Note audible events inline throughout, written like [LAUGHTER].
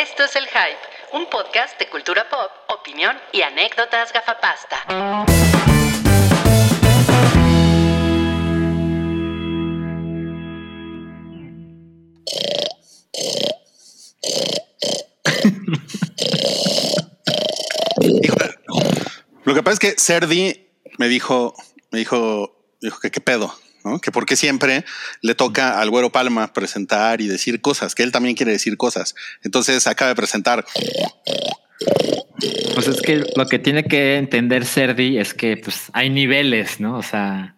Esto es El Hype, un podcast de cultura pop, opinión y anécdotas gafapasta. Lo que pasa es que Serdi me dijo, me dijo, dijo que qué pedo, ¿no? Que porque siempre le toca al Güero Palma presentar y decir cosas, que él también quiere decir cosas. Entonces acaba de presentar. Pues es que lo que tiene que entender Serdi es que pues hay niveles, ¿no? O sea,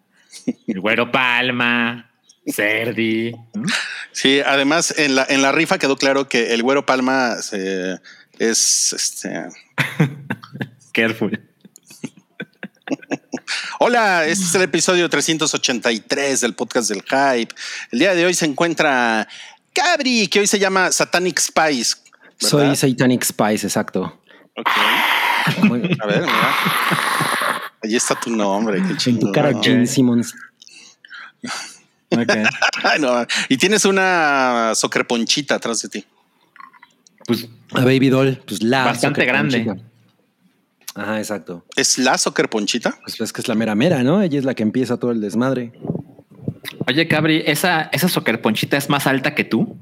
el güero Palma, Serdi. ¿no? Sí, además en la, en la rifa quedó claro que el Güero Palma se- es este. [LAUGHS] Careful. [LAUGHS] Hola, este es el episodio 383 del podcast del Hype. El día de hoy se encuentra Cabri, que hoy se llama Satanic Spice. Soy Satanic Spice, exacto. Ok. Muy- A ver, mira. Allí está tu nombre. Qué chingón. tu cara, Gene Simmons. Ok. [LAUGHS] Ay, no. Y tienes una soccer ponchita atrás de ti. Pues A Baby Doll, pues la. Bastante grande. Ajá, exacto. ¿Es la soccer ponchita? Pues es que es la mera mera, ¿no? Ella es la que empieza todo el desmadre. Oye, Cabri, ¿esa, esa soccer ponchita es más alta que tú?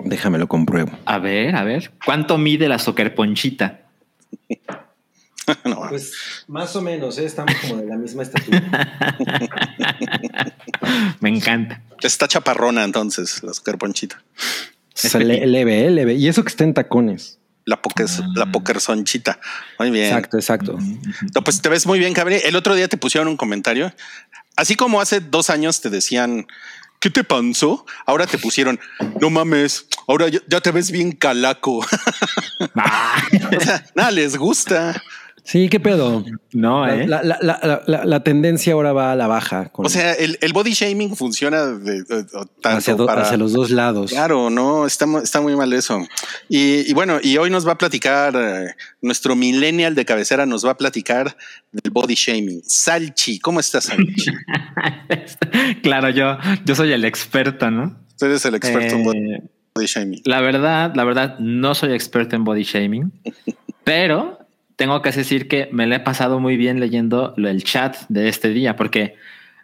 Déjame lo compruebo. A ver, a ver. ¿Cuánto mide la soccer ponchita? [LAUGHS] no. Pues más o menos, ¿eh? estamos como de la misma estatura. [LAUGHS] Me encanta. Está chaparrona entonces, la soccer ponchita. Le- leve, ¿eh? leve. Y eso que está en tacones. La poker, la poker sonchita. Muy bien. Exacto, exacto. No, pues te ves muy bien, Cabri. El otro día te pusieron un comentario. Así como hace dos años te decían, ¿qué te pasó? Ahora te pusieron, no mames, ahora ya, ya te ves bien calaco. [LAUGHS] Ah, o sea, nada, les gusta. Sí, ¿qué pedo? no, La, ¿eh? la- la- la- la- la tendencia ahora va a la baja. con- O sea, el, el body shaming funciona de, de- de- tanto hacia, do- para- hacia los dos lados. Claro, no, está, está muy mal eso. Y, y bueno, y hoy nos va a platicar eh, nuestro millennial de cabecera, nos va a platicar del body shaming. Salchi, ¿cómo estás, Salchi? [LAUGHS] claro, yo, yo soy el experto, ¿no? Tú eres el experto en body, Eh, body shaming. La verdad, la verdad, no soy experto en body shaming, [LAUGHS] pero tengo que decir que me lo he pasado muy bien leyendo el chat de este día, porque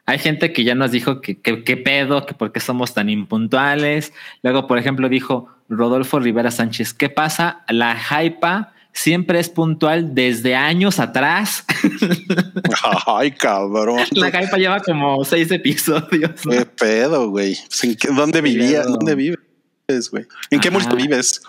hay gente que ya nos dijo que qué pedo, que por qué somos tan impuntuales. Luego, por ejemplo, dijo Rodolfo Rivera Sánchez, ¿qué pasa? La hypa siempre es puntual desde años atrás. [LAUGHS] Ay, cabrón. La hypa lleva como seis episodios. ¿no? ¿Qué pedo, güey? Pues, ¿en qué- ¿Dónde vivías? ¿Dónde vives, güey? ¿En qué mundo vives?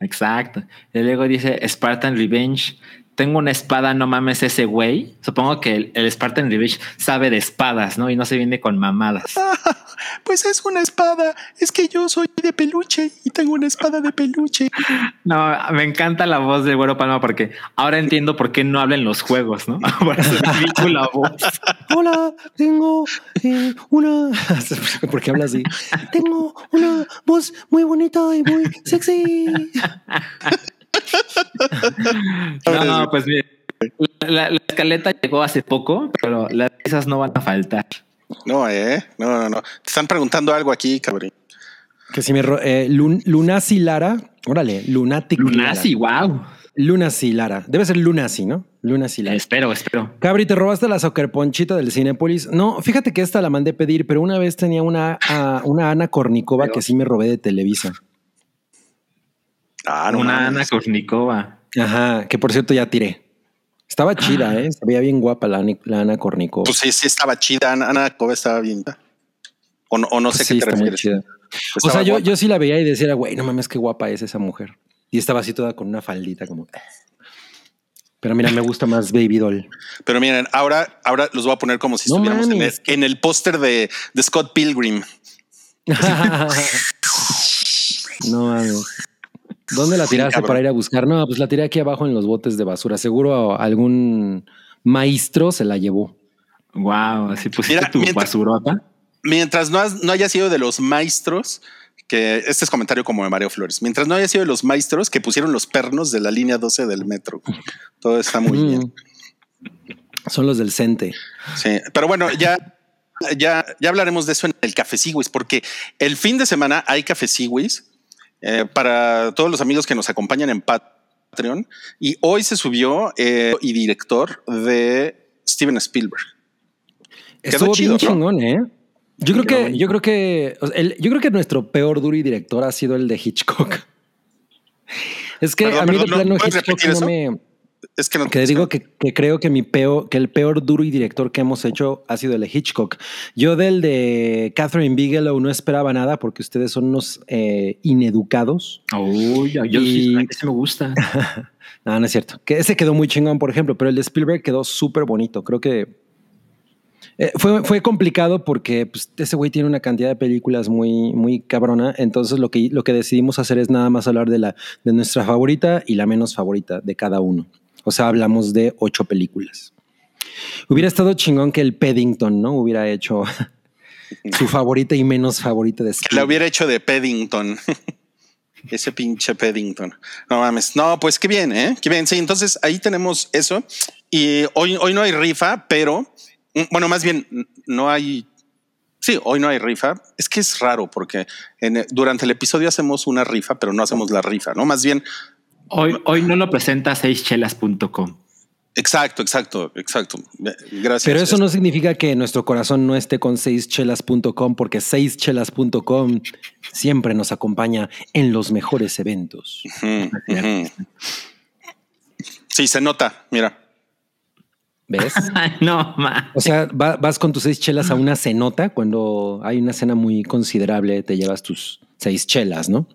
Exacto. Y luego dice Spartan Revenge. Tengo una espada, no mames ese güey. Supongo que el, el Spartan Revenge sabe de espadas, ¿no? Y no se viene con mamadas. [LAUGHS] Pues es una espada. Es que yo soy de peluche y tengo una espada de peluche. [LAUGHS] No, me encanta la voz de Güero Palma porque ahora entiendo por qué no hablan los juegos, ¿no? [LAUGHS] Por eso ridícula voz. Hola, tengo eh, una. ¿Por qué habla así? Tengo una voz muy bonita y muy sexy. [LAUGHS] No, no, pues bien. La, la escaleta llegó hace poco, pero las risas no van a faltar. No, eh. No, no, no. Te están preguntando algo aquí, cabrón. Que si me. Eh, Lun- Lunasi Lara. Órale, Lunatic. Lunasi, Lara. wow. Lunasi Lara. Debe ser Lunasi, ¿no? Lunasi Lara. Espero, espero. Cabri, ¿te robaste la soccer ponchita del Cinépolis? No, fíjate que esta la mandé pedir, pero una vez tenía una, una Ana Kornikova que sí me robé de Televisa. Ah, no. Una. Ana Kurnikova. Ajá, que por cierto ya tiré. Estaba chida, ¿eh? Veía bien guapa la, Ana Kornikova. Pues sí, sí estaba chida. Ana, Ana estaba bien. O no, o no sé Pues sí, qué te está muy refieres. chida. Pues O sea, estaba yo, yo sí la veía y decía, güey, no mames, qué guapa es esa mujer. Y estaba así toda con una faldita como... Pero mira, me gusta más Baby Doll. Pero miren, ahora, ahora los voy a poner como si No estuviéramos en el, en el póster de, de Scott Pilgrim. [LAUGHS] [LAUGHS] no mames. ¿Dónde la tiraste para ir a buscar? No, pues la tiré aquí abajo en los botes de basura. Seguro algún maestro se la llevó. Wow, así pusiste Mira, tu mientras- basurota. Mientras no, has- no haya sido de los maestros, que este es comentario como de Mario Flores, mientras no haya sido de los maestros que pusieron los pernos de la línea 12 del metro. Todo está muy Mm. bien. Son los del Cente. Sí, pero bueno, ya, ya, ya hablaremos de eso en el Café Sigüis, porque el fin de semana hay Café Sigüis eh, para todos los amigos que nos acompañan en Patreon. Y hoy se subió eh, y director de Steven Spielberg. Estuvo chido, bien ¿no? chingón, ¿eh? Yo creo Quedó que, yo creo que, o sea, el- yo creo que nuestro peor duro y director ha sido el de Hitchcock. [LAUGHS] Es que Perdón, a mí perdón, de ¿no plano Hitchcock no eso? me, Es que no que digo que, que creo que mi peor, que el peor duro y director que hemos hecho ha sido el de Hitchcock. Yo del de Catherine Bigelow no esperaba nada porque ustedes son unos eh, ineducados. Uy, yo, yo Y- sí me gusta. [LAUGHS] No, no es cierto. Que ese quedó muy chingón, por ejemplo, pero el de Spielberg quedó súper bonito. Creo que eh, fue, fue complicado porque pues, ese güey tiene una cantidad de películas muy, muy cabrona. Entonces lo que, lo que decidimos hacer es nada más hablar de, la, de nuestra favorita y la menos favorita de cada uno. O sea, hablamos de ocho películas. Hubiera estado chingón que el Paddington, ¿no? Hubiera hecho [LAUGHS] su favorita y menos favorita de la hubiera hecho de Paddington. [LAUGHS] Ese pinche Paddington. No mames. No, pues qué bien, ¿eh? Qué bien. Sí, entonces ahí tenemos eso. Y hoy, hoy no hay rifa, pero mm, bueno, más bien no hay. Sí, hoy no hay rifa. Es que es raro porque en- durante el episodio hacemos una rifa, pero no hacemos la rifa, ¿no? Más bien, Hoy, hoy no lo presenta seischelas.com. exacto, exacto, exacto. Gracias. Pero eso no significa que nuestro corazón no esté con seischelas.com, porque seischelas.com siempre nos acompaña en los mejores eventos. Sí, se nota. Mira. ¿Ves? [LAUGHS] No, ma. O sea, va- vas con tus seis chelas a una cenota cuando hay una cena muy considerable, te llevas tus seis chelas, ¿no?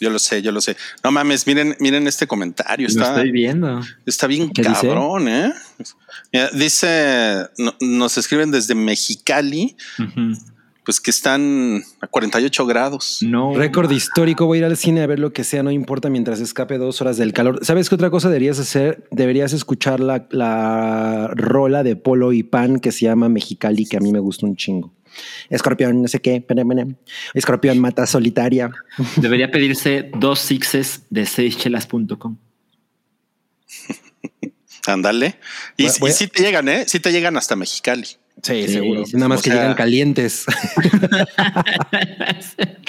Yo lo sé, yo lo sé. No mames, miren, miren este comentario. Lo Está, estoy viendo. está bien ¿Qué dice? cabrón, ¿eh? Mira, dice, no- nos escriben desde Mexicali, pues que están a 48 grados. No. Récord histórico, voy a ir al cine a ver lo que sea, no importa mientras escape dos horas del calor. ¿Sabes qué otra cosa deberías hacer? Deberías escuchar la, la rola de Polo y Pan que se llama Mexicali, que a mí me gusta un chingo. Escorpión, no sé qué. pene, pene. Escorpión mata solitaria. Debería pedirse dos sixes de seischelas.com. [LAUGHS] Ándale. Y, y sí te llegan, ¿eh? Sí te llegan hasta Mexicali. Sí, Sí, seguro. sí, Nada más o que sea- llegan calientes. [LAUGHS]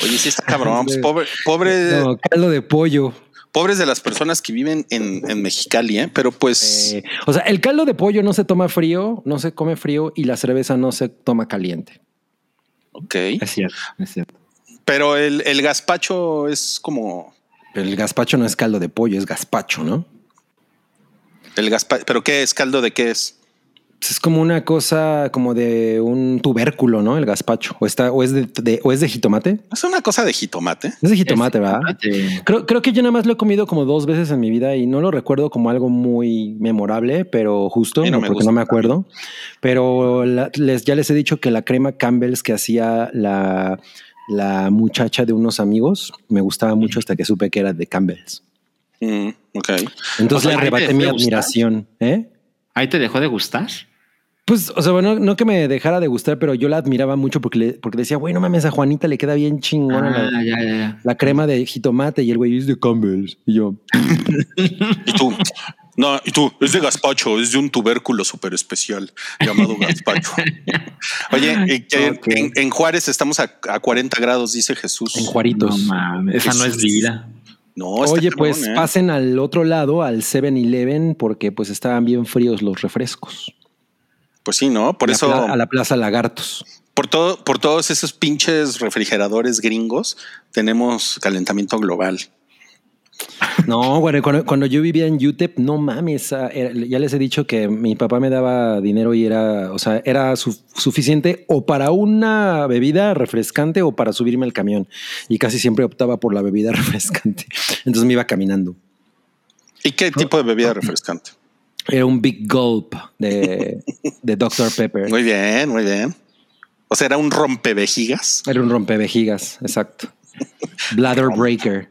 Oye, sí está cabrón. Pues pobre, pobre, No, caldo de pollo. pobres de las personas que viven en, en Mexicali, ¿eh? Pero pues Eh, o sea, el caldo de pollo no se toma frío, no se come frío y la cerveza no se toma caliente. Ok. Es cierto, es cierto. Pero el, el gazpacho es como Pero el gazpacho no es caldo de pollo, es gazpacho, ¿no? el gazpacho. ¿Pero qué es? ¿Caldo de qué es? Es como una cosa como de un tubérculo, ¿no? El gazpacho. O está, o es de, de- o es de jitomate. Es una cosa de jitomate. Es de jitomate, ¿verdad? Jitomate. Creo, creo que yo nada más lo he comido como dos veces en mi vida y no lo recuerdo como algo muy memorable, pero justo, no me porque gusta no me acuerdo. Pero la- les, ya les he dicho que la crema Campbell's que hacía la, la muchacha de unos amigos me gustaba mucho hasta que supe que era de Campbell's. Mm, ok. Entonces O sea, le ¿a ti te arrebaté mi admiración. ¿eh? ¿Ahí te dejó de gustar? Pues, o sea, bueno, no que me dejara de gustar, pero yo la admiraba mucho porque, le- porque decía, güey, no mames, a Juanita le queda bien chingona la, Ah, ya, ya, ya. la crema de jitomate y el güey es de Campbell's. Y yo, Y tú, no, y tú, es de gazpacho, es de un tubérculo súper especial llamado gazpacho. [LAUGHS] Oye, en Juárez estamos a, a 40 grados, dice Jesús. en Juaritos. No mames, esa no es vida. No, Oye, cabrón, pues ¿eh? pasen al otro lado, al 7-Eleven, porque pues estaban bien fríos los refrescos. Pues sí, ¿no? Por A eso, a la Plaza Lagartos. por todo, por todos esos pinches refrigeradores gringos, tenemos calentamiento global. [LAUGHS] No, cuando, cuando yo vivía en UTEP, no mames, ya les he dicho que mi papá me daba dinero y era, o sea, era su- suficiente o para una bebida refrescante o para subirme al camión. Y casi siempre optaba por la bebida [LAUGHS] refrescante. Entonces me iba caminando. ¿Y qué tipo de bebida refrescante? Era un Big Gulp de, de Dr. Pepper. Muy bien, muy bien. O sea, era un rompevejigas. Era un rompevejigas, exacto. Bladder [LAUGHS] Breaker.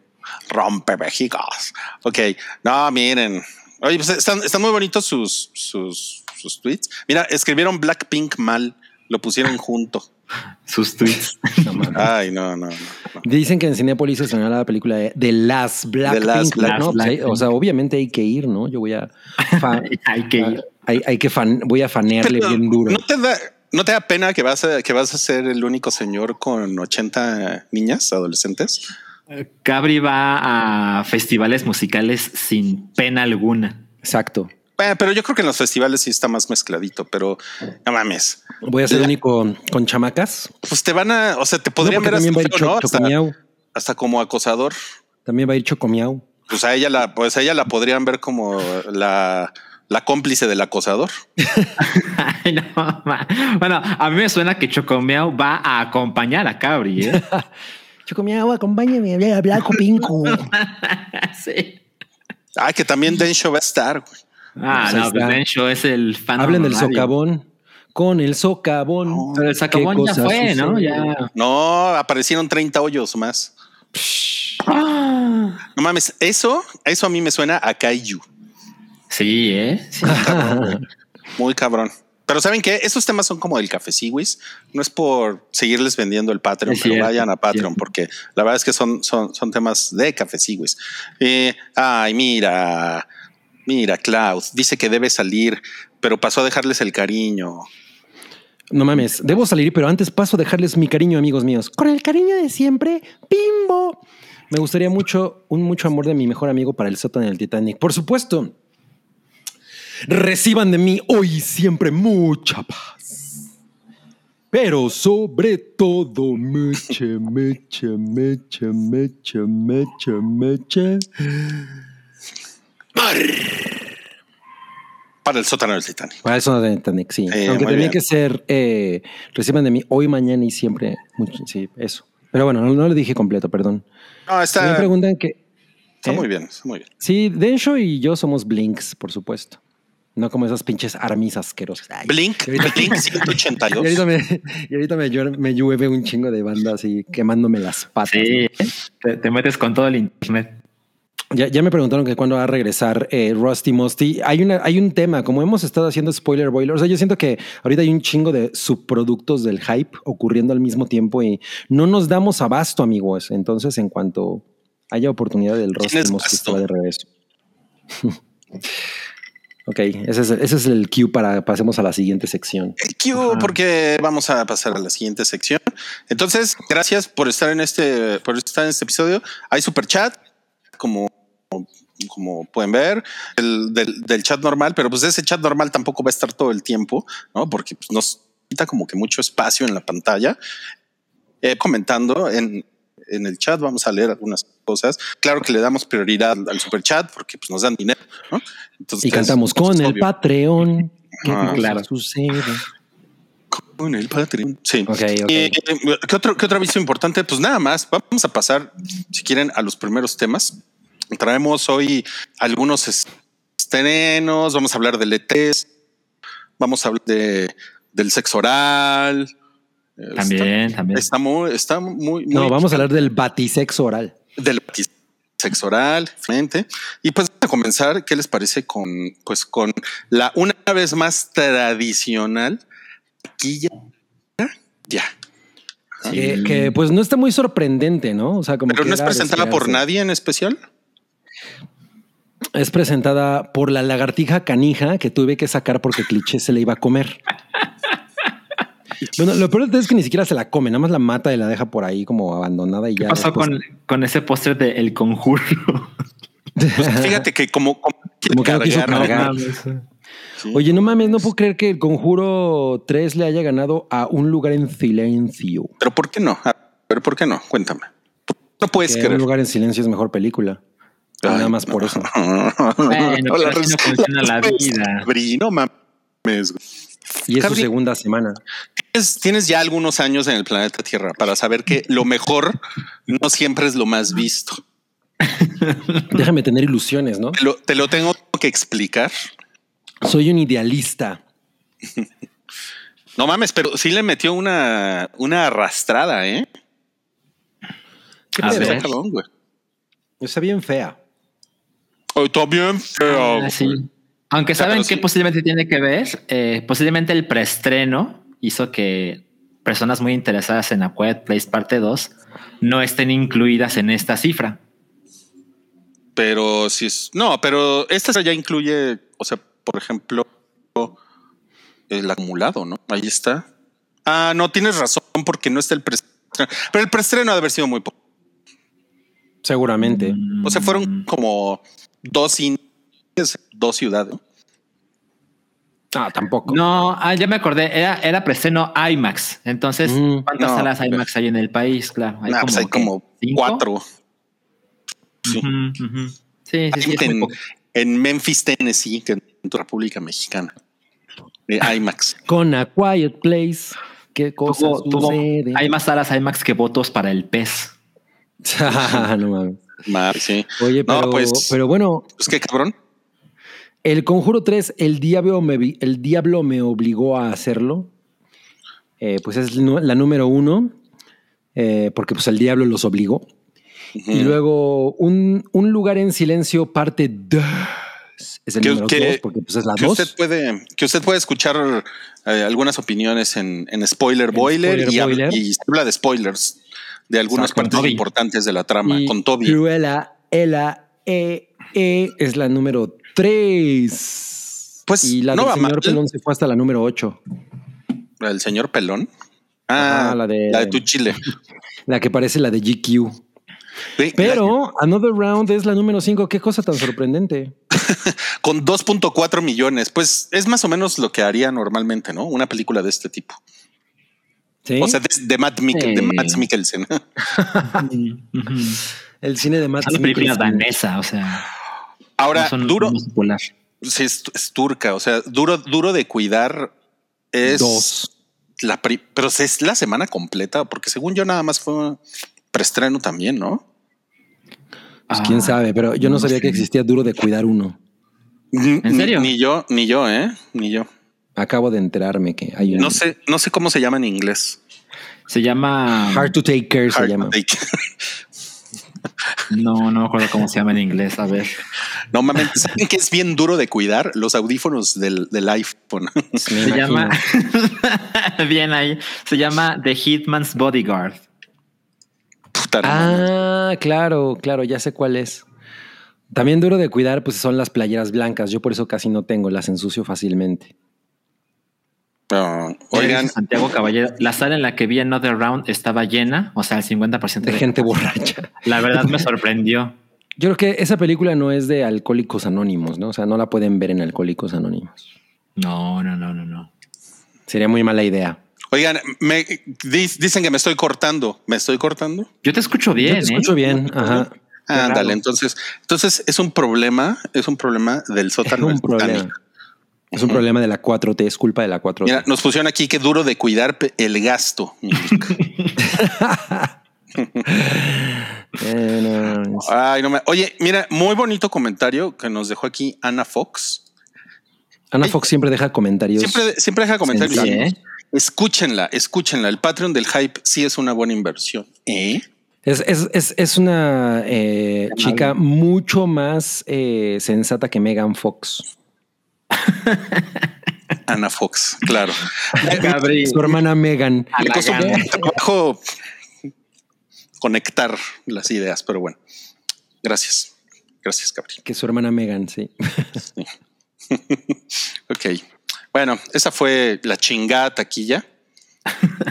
Rompevejigas. Ok. No, miren. Oye, pues están, están muy bonitos sus, sus, sus tweets. Mira, escribieron Blackpink mal. Lo pusieron junto. [LAUGHS] Sus tweets. No. Ay, no, no, no. no. Dicen que en Cinepolis se estrenó la película de The Last Blackpink. Last Black- ¿no? Pues ahí- Blackpink. o sea, obviamente hay que ir, ¿no? Yo voy a... [LAUGHS] Hay que ir. hay, hay que fan, voy a fanearle Pero, bien duro. ¿no te, da, ¿No te da pena que vas, a, que vas a ser el único señor con 80 niñas, adolescentes? Cabri va a festivales musicales sin pena alguna. Exacto. Eh, pero yo creo que en los festivales sí está más mezcladito, pero no mames. Voy a ser el único con chamacas. Pues te van a, o sea, te podrían No, ver hasta, feo, ¿no? Hasta, Chocomiao. hasta como acosador. También va a ir Chocomiao. Pues a ella la, pues a ella la podrían ver como la, la cómplice del acosador. [LAUGHS] Ay, no, ma. bueno, a mí me suena que Chocomeao va a acompañar a Cabri. ¿eh? [LAUGHS] Chocomiao, acompáñame a hablar con Pinco. [LAUGHS] sí. Ay, que también Densho va a estar. güey. Ah, Pues no, pues Densho es el fan. Hablen del honorario. socavón. Con el socavón. Pero el socavón ¿Qué ya cosa fue, ¿no? Ya. No, aparecieron 30 hoyos más. No mames, eso, eso a mí me suena a Kaiju. Sí, ¿eh? Sí. Muy cabrón. Pero ¿saben qué? Esos temas son como del café Siwis. No es por seguirles vendiendo el Patreon, Es pero cierto, vayan a Patreon cierto. porque la verdad es que son, son, son temas de café Siwis. Eh, ay, mira, mira, Klaus dice que debe salir, pero pasó a dejarles el cariño. No mames, debo salir, pero antes paso a dejarles mi cariño, amigos míos. Con el cariño de siempre, Bimbo. Me gustaría mucho, un mucho amor de mi mejor amigo para el sótano del Titanic. Por supuesto. Reciban de mí hoy y siempre mucha paz. Pero sobre todo, meche, meche, meche, meche, meche, meche. Para el sótano del Titanic. Para eso de Titanic, sí. Sí, Aunque tenía bien. que ser, eh, reciban de mí hoy, mañana y siempre. mucho- sí, eso. Pero bueno, no, no lo dije completo, perdón. No, Me está, preguntan que. está ¿eh? muy bien, está muy bien. Sí, Densho y yo somos Blinks, por supuesto. No como esas pinches armis asquerosas. Ay, Blink, y ahorita- Blink Y 182. [LAUGHS] ahorita, me, y ahorita me, llueve, me llueve un chingo de banda así quemándome las patas. Sí, te, te metes con todo el internet. Ya, ya me preguntaron que cuándo va a regresar eh, Rusty Musty. Hay, una, hay un tema, como hemos estado haciendo spoiler boiler, o sea, yo siento que ahorita hay un chingo de subproductos del hype ocurriendo al mismo tiempo y no nos damos abasto, amigos. Entonces, en cuanto haya oportunidad del Rusty ¿Tienes Musty basto? va de regreso. [LAUGHS] ok, ese es, ese es el cue para pasemos a la siguiente sección. El Q, porque vamos a pasar a la siguiente sección. Entonces, gracias por estar en este, por estar en este episodio. Hay super chat, como, como pueden ver, el, del, del chat normal, pero pues ese chat normal tampoco va a estar todo el tiempo, ¿no? Porque pues, nos quita como que mucho espacio en la pantalla. Eh, comentando en, en el chat, vamos a leer algunas cosas. Claro que le damos prioridad al super chat porque pues, nos dan dinero, ¿no? Entonces, Y cantamos pues, con el obvio. Patreon. ¿Qué Ah, claro. sucede? Con el Patreon. Sí. Ok, ok. Eh, ¿qué, otro, ¿Qué otro aviso importante? Pues nada más, vamos a pasar, si quieren, a los primeros temas. Traemos hoy algunos estrenos, vamos a hablar del ETS, vamos a hablar de, del sexo oral. También, está, también. Está muy, está muy, muy No, vamos a hablar del batisexo oral. del sexo oral, frente. Y pues vamos a comenzar, ¿qué les parece con, pues, con la una vez más tradicional? Aquí ya, ya. Que, que, pues no está muy sorprendente, ¿no? O sea, como Pero que no es presentada por nadie en especial. Es presentada por la lagartija canija que tuve que sacar porque cliché se la iba a comer. Bueno, lo peor es que ni siquiera se la come, nada más la mata y la deja por ahí como abandonada y ¿Qué ya. pasó después- con, con ese póster de El Conjuro? Pues fíjate que como, como, Como que no cargar, cargar. ¿no? Sí. Oye, no mames, no puedo creer que el Conjuro 3 le haya ganado a un lugar en silencio. Pero ¿por qué no? Ver, ¿por qué no? Cuéntame. No puedes Que creer. un lugar en silencio es mejor película. Ay, Nada más por eso. [LAUGHS] Bueno, pero no funciona la vida. No mames. Y es su segunda semana. Tienes, tienes ya algunos años en el planeta Tierra para saber que lo mejor no siempre es lo más visto. [LAUGHS] Déjame tener ilusiones, ¿no? Te lo, te lo tengo que explicar. Soy un idealista. No mames, pero sí le metió una, una arrastrada, ¿eh? ¿Qué A ver. Está bien fea. Está bien feo. Ah, sí. Aunque sea, saben que sí. posiblemente tiene que ver, eh, posiblemente el preestreno hizo que personas muy interesadas en A Quiet Place parte 2 no estén incluidas en esta cifra. Pero sí es. No, pero esta ya incluye, o sea, por ejemplo, el acumulado, ¿no? Ahí está. Ah, no, tienes razón, porque no está el preestreno. Pero el preestreno ha de haber sido muy poco. Seguramente. O sea, fueron como dos cines, dos ciudades. ¿No? Ah, tampoco. No, ah, ya me acordé, era, era preestreno IMAX. Entonces, Mm, ¿cuántas no, salas pero- IMAX hay en el país? Claro, hay Nah, pues hay como cuatro. Sí. Sí, en, Memphis, Tennessee, que en tu República Mexicana. De IMAX. Con A Quiet Place. ¿Qué cosa Tuvo- tuvo- sucede? hay más salas IMAX que votos para el PES. [LAUGHS] no mames. Mar, sí. Oye, No, pero, pues- pero bueno, Pues qué cabrón. El Conjuro 3, el diablo me, el diablo me obligó a hacerlo. Eh, pues es la número uno, eh, porque pues el diablo los obligó. Y luego un, un lugar en silencio, parte 2. Es el Que- número que- 2, porque pues es la que 2. usted puede que usted puede escuchar eh, algunas opiniones en, en Spoiler En Boiler, Spoiler y, habla- Boiler. y habla de spoilers de algunas Exacto, partes importantes de la trama Y con Toby. Cruella, Ella, E, E es la número 3. Pues, y la no del va señor mal. Pelón se fue hasta la número 8. El señor Pelón. Ah, la la de, de- tu chile. [LAUGHS] La que parece la de GQ. Sí, Pero Another Round es la número 5. Qué cosa tan sorprendente. [LAUGHS] con 2.4 millones, pues es más o menos lo que haría normalmente, ¿no? Una película de este tipo. ¿Sí? O sea, de, de Matt Mikkel- de. Mads Mikkelsen. [LAUGHS] El cine de Matt Es una película Mikkelsen. danesa, o sea, Ahora, no son- duro, no sí, es, es turca, o sea, duro, duro de cuidar es Dos. la pri- pero es la semana completa, porque según yo nada más fue preestreno también, ¿no? Pues quién Ah, sabe, pero yo no, no sabía sé. que existía Duro de Cuidar uno. Ni- serio? Ni, yo, ni yo, eh, ni yo. Acabo de enterarme que hay un No sé, no sé cómo se llama en inglés. Se llama. Hard to Take Care se Hard to llama. take. [LAUGHS] No, no me acuerdo cómo se llama en inglés. A ver. No mames, ¿saben que es bien duro de cuidar? Los audífonos del, del iPhone. Se imagino. llama. [LAUGHS] Bien ahí. Se llama The Hitman's Bodyguard. Puta, no mames. Ah, claro, claro, ya sé cuál es. También duro de cuidar, pues son las playeras blancas. Yo por eso casi no tengo, las ensucio fácilmente. Oigan, Santiago Caballero. La sala en la que vi Another Round estaba llena, o sea, el 50% De gente borracha. La verdad me [LAUGHS] sorprendió. Yo creo que esa película no es de Alcohólicos Anónimos, ¿no? O sea, no la pueden ver en Alcohólicos Anónimos. No, no, no, no, no. Sería muy mala idea. oigan, me di- dicen que me estoy cortando. ¿Me estoy cortando? Yo te escucho bien. Yo te escucho ¿eh? bien. Ajá. Ándale, entonces, entonces es un problema, es un problema del [LAUGHS] Es sótano. un del problema. Titanic. Es un problema de la 4T, es culpa de la 4T. Mira, nos pusieron aquí que duro de cuidar el gasto. [LAUGHS] Ay, no me- Oye, mira, muy bonito comentario que nos dejó aquí Ana Fox. Ana Fox siempre deja comentarios. Siempre, siempre deja comentarios. ¿eh? Escúchenla, escúchenla. El Patreon del Hype sí es una buena inversión. ¿Eh? Es, es, es, es una eh, chica mucho más eh, sensata que Megan Fox. [LAUGHS] Ana Fox, claro. Su hermana Megan. Me costó un trabajo conectar las ideas, pero bueno. Gracias. Gracias, Gabriel. Que su hermana Megan, sí. [LAUGHS] Ok. Bueno, esa fue la chingada taquilla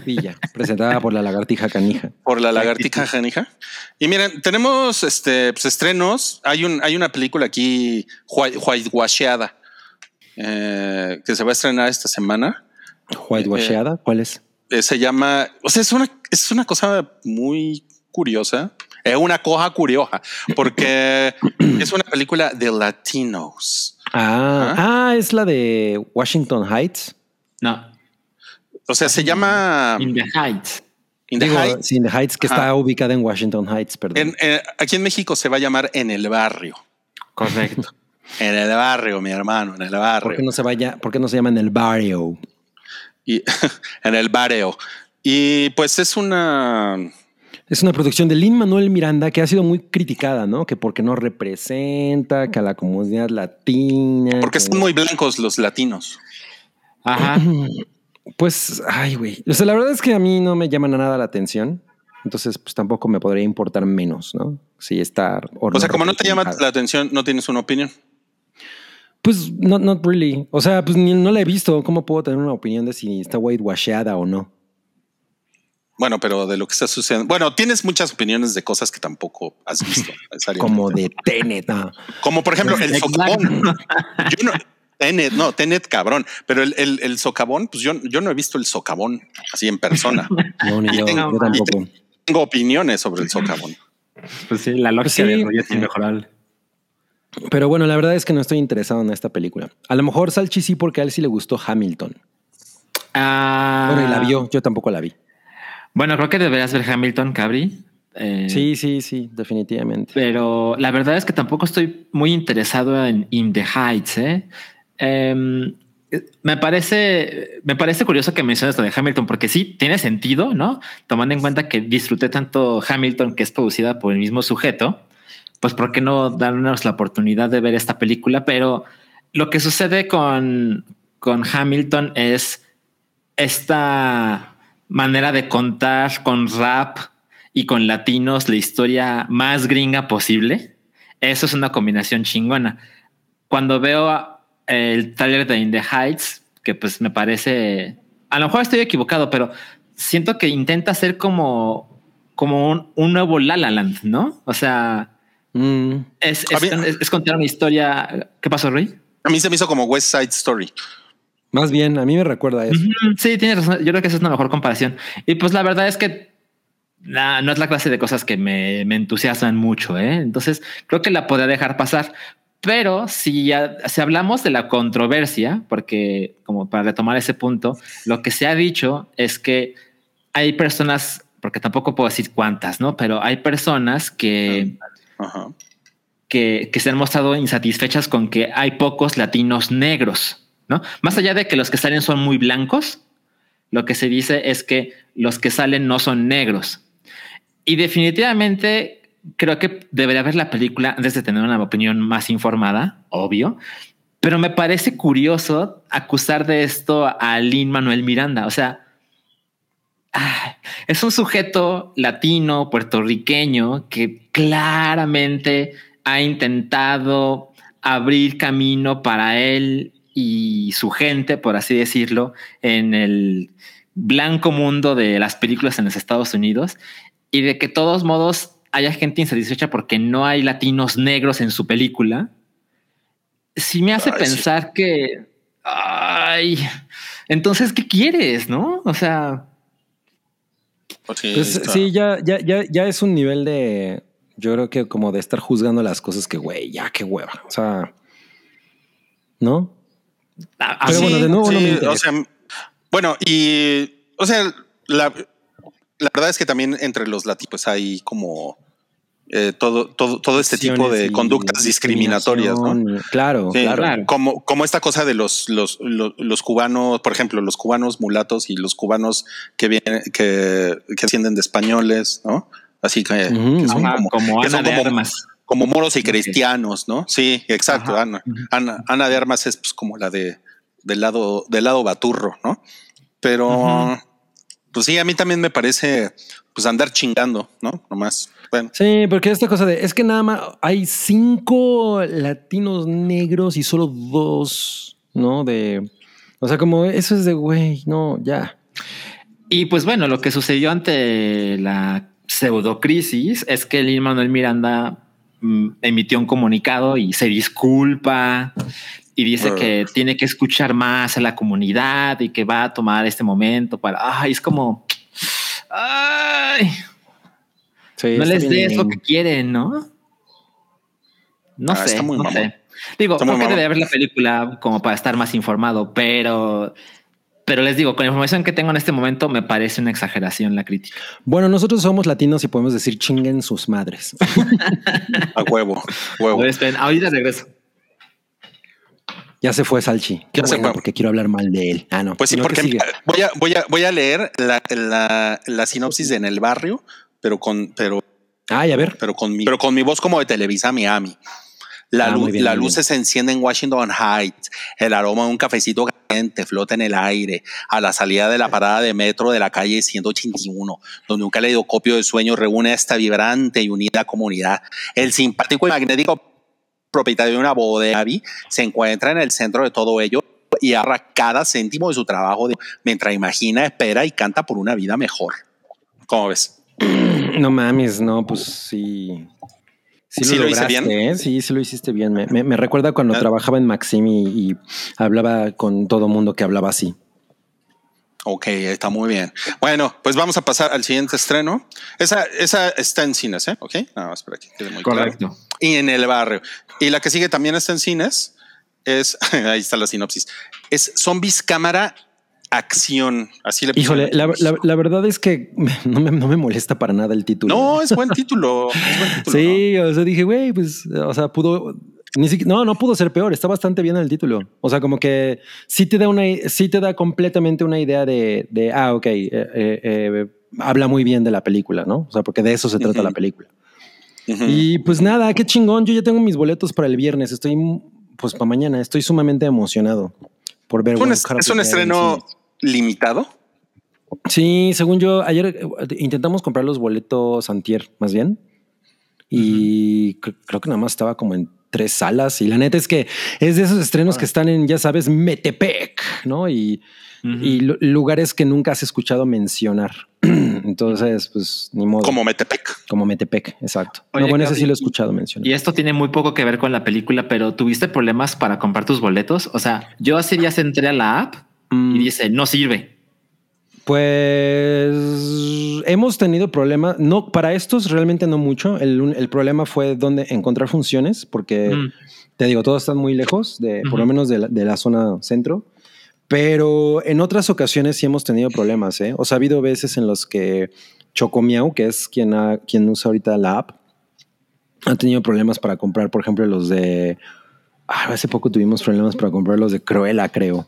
Villa, presentada por la lagartija canija. por la lagartija janija. Y miren, tenemos este pues, estrenos. Hay un, hay una película aquí white- whitewasheada eh, que se va a estrenar esta semana. Whitewasheada, ¿cuál es? Eh, se llama, o sea, es una, es una cosa muy curiosa. Es una cosa curiosa porque [CLEARS THROAT] es una película de latinos. Ah, ah, es la de Washington Heights. No, O sea, se llama In the Heights. In the Digo, Heights. sí, in the Heights, que Ajá. está ubicada en Washington Heights, perdón. En- eh, aquí en México se va a llamar En el Barrio. Correcto. [LAUGHS] En el barrio, mi hermano, en el barrio. ¿Por qué no se vaya? ¿Por qué no se llama en el barrio? Y, [LAUGHS] en el barrio. Y pues es una. Es una producción de Lin Manuel Miranda que ha sido muy criticada, ¿no? Que porque no representa, que a la comunidad latina. Porque que- son muy blancos los latinos. Ajá. [CLEARS THROAT] Pues, ay, güey. O sea, la verdad es que a mí no me llaman a nada la atención. Entonces, pues tampoco me podría importar menos, ¿no? Si está. O sea, como no te llama la atención, no tienes una opinión. Pues, not, not really. O sea, pues ni, no la he visto. ¿Cómo puedo tener una opinión de si está whitewasheada o no? Bueno, pero de lo que está sucediendo. Bueno, tienes muchas opiniones de cosas que tampoco has visto. [LAUGHS] Como de Tenet. ¿no? Como por ejemplo el socavón. [LAUGHS] Yo no, Tenet, no, Tenet cabrón. Pero el, el, el socavón, pues yo, yo no he visto el socavón así en persona. [LAUGHS] No, ni yo, tengo- yo tampoco. Tengo opiniones sobre el socavón. Pues sí, la lógica Sí. de rollo es inmejorable. Pero bueno, la verdad es que no estoy interesado en esta película. A lo mejor Salchi sí, porque a él sí le gustó Hamilton. Ah, Bueno, y la vio, yo tampoco la vi. Bueno, creo que deberías ver Hamilton, Cabri. Eh, Sí, sí, sí, definitivamente. Pero la verdad es que tampoco estoy muy interesado en In the Heights. ¿eh? Em, me parece, me parece curioso que menciones lo de Hamilton, porque sí tiene sentido, ¿no? Tomando en cuenta que disfruté tanto Hamilton, que es producida por el mismo sujeto, pues ¿por qué no darnos la oportunidad de ver esta película? Pero lo que sucede con, con Hamilton es esta manera de contar con rap y con latinos la historia más gringa posible. Eso es una combinación chingona. Cuando veo el trailer de In the Heights, que pues me parece, a lo mejor estoy equivocado, pero siento que intenta ser como, como un, un nuevo La La Land, ¿no? O sea, Mm, es, A es, mí- es- es contar una historia. ¿Qué pasó, Rey? A mí se me hizo como West Side Story. más bien, a mí me recuerda a eso. Sí, tienes razón. Yo creo que esa es una mejor comparación. Y pues la verdad es que nah, no es la clase de cosas que me, me entusiasman mucho. ¿eh? Entonces creo que la podría dejar pasar. Pero si, ya- si hablamos de la controversia, porque como para retomar ese punto, lo que se ha dicho es que hay personas, porque tampoco puedo decir cuántas, ¿no? Pero hay personas que, Que, que se han mostrado insatisfechas con que hay pocos latinos negros, ¿no? Más allá de que los que salen son muy blancos, lo que se dice es que los que salen no son negros. Y definitivamente creo que debería ver la película antes de tener una opinión más informada, obvio. Pero me parece curioso acusar de esto a Lin Manuel Miranda. O sea, ah, es un sujeto latino, puertorriqueño, que claramente ha intentado abrir camino para él y su gente, por así decirlo, en el blanco mundo de las películas en los Estados Unidos y de que todos modos haya gente insatisfecha porque no hay latinos negros en su película, sí me hace Ay, sí. pensar que, ay, entonces, ¿qué quieres? No? O sea, Pues sí, Pues está- sí, ya, ya, ya, ya es un nivel de. Yo creo que como de estar juzgando las cosas que, güey, ya qué hueva. O sea, ¿no? a- Pero bueno, de nuevo no me o sea, bueno, y o sea, la, la verdad es que también entre los latinos pues hay como eh, todo, todo, todo este tipo de conductas discriminatorias, ¿no? Claro, Sí, claro. Como, como esta cosa de los, los, los, los cubanos, por ejemplo, los cubanos mulatos y los cubanos que vienen, que, que descienden de españoles, ¿no? Así que, son Ajá, como, como que Ana son de como- Armas. como moros y cristianos, ¿no? Sí, exacto. Ajá. Ana, Ana, Ana de Armas es pues como la de del lado del lado baturro, ¿no? Pero pues sí, a mí también me parece pues andar chingando, ¿no? Nomás. Bueno, Sí, porque esta cosa de es que nada más hay cinco latinos negros y solo dos, ¿no? De, o sea, como eso es de güey, no, ya. Y pues bueno, lo que sucedió ante la pseudocrisis es que Lin Manuel Miranda mm, emitió un comunicado y se disculpa y dice que tiene que escuchar más a la comunidad y que va a tomar este momento para. Ay, es como. Ay, Sí, no les des lo lame. que quieren, ¿no? No Ah, sé, está muy no mamón. sé. Digo, Está creo muy que mamón. debería ver la película como para estar más informado, pero, pero les digo, con la información que tengo en este momento, me parece una exageración la crítica. Bueno, nosotros somos latinos y podemos decir chinguen sus madres. a huevo, huevo. Esperen, ahorita regreso. ya se fue Salchi. Qué Ya se fue. porque quiero hablar mal de él. Ah, no. Pues sí, porque sigue. voy a, voy a, voy a leer la, la, la sinopsis de en el barrio, pero con, pero Ay, a ver. pero con mi, pero con mi voz como de Televisa Miami. La, Ah, luz, bien, la luz se enciende en Washington Heights. El aroma de un cafecito caliente flota en el aire a la salida de la parada de metro de la calle 181, donde un caleidoscopio de sueños reúne a esta vibrante y unida comunidad. El simpático y magnético propietario de una bodega se encuentra en el centro de todo ello y ahorra cada céntimo de su trabajo de- mientras imagina, espera y canta por una vida mejor. ¿Cómo ves? [CLEARS THROAT] No mames, no, pues sí. Sí, ¿Sí lo, lo hice bien? ¿eh? Sí, sí lo hiciste bien. Me, me- me recuerda cuando Ah. trabajaba en Maximi y hablaba con todo mundo que hablaba así. Ok, está muy bien. Bueno, pues vamos a pasar al siguiente estreno. Esa, esa está en cines, ¿eh? Ok, nada más para que quede muy claro. Correcto. Y en el barrio. Y la que sigue también está en cines. Es, [LAUGHS] ahí está la sinopsis. Es Zombies Cámara Acción. Así le Híjole, la, la- la verdad es que no me, no me molesta para nada el título. No, es buen título. es buen [LAUGHS] título, Sí, o sea, dije, güey, pues, o sea, pudo, ni siquiera, no, no pudo ser peor, está bastante bien el título. O sea, como que sí te da una, sí te da completamente una idea de, de ah, ok, eh, eh, eh, habla muy bien de la película, ¿no? O sea, porque de eso se trata la película. ¿no? Y pues nada, qué chingón, yo ya tengo mis boletos para el viernes, estoy, pues para mañana, estoy sumamente emocionado por ver. ¿Es un, es es estreno limitado. Sí, según yo, ayer eh, intentamos comprar los boletos antier, más bien. Y cre- creo que nada más estaba como en tres salas. Y la neta es que es de esos estrenos que están en, ya sabes, Metepec, ¿no? Y, y lu- lugares que nunca has escuchado mencionar. [CLEARS THROAT] Entonces, pues ni modo. Como Metepec. Como Metepec, exacto. Oye, no, bueno, ese Gaby, sí lo he escuchado mencionar. Y esto tiene muy poco que ver con la película, pero ¿tuviste problemas para comprar tus boletos? O sea, yo hace días entré a la app Mm. y dice, no sirve. Pues hemos tenido problemas. No, para estos realmente no mucho. El, el problema fue dónde encontrar funciones, porque Mm. te digo, todos están muy lejos, de, por lo menos de la, de la zona centro. Pero en otras ocasiones sí hemos tenido problemas. ¿eh? O sea, ha habido veces en los que Chocomiao, que es quien, ha- quien usa ahorita la app, ha tenido problemas para comprar, por ejemplo, los de. ah, hace poco tuvimos problemas para comprar los de Cruella, creo.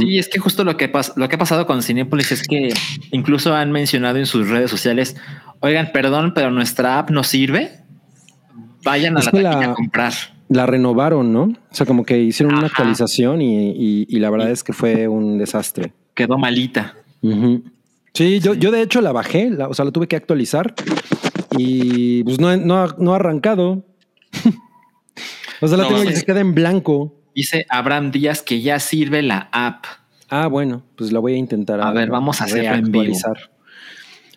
Sí, es que justo lo que, lo que ha pasado con Cinepolis es que incluso han mencionado en sus redes sociales, oigan, perdón, pero nuestra app no sirve. Vayan a la la- a comprar. La renovaron, ¿no? O sea, como que hicieron una actualización y, y- y la verdad es que fue un desastre. Quedó malita. Sí, yo, yo de hecho la bajé, la- o sea, la tuve que actualizar y pues no, no, ha- no ha arrancado. [LAUGHS] o sea, la No, tengo se queda en blanco. Dice Abraham Díaz que ya sirve la app. Ah, bueno, pues la voy a intentar. A ver, vamos a hacerlo en vivo.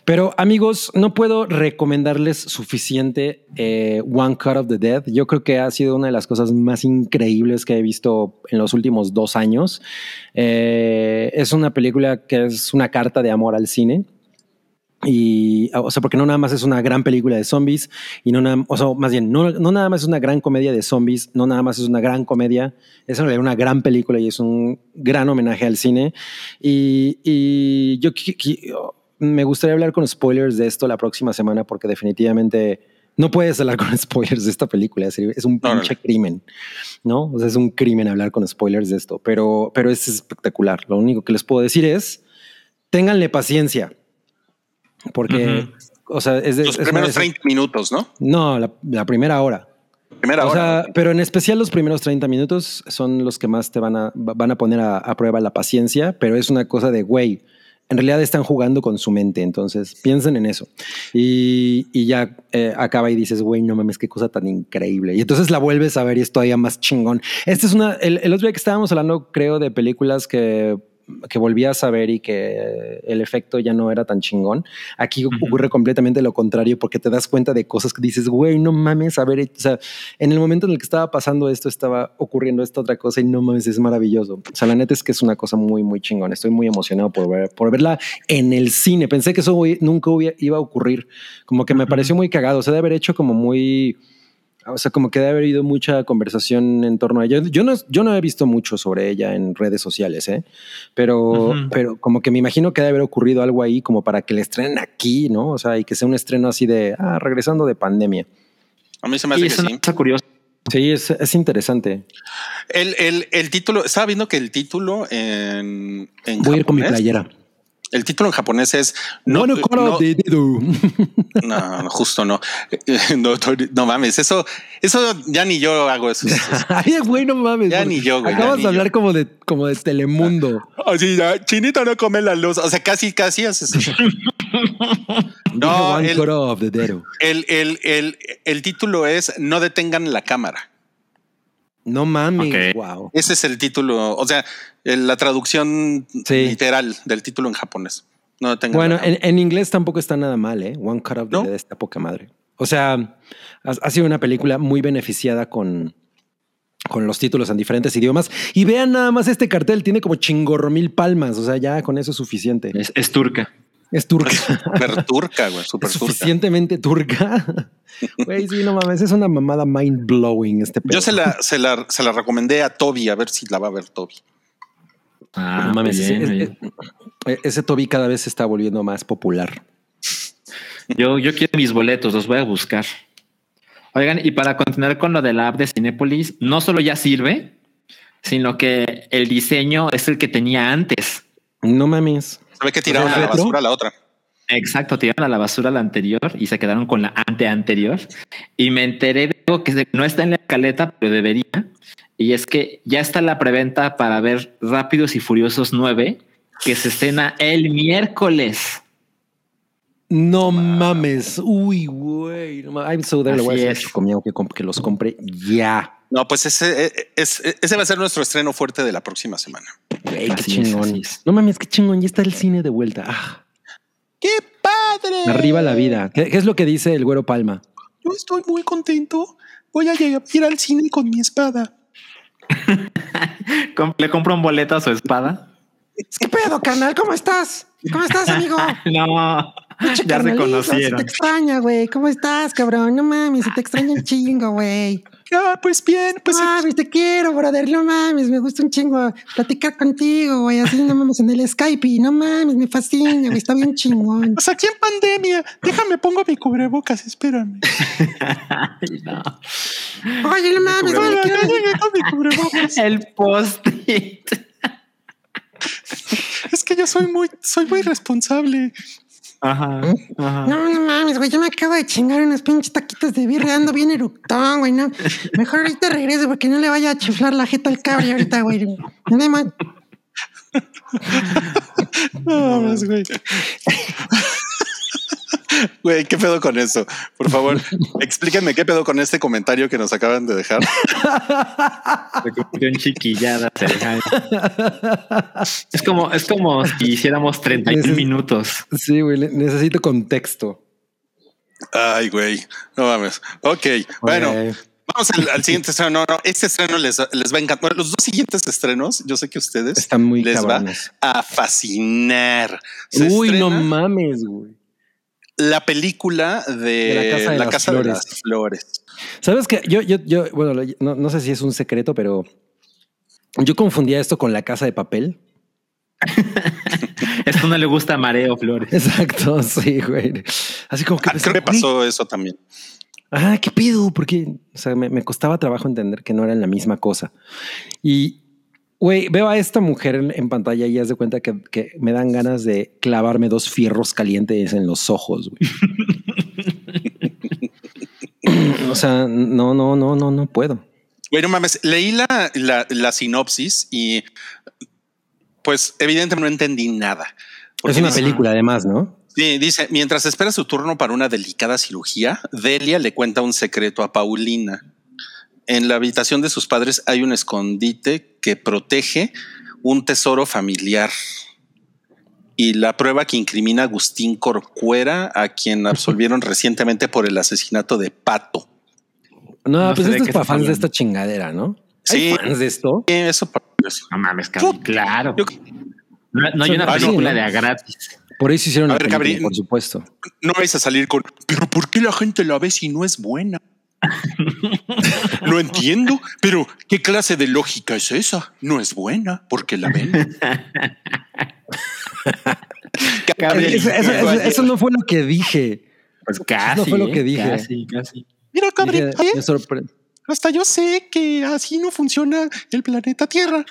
Pero amigos, no puedo recomendarles suficiente eh, One Cut of the Dead. Yo creo que ha sido una de las cosas más increíbles que he visto en los últimos dos años. Eh, es una película que es una carta de amor al cine. Y, o sea, porque no nada más es una gran película de zombies y no nada, o sea, más bien, no, no nada más es una gran comedia de zombies, no nada más es una gran comedia, es en realidad una gran película y es un gran homenaje al cine. Y, y yo me gustaría hablar con spoilers de esto la próxima semana porque definitivamente no puedes hablar con [LAUGHS] spoilers de esta película, es es un pinche crimen, ¿no? O sea, es un crimen hablar con spoilers de esto, pero, pero es espectacular. Lo único que les puedo decir es, ténganle paciencia. Porque, o sea, es de, Los es primeros de esas- 30 minutos, ¿no? No, la, la primera hora. Primera o hora. sea, pero en especial los primeros 30 minutos son los que más te van a, van a poner a, a prueba la paciencia, pero es una cosa de, güey, en realidad están jugando con su mente, entonces piensen en eso. Y, ya eh, acaba y dices, güey, no mames, qué cosa tan increíble. Y entonces la vuelves a ver y es todavía más chingón. Esta es una, el, el otro día que estábamos hablando, creo, de películas que que volvías a ver y que el efecto ya no era tan chingón. Aquí ocurre completamente lo contrario porque te das cuenta de cosas que dices, güey, no mames, a ver, o sea, en el momento en el que estaba pasando esto, estaba ocurriendo esta otra cosa y no mames, es maravilloso. O sea, la neta es que es una cosa muy, muy chingón. Estoy muy emocionado por, ver, por verla en el cine. Pensé que eso nunca iba a ocurrir. Como que me pareció muy cagado. O sea, de haber hecho como muy... O sea, como que debe haber habido mucha conversación en torno a ella. Yo no, yo no he visto mucho sobre ella en redes sociales, ¿eh? pero, pero como que me imagino que debe haber ocurrido algo ahí como para que le estrenen aquí, ¿no? O sea, y que sea un estreno así de, ah, regresando de pandemia. A mí se me Y hace es que una sí. cosa curiosa. Sí, es, es interesante. El, el, el título, estaba viendo que el título en, en Voy a ir con mi playera. El título en japonés es no, no, [LAUGHS] no, no, justo no. [LAUGHS] no. no mames, eso, eso ya ni yo hago eso. [LAUGHS] Ay, güey, no mames. Ya ni yo, güey, Acabas de hablar yo. como de, como de Telemundo. Así ya, chinita no come la luz. O sea, casi, casi haces eso. Dedo. El, el, el, el título es No detengan la cámara. No mames, wow. Ese es el título, o sea, el- la traducción Sí. literal del título en japonés. No tengan Bueno, en, en inglés tampoco está nada mal, ¿eh? One Cut of the ¿No? Dead está poca madre. O sea, ha, ha sido una película muy beneficiada con, con los títulos en diferentes idiomas. Y vean nada más este cartel, tiene como chingorro mil palmas. O sea, ya con eso es suficiente. Es, es turca. Es turca. Súper turca, güey, [LAUGHS] súper suficientemente turca. [LAUGHS] Güey, sí, no mames, es una mamada mind blowing este pedo. Yo se la, se, la, se la recomendé a Toby, a ver si la va a ver Toby. Ah, No mames, bien, ese Toby cada vez se está volviendo más popular. Yo, yo quiero mis boletos, los voy a buscar. Oigan, y para continuar con lo de la app de Cinepolis, no solo ya sirve, sino que el diseño es el que tenía antes. No mames. Se ve que tiraron a la retro. basura la otra. Exacto, tiraron a la basura la anterior y se quedaron con la ante anterior. Y me enteré de algo que no está en la escaleta, pero debería. Y es que ya está la preventa para ver Rápidos y Furiosos 9, que se estrena el miércoles. No mames. Uy, güey. No mames. I'm so there. Le voy a Así es. Que los compre ya. No, pues ese, eh, es, ese va a ser nuestro estreno fuerte de la próxima semana. Güey, qué chingón. es. No mames, qué chingón. Ya está el cine de vuelta. Ah, ¡Qué padre! arriba la vida. ¿Qué, qué es lo que dice el güero Palma? Yo estoy muy contento. Voy a llegar, ir al cine con mi espada. [LAUGHS] Le compro un boleto a su espada. ¿Qué pedo, carnal? ¿Cómo estás? ¿Cómo estás, amigo? [LAUGHS] No, ya se conocieron. extraña, güey. ¿Cómo estás, cabrón? No mames, se te extraña un chingo, güey. Ah, pues bien, pues No mames, te quiero, brother. No mames, me gusta un chingo platicar contigo, güey. Así no mames en el Skype. Y no mames, me fascina, güey. Está bien chingón. [LAUGHS] pues aquí en pandemia. Déjame pongo mi cubrebocas, espérame. [LAUGHS] Ay, no. Oye, no mames, güey. Ya llegué con mi cubrebocas. El post-it. Es que yo soy muy, soy muy responsable. Ajá. ajá. No, no mames, güey. Yo me acabo de chingar unos pinches taquitos de birria. Ando bien eructón, güey. No. Mejor ahorita regreso porque no le vaya a chiflar la jeta al cabri ahorita, güey. No me ma- [LAUGHS] No, más, güey. Güey, ¿qué pedo con eso? Por favor, explíquenme qué pedo con este comentario que nos acaban de dejar. Se convirtió en chiquillada. Es como, es como si hiciéramos 31 Neces- minutos. Sí, güey. Necesito contexto. Ay, güey, no mames. Ok, bueno, Güey. vamos al, al siguiente estreno. No, no, este estreno les, les va a encantar. Bueno, los dos siguientes estrenos, yo sé que a ustedes Están muy les cabrones. va a fascinar. Se Uy, no mames, güey. La película de, De la Casa de las Casa de Flores. las Flores. Sabes que yo, yo, yo, bueno, no, no sé si es un secreto, pero yo confundía esto con la casa de papel. [LAUGHS] Esto no le gusta a Mareo Flores. Exacto, [LAUGHS] sí, güey. Así como que Ah, creo que güey, pasó eso también. Ah, qué pido, porque o sea, me, me costaba trabajo entender que no eran la misma cosa. Y güey, veo a esta mujer en, en pantalla y haz de cuenta que, que me dan ganas de clavarme dos fierros calientes en los ojos. güey. [LAUGHS] o sea, no, no, no, no, no puedo. Güey, no mames, leí la, la, la sinopsis y pues evidentemente no entendí nada. Es una dice- película, además, ¿no? Sí, dice, mientras espera su turno para una delicada cirugía, Delia le cuenta un secreto a Paulina. En la habitación de sus padres hay un escondite que protege un tesoro familiar. Y la prueba que incrimina a Agustín Corcuera, a quien absolvieron recientemente por el asesinato de Pato. No, No pues esto es para fans de esta chingadera, ¿no? Sí. ¿Hay fans de esto? Eh, Eso, eso. No mames, cabrón. Puta. Claro. Yo- No, no hay una Ah, no. película de a gratis. Por eso hicieron A ver, película, Gabriel. por supuesto. no vais a salir con, pero ¿por qué la gente la ve si no es buena? [LAUGHS] No entiendo, pero ¿qué clase de lógica es esa? No es buena porque la ven. [LAUGHS] Eso, eso- eso- eso no fue lo que dije. Pues casi. No fue lo ¿eh? que dije. Casi, casi. Mira, Dije, ¿eh? hasta yo sé que así no funciona el planeta Tierra,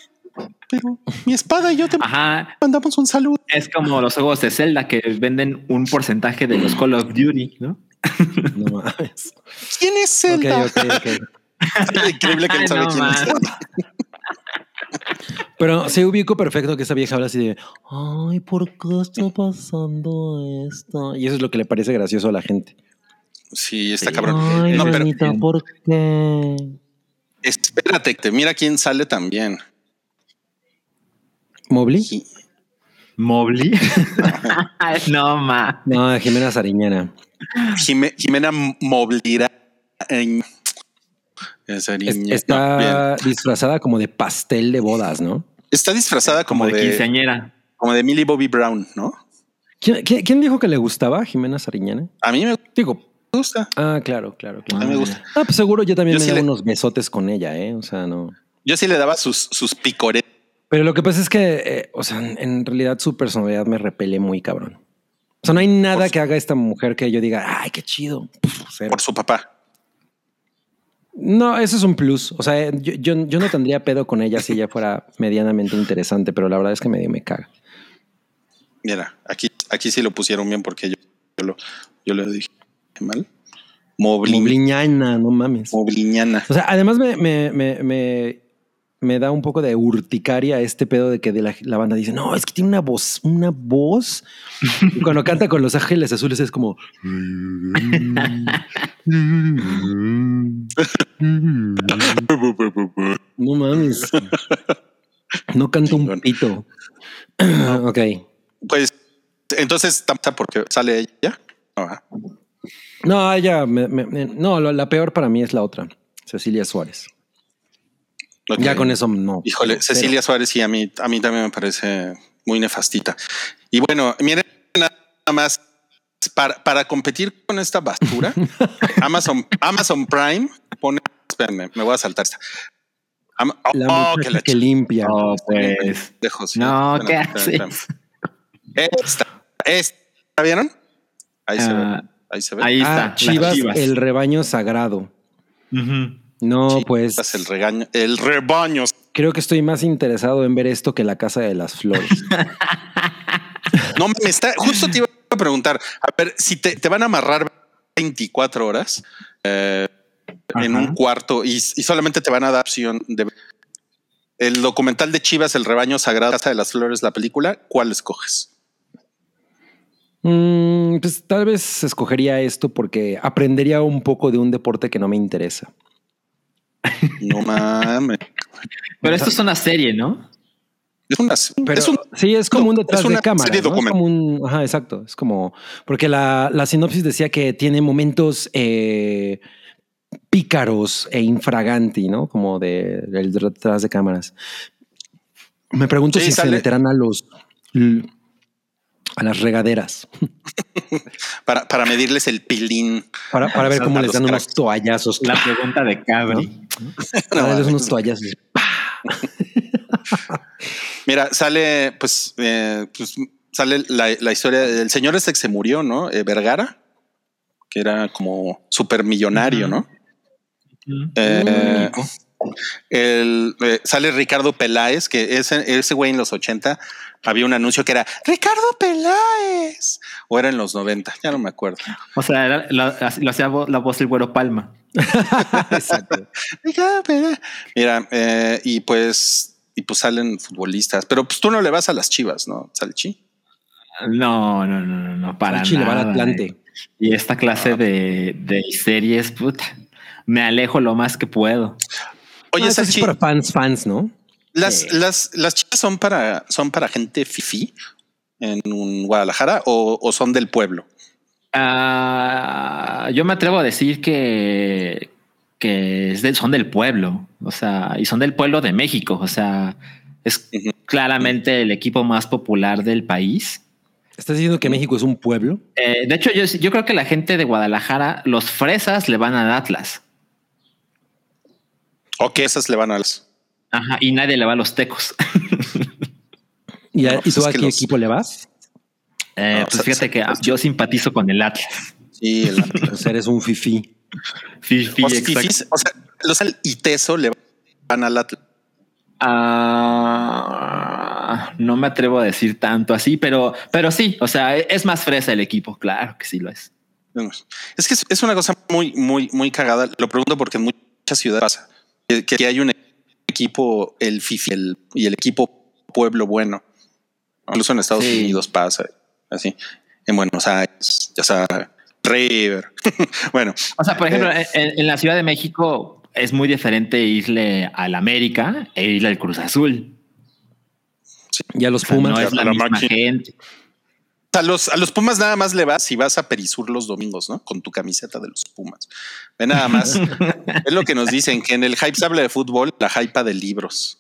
pero mi espada y yo te Ajá. mandamos un saludo. Es como los juegos de Zelda que venden un porcentaje de los Call of Duty, ¿no? No mames. ¿Quién es Ok, Zelda? ok, [LAUGHS] ok. Increíble que no sabe No quién es mames. Zelda. [LAUGHS] Pero se ubico perfecto que esa vieja habla así de ay, ¿por qué está pasando esto? Y eso es lo que le parece gracioso a la gente. Sí, está Sí. cabrón. Ay, No, pero ¿por qué? espérate, que mira quién sale también. ¿Mobley? Mobley. [LAUGHS] no, ma. No, Jimena Sariñana. Jime- Jimena Moblira. en- esa Es- niña. No, está disfrazada como de pastel de bodas, ¿no? Está disfrazada como, Como de de, quinceañera. como de Millie Bobby Brown, ¿no? ¿Quién, quién- quién dijo que le gustaba Jimena Sariñana? A mí me Digo, gusta. ah, claro, claro, A claro. mí me gusta. Ah, pues seguro yo también Yo me sí daba le- unos besotes con ella, ¿eh? O sea, no. Yo sí le daba sus, sus picores. Pero lo que pasa es que, eh, o sea, en realidad su personalidad me repele muy cabrón. O sea, no hay nada Por que haga esta mujer que yo diga, ay, qué chido. Pff, por su papá. No, eso es un plus. O sea, yo, yo, yo no tendría pedo con ella si ella fuera medianamente interesante, pero la verdad es que medio me caga. Mira, aquí, aquí sí lo pusieron bien porque yo, yo lo, yo lo dije mal. Moblin, Mobliñana, no mames. Mobliñana. O sea, además me, me, me, me, me da un poco de urticaria este pedo de que de la, la banda dice, no, es que tiene una voz, una voz. Y cuando canta con los ángeles azules es como... [LAUGHS] No mames. No canta un pito. ok. Pues entonces, ¿tamta porque sale ella? No, ¿ah? No, ella, me- no, la peor para mí es la otra, Cecilia Suárez. Ya con eso no. Híjole, Pero- Cecilia Suárez sí, a mí, a mí también me parece muy nefastita. Y bueno, miren nada más, para, para competir con esta basura, [LAUGHS] Amazon, Amazon Prime pone, espérenme, me voy a saltar esta. La oh, que la que limpia. Oh, pues. dejo, sí. No, Espérame, ¿qué haces? Esta, esta, ¿la vieron? Ahí se Ah, ve, ahí se ve. Ahí está. Ah, Chivas, Chivas. el rebaño sagrado. Ujú. No, Sí, pues es el regaño, el rebaño. creo que estoy más interesado en ver esto que la casa de las flores. [LAUGHS] No me está, justo te iba a preguntar, a ver, si te, te van a amarrar 24 horas eh, en un cuarto y, y solamente te van a dar opción de el documental de Chivas, El Rebaño Sagrado, Casa de las Flores, la película, ¿cuál escoges? Mm, pues tal vez escogería esto porque aprendería un poco de un deporte que no me interesa. No mames. Pero esto es una serie, ¿no? Es una, Pero es un- sí, es como un detrás es una de cámara. serie ¿no? Es documental. como un, ajá, exacto. Es como porque la, la sinopsis decía que tiene momentos eh, pícaros e infraganti, ¿no? Como de del detrás de cámaras. Me pregunto Sí, si se meterán a los a las regaderas [LAUGHS] para, para medirles el pilín. para, para ver cómo les dan unos toallazos. La pregunta de Cabri. Para darles mames. unos toallazos. [LAUGHS] Mira, sale, pues, eh, pues sale la, la historia del señor este que se murió, ¿no? Eh, Vergara, que era como súper millonario, ¿no? Eh, el, eh, sale Ricardo Peláez, que ese, ese güey en los 80 había un anuncio que era Ricardo Peláez, o era en los 90, ya no me acuerdo. O sea, era- lo, lo hacía vo- la voz del güero Palma. [LAUGHS] Exacto. Ricardo Peláez. Mira, eh, y pues, y pues salen futbolistas, pero pues tú no le vas a las chivas, ¿no? Salchi. No, no, no, no, no, para va al nada. Atlante. eh. Y esta clase de, de series, puta, me alejo lo más que puedo. Oye, Ah, eso es Salchi, para fans, fans, ¿no? las, Sí. las, las chivas son para, son para gente fifi en un Guadalajara o, o son del pueblo. Ah, yo me atrevo a decir que, que es son del pueblo, o sea, y son del pueblo de México, o sea, es claramente el equipo más popular del país. ¿Estás diciendo que México es un pueblo? Eh, de hecho, yo, yo creo que la gente de Guadalajara, los fresas le van al Atlas. O que esas le van a las. Ajá, y nadie le va a los tecos. [LAUGHS] ¿Y, a- No, ¿y pues tú es a que qué los- equipo le vas? Eh, No, pues o sea, fíjate que pues- yo simpatizo con el Atlas. Sí, el- [LAUGHS] Pues eres un fifí. Sí, o, sea, o sea, los al Iteso le van al Atlas. Ah, no me atrevo a decir tanto así, pero, pero sí, o sea, e, es más fresa el equipo, claro que sí lo es. Es que es, es una cosa muy, muy, muy cagada. Lo pregunto porque en muchas ciudades pasa que, que hay un equipo, el FIFI el- y el equipo Pueblo Bueno. Incluso en Estados Sí. Unidos pasa así. En Buenos Aires, ya sabes, River. [LAUGHS] bueno, O sea, por ejemplo, Eh. en, en la Ciudad de México es muy diferente irle al América e irle al Cruz Azul. Y a los O sea, Pumas. no es la la misma máquina. gente. A los, a los Pumas nada más le vas si vas a Perisur los domingos, ¿no? Con tu camiseta de los Pumas. Ve nada más. [LAUGHS] es lo que nos dicen, que en el hype se habla de fútbol, la hypa de libros.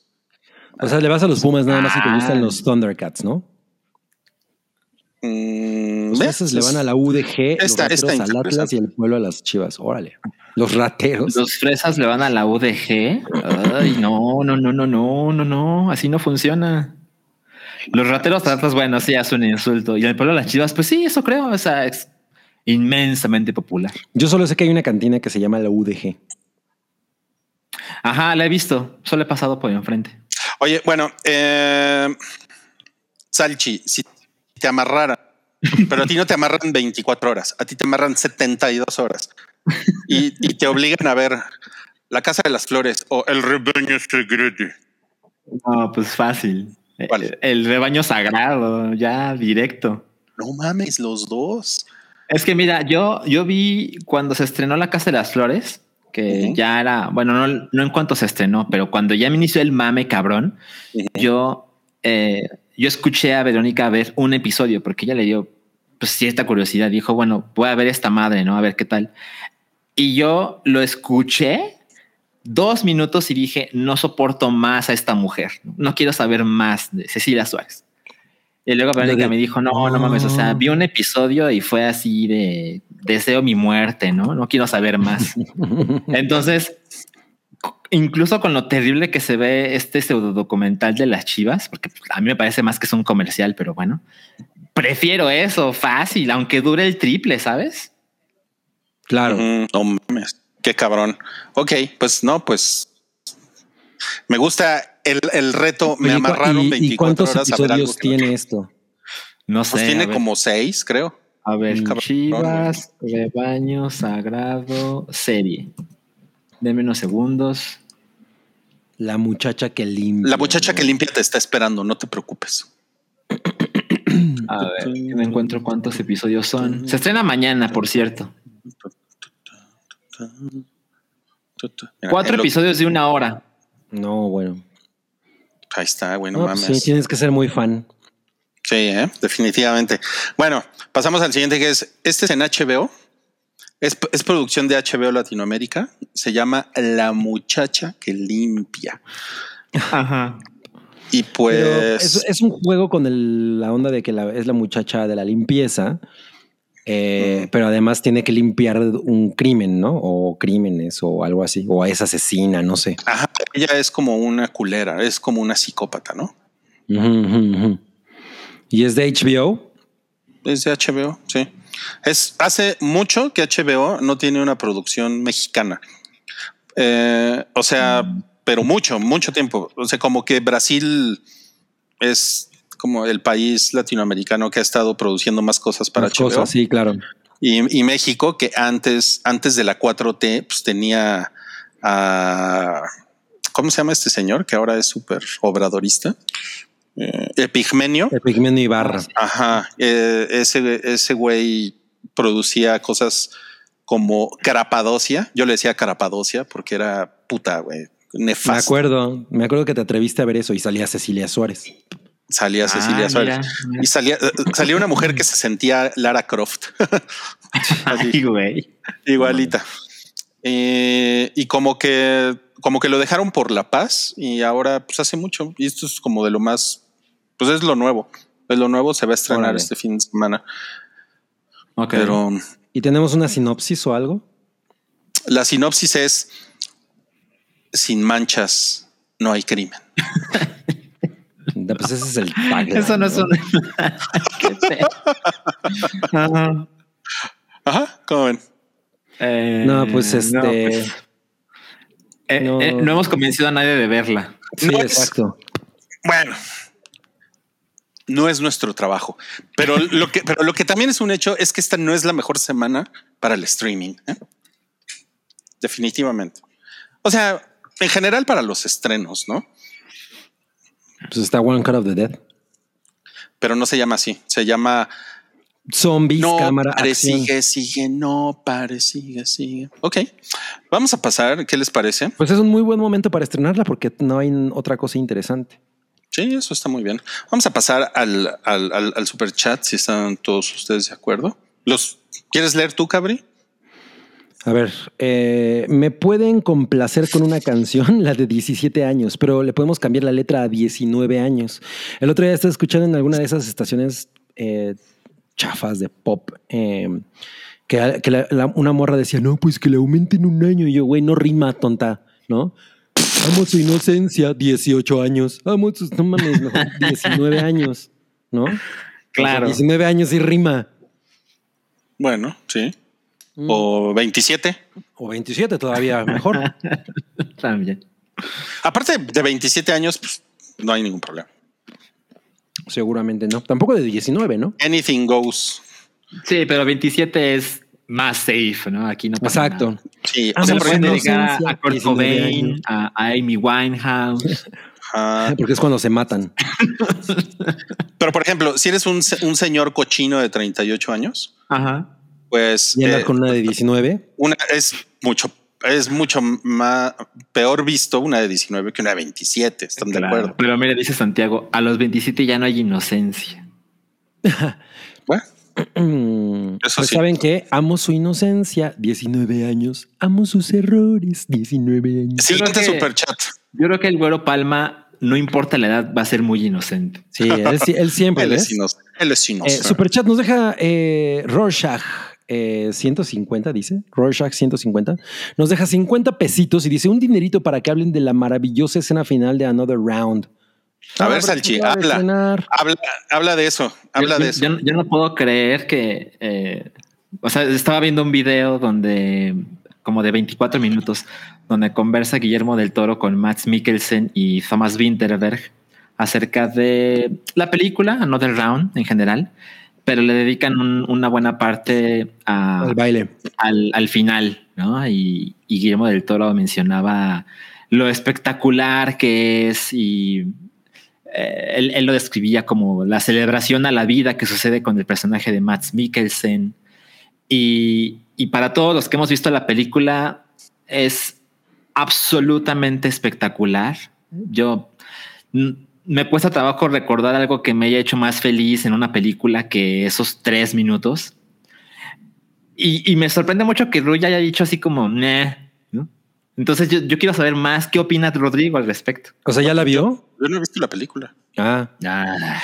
O sea, le vas a los Pumas nada más si te Ah. gustan los Thundercats, ¿no? Mm, Los fresas le van a la UDG, los Esta- esta rateros al. Atlas y el pueblo a las Chivas. Órale. Los rateros. Los fresas le van a la UDG. Ay, no, no, no, no, no, no, no. Así no funciona. Los rateros tratas, bueno, sí, es un insulto. Y el pueblo de las chivas, pues sí, eso creo. O sea, es inmensamente popular. Yo solo sé que hay una cantina que se llama la UDG. Ajá, la he visto. Solo he pasado por enfrente. Oye, bueno, eh, Salchi, si te amarraran, [LAUGHS] pero a ti no te amarran 24 horas, a ti te amarran 72 horas y, y te obligan a ver La Casa de las Flores o El Rebaño Secreto. No, pues fácil. ¿Cuál? El, el rebaño sagrado, ya directo. No mames, los dos. Es que mira, yo, yo vi cuando se estrenó La Casa de las Flores, que ya era, bueno, no, no en cuanto se estrenó, pero cuando ya me inició el mame cabrón, yo, eh, yo escuché a Verónica ver un episodio porque ella le dio pues, cierta curiosidad. Dijo, bueno, voy a ver esta madre, ¿no? A ver qué tal. Y yo lo escuché dos minutos y dije, no soporto más a esta mujer. No quiero saber más de Cecilia Suárez. Y luego Verónica de- me dijo, no, no mames, o sea, vi un episodio y fue así de deseo mi muerte, ¿no? No quiero saber más. [LAUGHS] Entonces, incluso con lo terrible que se ve este pseudo documental de las chivas, porque a mí me parece más que es un comercial, pero bueno, prefiero eso fácil, aunque dure el triple, ¿sabes? Claro. Ujú, No mames, qué cabrón. Ok, pues no, pues me gusta el, el reto. Me Oye, ¿cu- amarraron y- 24 ¿Y cuántos horas a ver algo episodios no tiene esto? No sé. Pues tiene como seis, creo. A ver, Cabrón. Chivas, rebaño sagrado, serie. Deme unos segundos. La muchacha que limpia. La muchacha que limpia te está esperando, no te preocupes. A ver, que no encuentro cuántos episodios son. Se estrena mañana, por cierto. Mira, Cuatro episodios de una hora. No, bueno. Ahí está, güey, no, No, pues mames. sí, tienes que ser muy fan. Sí, ¿eh? definitivamente. Bueno, pasamos al siguiente que es, este es en HBO. Es, es producción de HBO Latinoamérica. Se llama La muchacha que limpia. Ajá. Y pues... es, es un juego con el- la onda de que la- es la muchacha de la limpieza, eh, Mm. pero además tiene que limpiar un crimen, ¿no? O crímenes o algo así, o es asesina, no sé. Ajá, ella es como una culera, es como una psicópata, ¿no? Ujú, ujú, ujú. Y es de HBO. Es de HBO, sí. Es hace mucho que HBO no tiene una producción mexicana. Eh, o sea, pero mucho, mucho tiempo. O sea, como que Brasil es como el país latinoamericano que ha estado produciendo más cosas para Más HBO. cosas, sí, claro. Y, y México, que antes, antes de la 4T, pues tenía a. ¿Cómo se llama este señor? Que ahora es súper obradorista. Eh, Epigmenio. Epigmenio Ibarra. Ajá. eh, ese, ese güey producía cosas como Carapadocia. Yo le decía Carapadocia porque era puta, güey. Me Nefasto. acuerdo, me acuerdo que te atreviste a ver eso y salía Cecilia Suárez. Salía Cecilia Ah, Suárez. mira, mira. Y salía, eh, salía una mujer que se sentía Lara Croft. [LAUGHS] Así. Ay, güey. Igualita. Eh, y como que, como que lo dejaron por la paz y ahora pues hace mucho. Y esto es como de lo más, pues es lo nuevo. Es lo nuevo, se va a estrenar Órale. este fin de semana. Ok. Pero ¿Y tenemos una sinopsis o algo? la sinopsis es sin manchas no hay crimen. [LAUGHS] Da, Pues ese es el tagline, Eso no es un. [LAUGHS] Ajá. [LAUGHS] Ajá, ¿cómo ven? Eh, No, pues este. pues, eh, no. eh, no hemos convencido a nadie de verla. sí, no es- exacto. Bueno, no es nuestro trabajo, pero [LAUGHS] lo que, pero lo que también es un hecho es que esta no es la mejor semana para el streaming. ¿eh? Definitivamente. O sea, en general para los estrenos, ¿no? Pues está One Cut of the Dead. Pero no se llama así. Se llama Zombies, no cámara, pare, acción. sigue, sigue, no pare, sigue, sigue. Ok, vamos a pasar. ¿Qué les parece? Pues es un muy buen momento para estrenarla porque no hay otra cosa interesante. Sí, eso está muy bien. Vamos a pasar al, al, al, al super chat si están todos ustedes de acuerdo. Los ¿Quieres leer tú, Cabri? A ver, eh, me pueden complacer con una canción, [LAUGHS] la de 17 años, pero le podemos cambiar la letra a 19 años. El otro día estaba escuchando en alguna de esas estaciones eh, chafas de pop eh, que, que la- la- una morra decía, no, pues que le aumenten un año. Y yo, güey, no rima, tonta, ¿no? Amo su inocencia, 18 años. Amo sus, no mames, mejor [LAUGHS] 19 años, ¿no? Claro. 19 años y rima. Bueno, sí. O 27. O 27 todavía mejor. [LAUGHS] También. Aparte de 27 años, pues, no hay ningún problema. Seguramente no. Tampoco de 19, ¿no? Anything goes. Sí, pero 27 es más safe, ¿no? Aquí no pasa Exacto. nada. Sí, Ah, o sea, a, a Kurt 19 Cobain, años. a, a Amy Winehouse. ah, [LAUGHS] Porque es cuando se matan. pero por ejemplo, si eres un, un señor cochino de 38 años, Ajá. Pues Y eh, con una de 19. una es mucho, es mucho más peor visto una de 19 que una de 27. ¿Están de acuerdo? Pero mira, dice Santiago, a los 27 ya no hay inocencia. Bueno, [CLEARS THROAT] Eso pues sí. saben que amo su inocencia, 19 años. Amo sus errores, 19 años. siguiente que- super chat. Yo creo que el güero Palma, no importa la edad, va a ser muy inocente. Sí, él, sí- él siempre. Él es inocente. Él es Eh, inocente. Superchat nos deja eh, Rorschach. Eh, 150 dice Rorschach 150 nos deja 50 pesitos y dice un dinerito para que hablen de la maravillosa escena final de Another Round. A ver, Salchi, habla. Habla, habla de eso. Habla yo, de eso. Yo, yo no puedo creer que, eh, o sea, estaba viendo un video donde, como de 24 minutos, donde conversa Guillermo del Toro con Max Mikkelsen y Thomas Winterberg acerca de la película Another Round en general, pero le dedican un- una buena parte a, Al baile. al, al final, ¿no? Y, y Guillermo del Toro mencionaba lo espectacular que es y eh, él, él lo describía como la celebración a la vida que sucede con el personaje de Max Mikkelsen. Y, y para todos los que hemos visto la película es absolutamente espectacular. Yo me cuesta trabajo recordar algo que me haya hecho más feliz en una película que esos tres minutos. Y, y me sorprende mucho que Rui haya dicho así como, "Nah", ¿no? Entonces yo, yo quiero saber más qué opina Rodrigo al respecto. O sea, ¿ya la vio? Yo no he visto la película. Ah, Ay,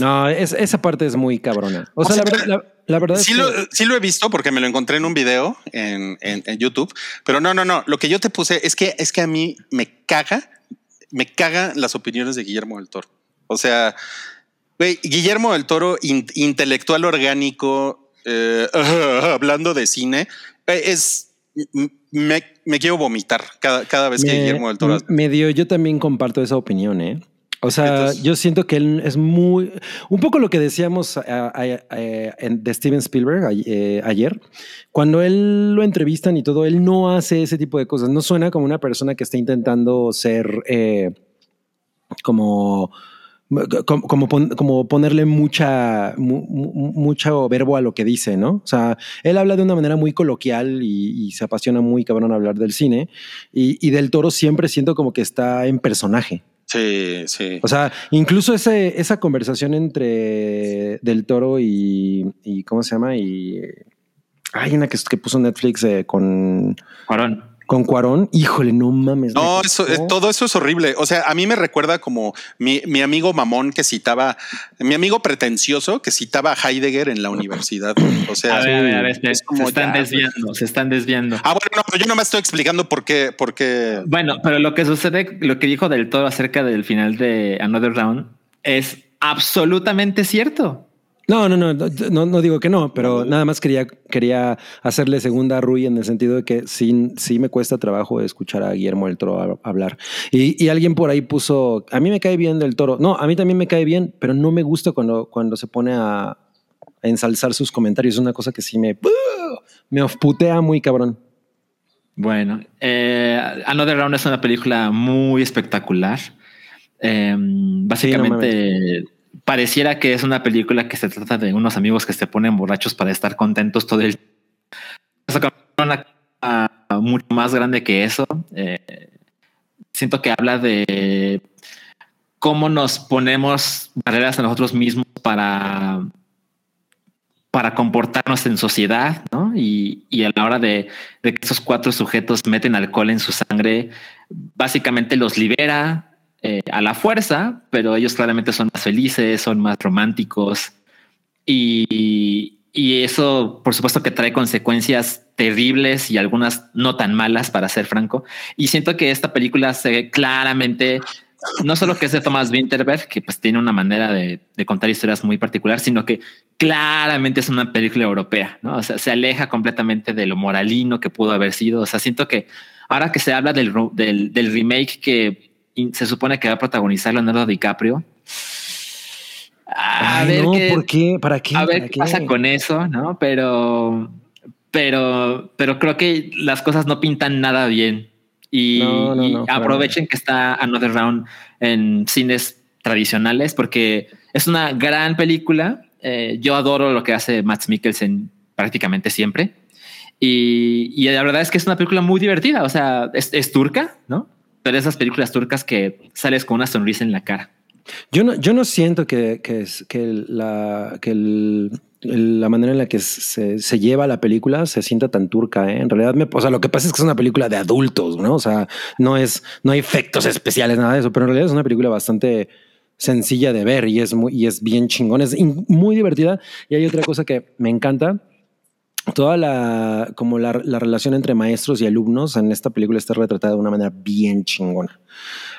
no, es- esa parte es muy cabrona. O, sea, sea, la, verdad, la, la verdad es Sí que- lo, sí lo he visto porque me lo encontré en un video en, en- en YouTube, pero no, no, no. Lo que yo te puse es que es que a mí me caga, me caga las opiniones de Guillermo del Toro. O sea, güey, Guillermo del Toro, in- intelectual orgánico, eh, [LAUGHS] hablando de cine, eh, es me, me quiero vomitar cada, cada vez que Guillermo del Toro. medio yo también comparto esa opinión, ¿eh? O sea, Entonces- yo siento que él es muy, un poco lo que decíamos a- a- a- de Steven Spielberg a- eh, ayer, cuando él lo entrevistan y todo, él no hace ese tipo de cosas, no suena como una persona que está intentando ser eh, como, como, como, pon- como ponerle mucha, mu- mu- mucho verbo a lo que dice, ¿no? O sea, él habla de una manera muy coloquial y, y se apasiona muy cabrón a hablar del cine y, y del toro siempre siento como que está en personaje. Sí, sí. O sea, incluso ese, esa conversación entre Del Toro y, y ¿cómo se llama? Y hay una que, que puso Netflix eh, con, Cuarón. Con Cuarón. Híjole, no mames. No, eso, todo eso es horrible. O sea, a mí me recuerda como mi, mi amigo mamón que citaba, mi amigo pretencioso que citaba a Heidegger en la universidad. O sea, A ver, a ver, a ver, se, es como se están ya, desviando, se están desviando. Ah, bueno, no, pero yo no me estoy explicando por qué, por qué. Bueno, pero lo que sucede, lo que dijo del todo acerca del final de Another Round es absolutamente cierto. No, no, no, no, no digo que no, pero nada más quería, quería hacerle segunda a Rui en el sentido de que sí, sí me cuesta trabajo escuchar a Guillermo del Toro hablar. Y, y alguien por ahí puso, a mí me cae bien del Toro. No, a mí también me cae bien, pero no me gusta cuando, cuando se pone a, a ensalzar sus comentarios. Es una cosa que sí me, me putea muy cabrón. Bueno, eh, Another Round es una película muy espectacular. Eh, básicamente pareciera que es una película que se trata de unos amigos que se ponen borrachos para estar contentos todo el tiempo. Una mucho más grande que eso. Eh, siento que habla de cómo nos ponemos barreras a nosotros mismos para, para comportarnos en sociedad, ¿no? Y, y a la hora de, de que esos cuatro sujetos meten alcohol en su sangre, básicamente los libera eh, a la fuerza, pero ellos claramente son más felices, son más románticos y, y eso, por supuesto, que trae consecuencias terribles y algunas no tan malas, para ser franco. Y siento que esta película se claramente no solo que es de Thomas Winterberg, que pues tiene una manera de, de, contar historias muy particular, sino que claramente es una película europea, ¿no? O sea, se aleja completamente de lo moralino que pudo haber sido. O sea, siento que ahora que se habla del, del remake que se supone que va a protagonizar Leonardo DiCaprio, a Ay, ver no, qué, ¿por qué? ¿Para qué? A ver ¿Para qué pasa con eso, ¿no? Pero, pero, pero creo que las cosas no pintan nada bien y, No, no, y no, aprovechen que está Another Round en cines tradicionales porque es una gran película. Eh, yo adoro lo que hace Matt Mikkelsen prácticamente siempre. Y, y la verdad es que es una película muy divertida. O sea, es, es turca, ¿no? Pero esas películas turcas que sales con una sonrisa en la cara. Yo no, yo no siento que, que, la, que la manera en la que se, se lleva la película se sienta tan turca. ¿eh? En realidad, me, o sea, lo que pasa es que es una película de adultos, ¿no? O sea, no es, no hay efectos especiales, nada de eso, pero en realidad es una película bastante sencilla de ver y es muy, y es bien chingón, es muy divertida. Y hay otra cosa que me encanta. Toda la, como la, la relación entre maestros y alumnos en esta película está retratada de una manera bien chingona.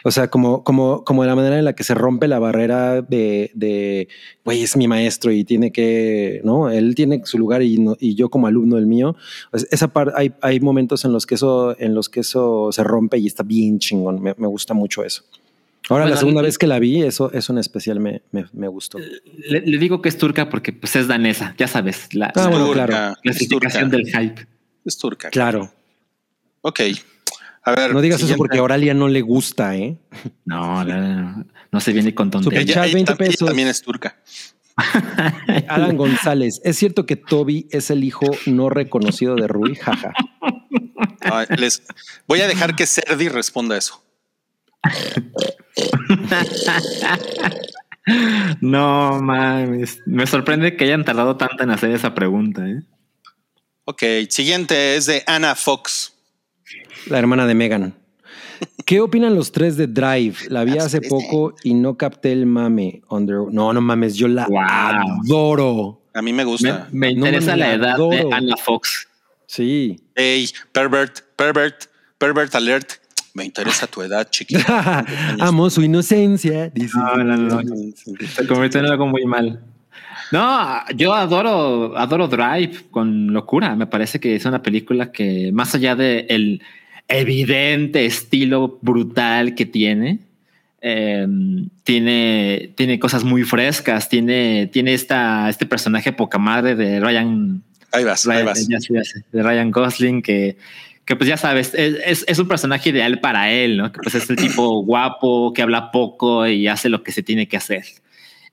O sea, como, como, como de la manera en la que se rompe la barrera de, de güey, es mi maestro y tiene que, ¿no? Él tiene su lugar y, yo como alumno el mío. Esa parte, hay, hay momentos en los que eso, en los que eso se rompe y está bien chingón. Me, me gusta mucho eso. Ahora, Bueno, la segunda vez que la vi, eso, eso en especial me, me, me gustó. Le, le digo que es turca porque pues es danesa, ya sabes, la, Ah, la bueno, turca, claro. clasificación turca, del hype. es turca. Claro. Ok. A ver. No digas eso porque a Oralia no le gusta, ¿eh? No, no, no, no se viene con tonterías. Ella, Chat, ella 20 tam- ella pesos. también es turca. [LAUGHS] Alan González, ¿es cierto que Toby es el hijo no reconocido de Rui? Jaja. Les voy a dejar que Serdi responda eso. [LAUGHS] No mames, me sorprende que hayan tardado tanto en hacer esa pregunta. ¿eh? Ok, siguiente es de Anna Fox. La hermana de Megan. ¿Qué opinan los tres de Drive? La vi Las hace poco y no capté el mame. Under... No, no mames, yo la Wow. adoro. A mí me Me, gusta. me interesa mames, la la edad adoro. de Anna Fox. Sí. Hey, pervert, pervert, pervert alert. Me interesa tu edad, chiquita. [LAUGHS] Amo su inocencia. Dice. No, no, no. Se convirtió en algo muy mal. No, yo adoro, adoro Drive con locura. Me parece que es una película que, más allá de el evidente estilo brutal que tiene, eh, tiene, tiene cosas muy frescas. Tiene, tiene esta, este personaje poca madre de Ryan, Ahí vas, ahí vas. ya ya de Ryan Gosling que, que pues ya sabes, es, es- es un personaje ideal para él, ¿no? Que pues es el tipo [CLEARS THROAT] guapo, que habla poco y hace lo que se tiene que hacer.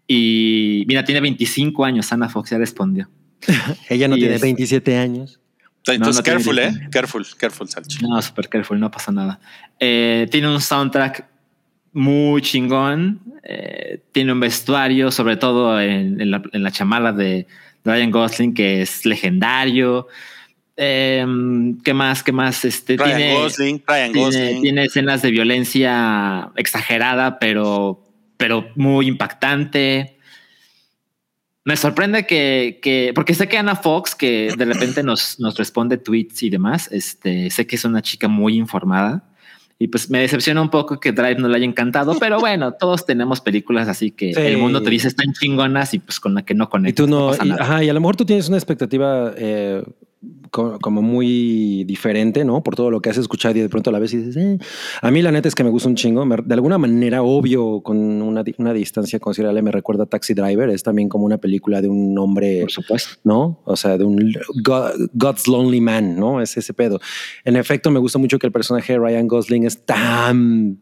Y mira, tiene 25 años, Ana Fox ya respondió. [LAUGHS] Ella no Y tiene es- 27 años. Entonces, no tiene careful, eh. Careful, careful, Salchi. No, super careful, no pasa nada. Eh, tiene un soundtrack muy chingón. eh, tiene un vestuario, sobre todo en, en la, en la chamala de Ryan Gosling, que es legendario. Eh, ¿Qué más? ¿Qué más? Este, Ryan tiene, Gosling, Ryan tiene, Gosling. tiene escenas de violencia exagerada, pero, pero muy impactante. Me sorprende que, que, porque sé que Ana Fox, que de repente [CLEARS THROAT] nos, nos responde tweets y demás, este, sé que es una chica muy informada y pues me decepciona un poco que Drive no le haya encantado, [LAUGHS] pero bueno, todos tenemos películas así que Sí. el mundo te dice están chingonas y pues con la que no Y conectas. tú no, pasa y, nada. ajá, y a lo mejor tú tienes una expectativa eh, como muy diferente, ¿no? Por todo lo que has escuchado y de pronto a la vez dices, eh. a mí la neta es que me gusta un chingo. Me- de alguna manera, obvio, con una, una distancia considerable, me recuerda a Taxi Driver. Es también como una película de un hombre, Por supuesto. ¿no? O sea, de un God- God's Lonely Man, ¿no? Es ese pedo. En efecto, me gusta mucho que el personaje de Ryan Gosling es tan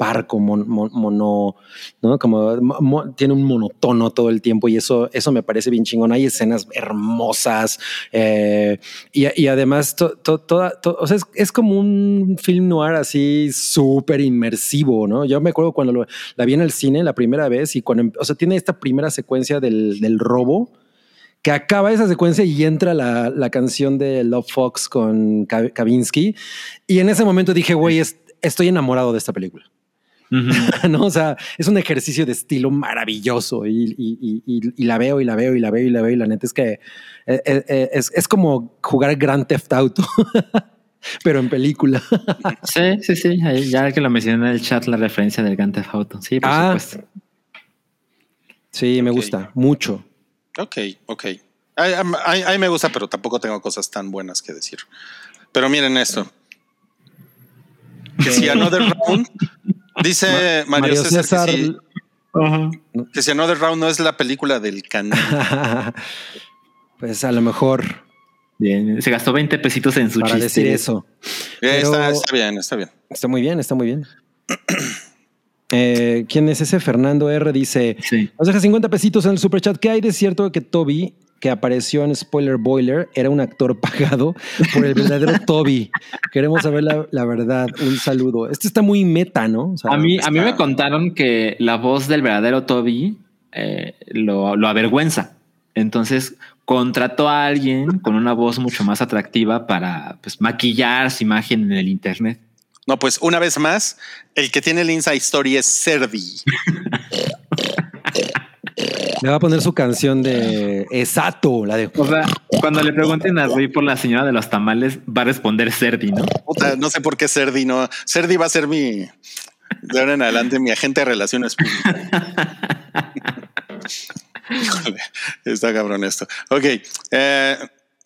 parco, mon- mon- mono, ¿no? Como mo- mo- tiene un monotono todo el tiempo y eso, eso me parece bien chingón. Hay escenas hermosas eh, y, y además to- to- toda, to- o sea, es, es como un film noir así súper inmersivo, ¿no? Yo me acuerdo cuando lo- la vi en el cine la primera vez y cuando, o sea, tiene esta primera secuencia del, del robo que acaba esa secuencia y entra la, la canción de Love Fox con Ka- Kavinsky. Y en ese momento dije, güey, es- estoy enamorado de esta película. [LAUGHS] ¿no? O sea, es un ejercicio de estilo maravilloso y, y- y- y- y la veo y la veo y la veo y la veo y la neta es que eh, eh, eh, es, es como jugar Grand Theft Auto, [LAUGHS] pero en película. [LAUGHS] Sí, sí, sí. Ya que lo mencioné en el chat, la referencia del Grand Theft Auto. Sí, por Ah. supuesto. Sí, me gusta mucho. Ok, ok. Ay, ay, me gusta, pero tampoco tengo cosas tan buenas que decir. Pero miren esto. Que si Another Round, dice Mario, Mario César, César, que, si, que si Another Round no es la película del canal. [LAUGHS] pues a lo mejor Bien. Se gastó 20 pesitos en su para chiste. decir eso. Eh, está, bien, está bien. Está muy bien, está muy bien. [CLEARS THROAT] Eh, ¿Quién es ese? Fernando R dice: Sí. Nos deja 50 pesitos en el superchat. ¿Qué hay de cierto que Toby, que apareció en Spoiler Boiler, era un actor [LAUGHS] pagado por el verdadero Toby? Queremos saber la, la verdad. Un saludo. Este está muy meta, ¿no? O sea, A mí, a mí me contaron que la voz del verdadero Toby eh, lo, lo avergüenza. Entonces contrató a alguien con una voz mucho más atractiva para pues, maquillar su imagen en el internet. No, pues una vez más, el que tiene el inside story es Serdi. [LAUGHS] le va a poner su canción de Exacto, la de. O sea, cuando le pregunten a Rui por la señora de los tamales, va a responder Serdi, ¿no? Puta, no sé por qué Serdi no. Serdi va a ser mi, de ahora en adelante, mi agente de relaciones públicas. [LAUGHS] Híjole, está cabrón esto. Ok. eh,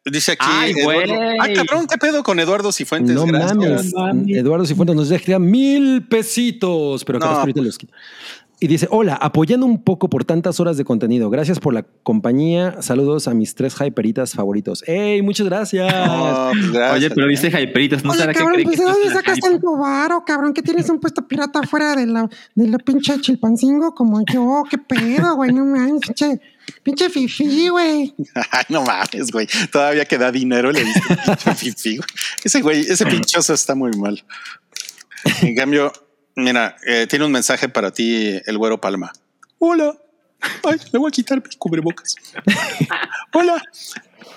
dice aquí. Ay, Eduardo- ah, cabrón, ¿qué pedo con Eduardo Cifuentes? No Gracias. mames. Eduardo Cifuentes nos deja mil pesitos, pero No. ahorita los quito. Y dice, hola, apoyando un poco por tantas horas de contenido. Gracias por la compañía. Saludos a mis tres hyperitas favoritos. ¡Ey, muchas gracias! No, [LAUGHS] pues gracias. Oye, pero dice Hyperitos, ¿no Oye, será que cabrón, cree pues que ¿de dónde es una sacas hype? tanto varo, cabrón? Que tienes un puesto pirata fuera de la, de la pinche Chilpancingo como yo. ¿Qué pedo, güey? No mames, pinche, pinche fifí, güey. [LAUGHS] Ay, no mames, güey. Todavía que da dinero le dice pinche [LAUGHS] fifí, güey. Ese güey, ese pinchoso está muy mal. En cambio, mira, eh, tiene un mensaje para ti, el güero Palma. Hola. Ay, le voy a quitar mi cubrebocas. [LAUGHS] Hola.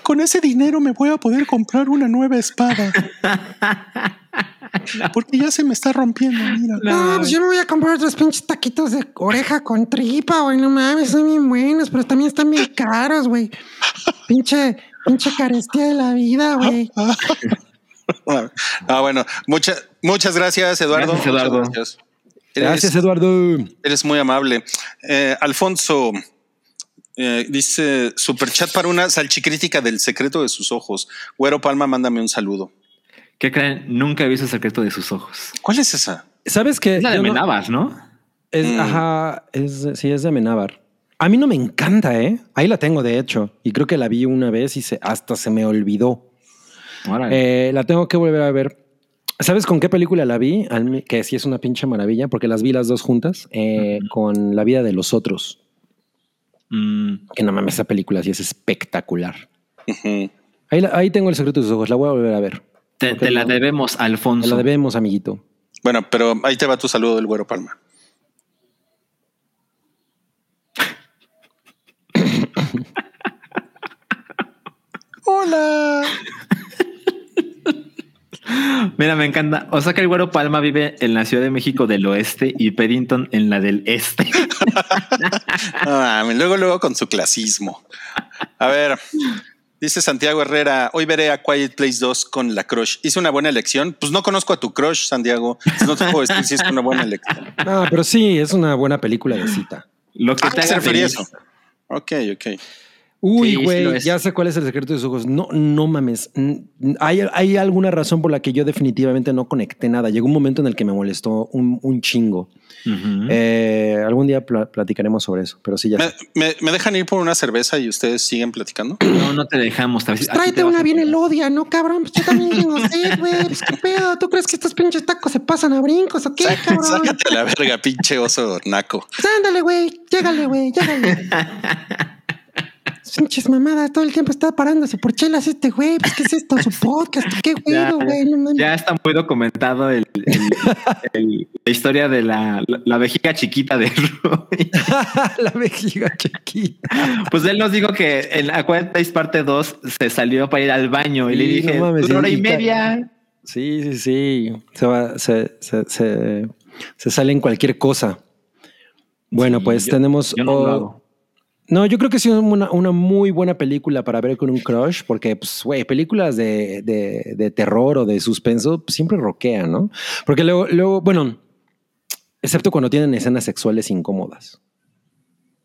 Con ese dinero me voy a poder comprar una nueva espada. Porque ya se me está rompiendo, mira. No, pues yo me voy a comprar otros pinches taquitos de oreja con tripa, güey. No mames, son bien buenos, pero también están bien caros, güey. Pinche, pinche carestía de la vida, güey. Ah, [LAUGHS] bueno, muchas muchas gracias, Eduardo. Gracias, Eduardo. Muchas gracias. Eres- Gracias, Eduardo. Eres muy amable. Eh, Alfonso eh, dice superchat para una salchicrítica del secreto de sus ojos. Güero Palma, mándame un saludo. ¿Qué creen? Nunca he visto el secreto de sus ojos. ¿Cuál es esa? ¿Sabes qué? Es la de no-. Es, Mm. Ajá, es, sí, es de Amenábar. A mí no me encanta, ¿eh? Ahí la tengo, de hecho. Y creo que la vi una vez y se, hasta se me olvidó. Eh, la tengo que volver a ver. ¿Sabes con qué película la vi? Que sí es una pinche maravilla, porque las vi las dos juntas, eh, con La vida de los otros. Mm, Que no mames, esa película sí es espectacular. Ahí, la- ahí tengo el secreto de sus ojos, la voy a volver a ver. te, te la no. debemos, Te Alfonso. la debemos, amiguito. Bueno, pero ahí te va tu saludo del Güero Palma. [LAUGHS] Hola. Mira, me encanta. O sea que el güero Palma vive en la Ciudad de México del Oeste y Peddington en la del Este. [LAUGHS] Mames, luego, luego con su clasismo. A ver, dice Santiago Herrera, hoy veré a Quiet Place 2 con la crush. ¿Hice una buena elección? Pues no conozco a tu crush, Santiago. No te puedo decir si es una buena elección. [LAUGHS] No, pero sí, es una buena película de cita. Lo que ¿A te se haga refería feliz. eso? Ok, ok. Uy, Sí, sí güey, ya sé cuál es el secreto de sus ojos. No, no mames. Hay, hay alguna razón por la que yo definitivamente no conecté nada. Llegó un momento en el que me molestó un, un chingo. Eh, algún día pla- platicaremos sobre eso, pero sí, ya ¿Me, sé. me- me dejan ir por una cerveza y ustedes siguen platicando? [CLEARS THROAT] No, no te dejamos. Pues tráete una a- bien elodia, ¿no, cabrón? Pues yo también tengo sed, güey. Pues qué pedo. ¿Tú crees que estos pinches tacos se pasan a brincos o qué, cabrón? Sácate a la verga, pinche oso naco. Pues ándale, güey. Llégale, güey. Llégale. [LAUGHS] Pinches mamadas. Todo el tiempo está parándose por chelas este güey. Pues qué es esto, su podcast. Qué [LAUGHS] güey, güey. No. Ya está muy documentado el, el- el- la historia de la, la, la vejiga chiquita de Rui. [LAUGHS] la vejiga chiquita. Pues él nos dijo que en la Aquatis parte 2 se salió para ir al baño y le dije, mames, "Una hora y- media. Sí, sí, sí. Se va, se, se, se, se sale en cualquier cosa. Bueno, Sí, pues yo- tenemos. Yo no oh. No, yo creo que sí es una, una muy buena película para ver con un crush, porque, pues, güey, películas de, de, de terror o de suspenso pues, siempre roquean, ¿no? Porque luego, luego, bueno, excepto cuando tienen escenas sexuales incómodas,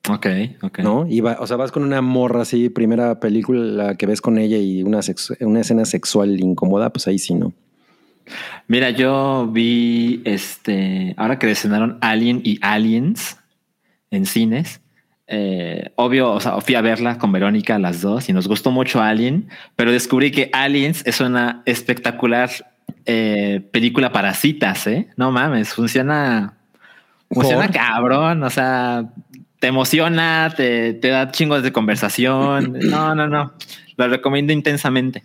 Ok, ok. ¿no? Y va- o sea, vas con una morra así, primera película que ves con ella y una, una escena sexual incómoda, pues ahí sí, ¿no? Mira, yo vi este, ahora que estrenaron Alien y Aliens en cines. Eh, obvio, o sea, fui a verla con Verónica las dos y nos gustó mucho Alien, pero descubrí que Aliens es una espectacular eh, película para citas, ¿eh? No mames, funciona, funciona ¿Por? cabrón, o sea, te emociona, te, te da chingos de conversación. [CLEARS THROAT] No, no, no, lo recomiendo intensamente.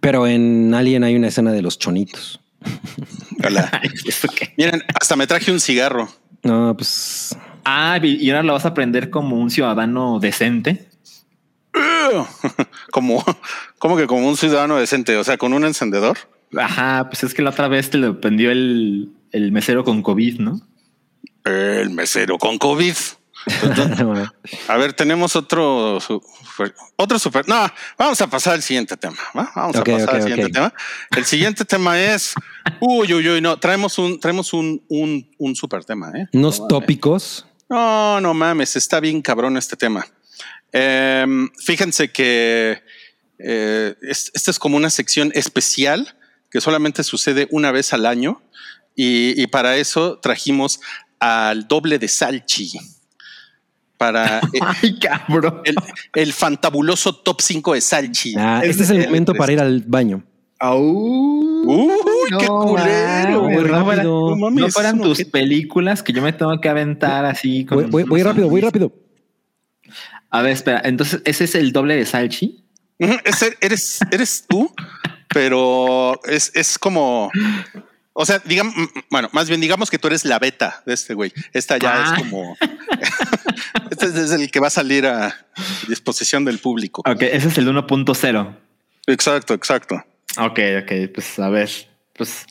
Pero en Alien hay una escena de los chonitos. Hola. [LAUGHS] Miren, hasta me traje un cigarro. No, pues Ah, y ahora lo vas a aprender como un ciudadano decente. [LAUGHS] Como, como que como un ciudadano decente, o sea, con un encendedor. Ajá, pues es que la otra vez te lo prendió el, el mesero con COVID, ¿no? El mesero con COVID. [LAUGHS] A ver, tenemos otro, su- otro super. No, vamos a pasar al siguiente tema. ¿va? Vamos a pasar al siguiente tema. El siguiente tema es. Uy, uy, uy, no. Traemos un, traemos un, un, un super tema, ¿eh? unos tópicos. No, no mames, está bien cabrón este tema. Em, fíjense que eh, es- esta es como una sección especial que solamente sucede una vez al año y, y para eso trajimos al doble de Salchi para [LAUGHS] eh, Ay, cabrón. el, el fantabuloso top 5 de Salchi. Ah, este es el momento para ir al baño. Uy, qué culero, güey. no, fueran, No no tus películas que yo me tengo que aventar así. con Voy, voy- voy unos rápido, voy rápido. A ver, espera. Entonces, ese es el doble de Salchi. Ese eres, eres tú, pero es, es como. O sea, digamos, bueno, más bien digamos que tú eres la beta de este güey. Esta ya Ah. es como. [LAUGHS] este es el que va a salir a disposición del público. Ok, ese es el 1.0. Exacto, exacto. Ok, ok, pues a ver. Pues.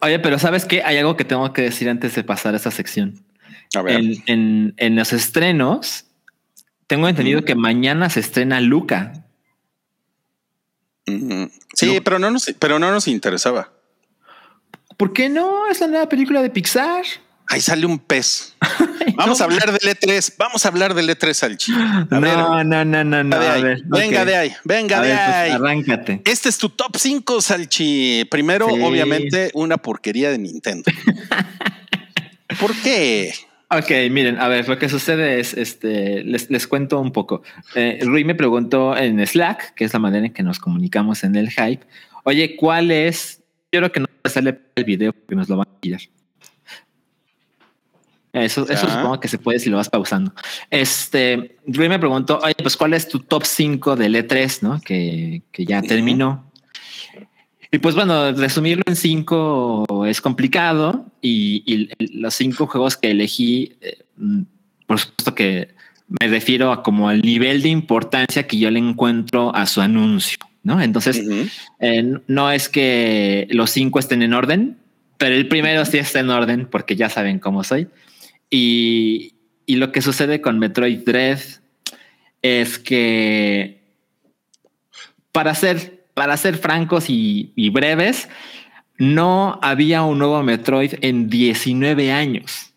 Oye, pero ¿sabes qué? Hay algo que tengo que decir antes de pasar a esta sección. A ver. En, en, en los estrenos, tengo entendido que mañana se estrena Luca. Ujú. Sí, pero no nos, pero no nos interesaba. ¿Por qué no? Es la nueva película de Pixar. Ahí sale un pez. [LAUGHS] Vamos a hablar del E3. Vamos a hablar del E3 al chico. No, no, no, no, no. venga de a ahí, ver, venga de ahí, venga A de ver, pues, ahí. arráncate. Este es tu top 5, Salchi. Primero, Sí. obviamente, una porquería de Nintendo. [LAUGHS] ¿Por qué? Ok, miren, a ver, lo que sucede es, este, les, les cuento un poco. Eh, Rui me preguntó en Slack, que es la manera en que nos comunicamos en el hype, oye, ¿cuál es? Yo creo que no sale el video porque nos lo van a tirar. Eso, eso supongo que se puede si lo vas pausando. Este, Rui me preguntó, oye, pues ¿cuál es tu top 5 del E3, no? Que, que ya terminó. Y pues bueno, resumirlo en cinco es complicado y, los cinco juegos que elegí, eh, por supuesto que me refiero a como al nivel de importancia que yo le encuentro a su anuncio, ¿no? Entonces, eh, no es que los cinco estén en orden, pero el primero sí está en orden porque ya saben cómo soy. Y, y lo que sucede con Metroid Dread es que para ser, para ser francos y, y breves, no había un nuevo Metroid en 19 años.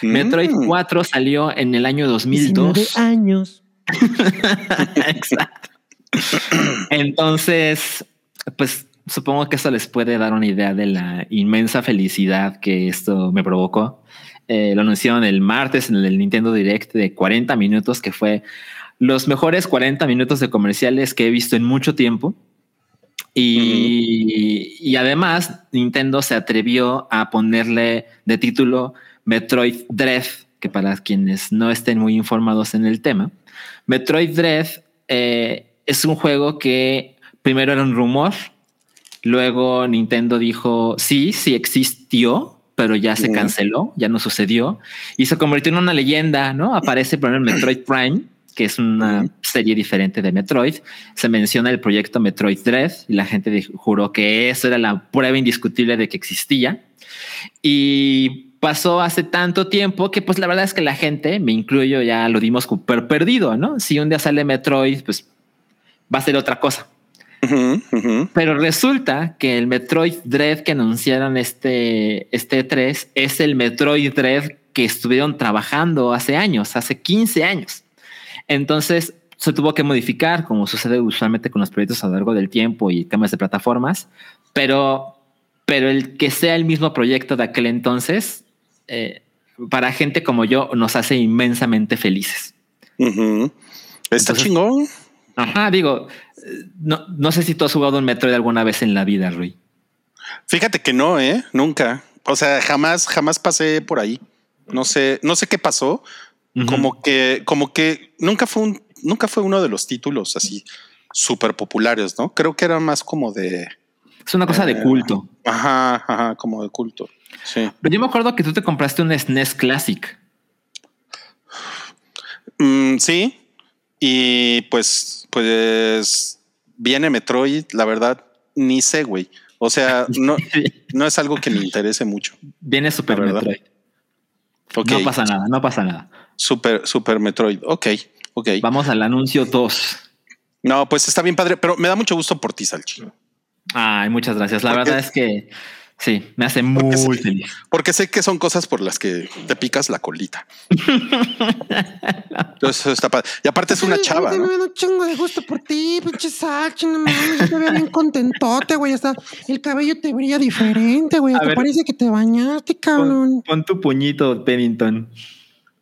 Metroid 4 salió en el año 2002. 19 años. [LAUGHS] Exacto. Entonces, pues supongo que eso les puede dar una idea de la inmensa felicidad que esto me provocó. Eh, lo anunciaron el martes en el Nintendo Direct de 40 minutos, que fue los mejores 40 minutos de comerciales que he visto en mucho tiempo. Y, y además, Nintendo se atrevió a ponerle de título Metroid Dread, que para quienes no estén muy informados en el tema, Metroid Dread eh, es un juego que primero era un rumor, luego Nintendo dijo sí, sí existió, pero ya se canceló, ya no sucedió y se convirtió en una leyenda, ¿no? Aparece por ejemplo, Metroid [COUGHS] Prime, que es una serie diferente de Metroid. Se menciona el proyecto Metroid Dread y la gente juró que eso era la prueba indiscutible de que existía. Y pasó hace tanto tiempo que pues la verdad es que la gente, me incluyo, ya lo dimos súper perdido, ¿no? Si un día sale Metroid, pues va a ser otra cosa. Ujú, ujú. Pero resulta que el Metroid Dread que anunciaron este, este 3 es el Metroid Dread que estuvieron trabajando hace años, hace 15 años. Entonces se tuvo que modificar, como sucede usualmente con los proyectos a lo largo del tiempo y cambios de plataformas, pero, pero el que sea el mismo proyecto de aquel entonces, eh, para gente como yo, nos hace inmensamente felices. Ujú. Está Entonces- chingón. Ajá, digo, no, no sé si tú has jugado un Metroid alguna vez en la vida, Rui. Fíjate que no, eh, nunca. O sea, jamás, jamás pasé por ahí. No sé, no sé qué pasó. Como que, como que nunca fue un, nunca fue uno de los títulos así súper populares, ¿no? Creo que era más como de, Es una cosa de Eh, culto. ajá, ajá, como de culto. Sí. Pero yo me acuerdo que tú te compraste un SNES Classic. Mm, sí. Y pues, pues viene Metroid, la verdad, ni sé, güey. O sea, no, [LAUGHS] no es algo que me interese mucho. Viene Super. Metroid. Ok. No pasa nada, no pasa nada. Super, super Metroid. Ok, ok. Vamos al anuncio 2. No, pues está bien padre, pero me da mucho gusto por ti, Salchi. Ay, muchas gracias. La Porque- verdad es que sí, me hace Porque muy feliz. Porque sé que son cosas por las que te picas la colita. [LAUGHS] Entonces eso está padre. Y aparte es una chava, ay, ¿no? Me da un chingo de gusto por ti, pinche Sachi, no mames, yo te veo bien contentote, güey, hasta el cabello te brilla diferente, güey, te ver. parece que te bañaste, Pon, cabrón. pon tu puñito, Pennington.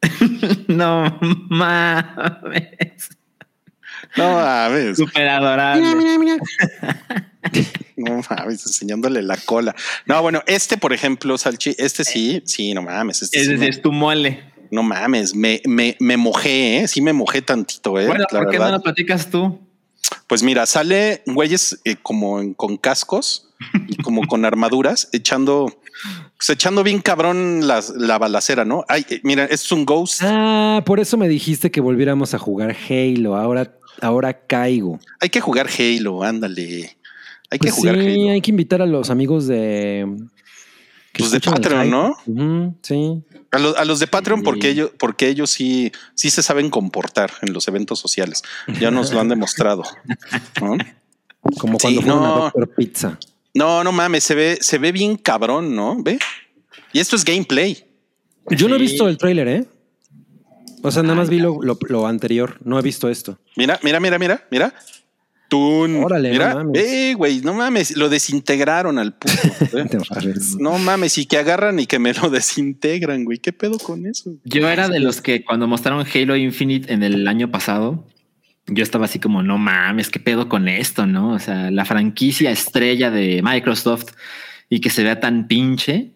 [LAUGHS] no mames. No mames, Súper adorable. Mira, mira, mira. [LAUGHS] no mames, enseñándole la cola. No, bueno, este, por ejemplo, Salchi, este sí, sí, no mames. Este Es, sí tu mole. no mames, me, me, me mojé, ¿eh? Sí me mojé tantito, ¿eh? Bueno, la ¿por qué verdad. no lo platicas tú? Pues mira, sale güeyes eh, como en- con cascos y como con armaduras, echando, pues echando bien cabrón las- la balacera, ¿no? Ay, eh, mira, es un ghost. Ah, por eso me dijiste que volviéramos a jugar Halo. Ahora, ahora caigo. Hay que jugar Halo, ándale. Hay que Pues jugar sí, Halo. hay que invitar a los amigos de. Pues de Patreon. ¿no? Sí. A, los- a los de Patreon, Sí. porque ellos, porque ellos sí, sí se saben comportar en los eventos sociales. Ya nos lo han [LAUGHS] demostrado. ¿no? Como Sí, cuando fueron no. a Doctor Pizza. No, no mames, se ve, se ve bien cabrón, ¿no? Ve. Y esto es gameplay. Yo no he Sí. visto el tráiler, ¿eh? O sea, nada más vi lo, lo- lo anterior. No he visto esto. Mira, mira, mira, mira, mira. Tun. Órale, mira. no mames. Eh, güey, no mames. Lo desintegraron al puto. [LAUGHS] no mames, y que agarran y que me lo [LAUGHS] desintegran, güey. ¿Qué pedo con eso? Yo era de los que cuando mostraron Halo Infinite en el año pasado, yo estaba así como, no mames, qué pedo con esto, ¿no? O sea, la franquicia estrella de Microsoft y que se vea tan pinche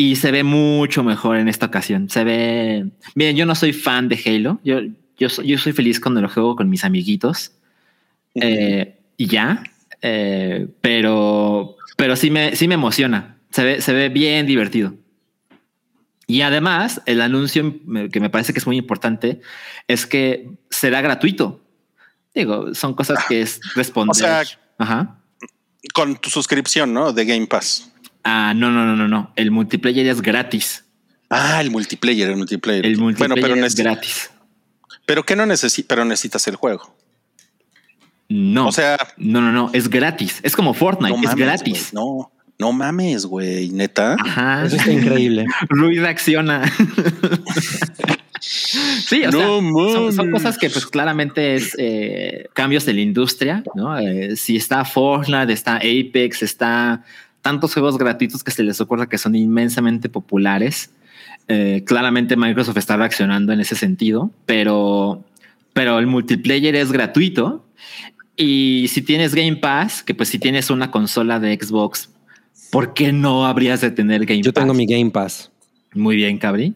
y se ve mucho mejor en esta ocasión. Se ve bien. Yo no soy fan de Halo. Yo, yo, soy, yo soy feliz cuando lo juego con mis amiguitos eh, y ya. Eh, pero, pero sí me, sí me emociona. Se ve, se ve bien divertido. Y además, el anuncio que me parece que es muy importante es que será gratuito. Digo, son cosas que es responder. O sea- Ajá. Con tu suscripción, ¿no? De Game Pass. Ah, no, no, no, no, no. El multiplayer es gratis. Ah, el multiplayer, el multiplayer. El multiplayer bueno, pero, es gratis. pero que no necesitas, pero necesitas el juego. No. O sea, no, no, no. Es gratis. Es como Fortnite. no es mames, gratis. no, No mames, güey, neta. Ajá. Eso está increíble. [LAUGHS] Rui reacciona. sí, o No sea, son, cosas que pues claramente es eh, cambios de la industria, ¿no? Eh, si está Fortnite, está Apex, está tantos juegos gratuitos que se les ocurra que son inmensamente populares. Eh, claramente Microsoft está reaccionando en ese sentido, pero, pero el multiplayer es gratuito. Y si tienes Game Pass, que pues si tienes una consola de Xbox, ¿por qué no habrías de tener Game Yo Pass? tengo mi Game Pass. Muy bien, Cabri.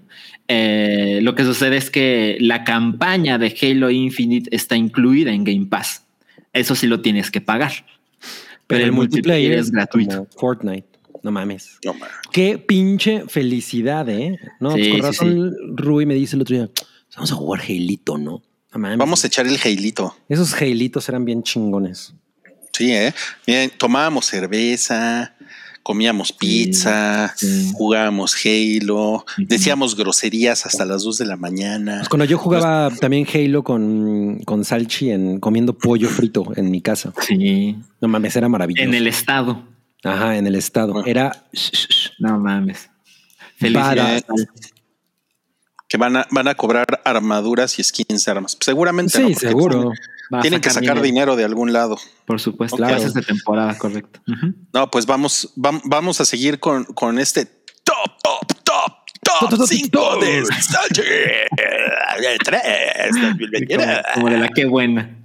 Eh, lo que sucede es que la campaña de Halo Infinite está incluida en Game Pass. Eso sí lo tienes que pagar. Pero, el, multiplayer, es gratuito. Fortnite. No mames. No mames. Qué pinche felicidad, ¿eh? No, Sí, pues con sí, razón Rui me dice el otro día, vamos a jugar Halito, ¿no? No mames. Vamos a echar el Heilito. Esos Halitos eran bien chingones. Sí, ¿eh? Miren, tomábamos cerveza, comíamos pizza, sí. jugábamos Halo, decíamos groserías hasta las 2 de la mañana. Pues cuando yo jugaba también Halo con, con Salchi en comiendo pollo frito en mi casa. Sí. No mames, era maravilloso. En el estado. Ajá, en el estado. Era No mames. Felicidades. Que van a, van a cobrar armaduras y skins de armas. Seguramente. Sí, ¿no? Porque seguro. Tienen que sacar dinero. dinero de algún lado. Por supuesto. Claro. Clases de temporada, correcto. No, pues vamos, vam- vamos a seguir con, con este top, top, top, Top, top, top 5 top. de. [LAUGHS] De 3, Como, como de la que buena.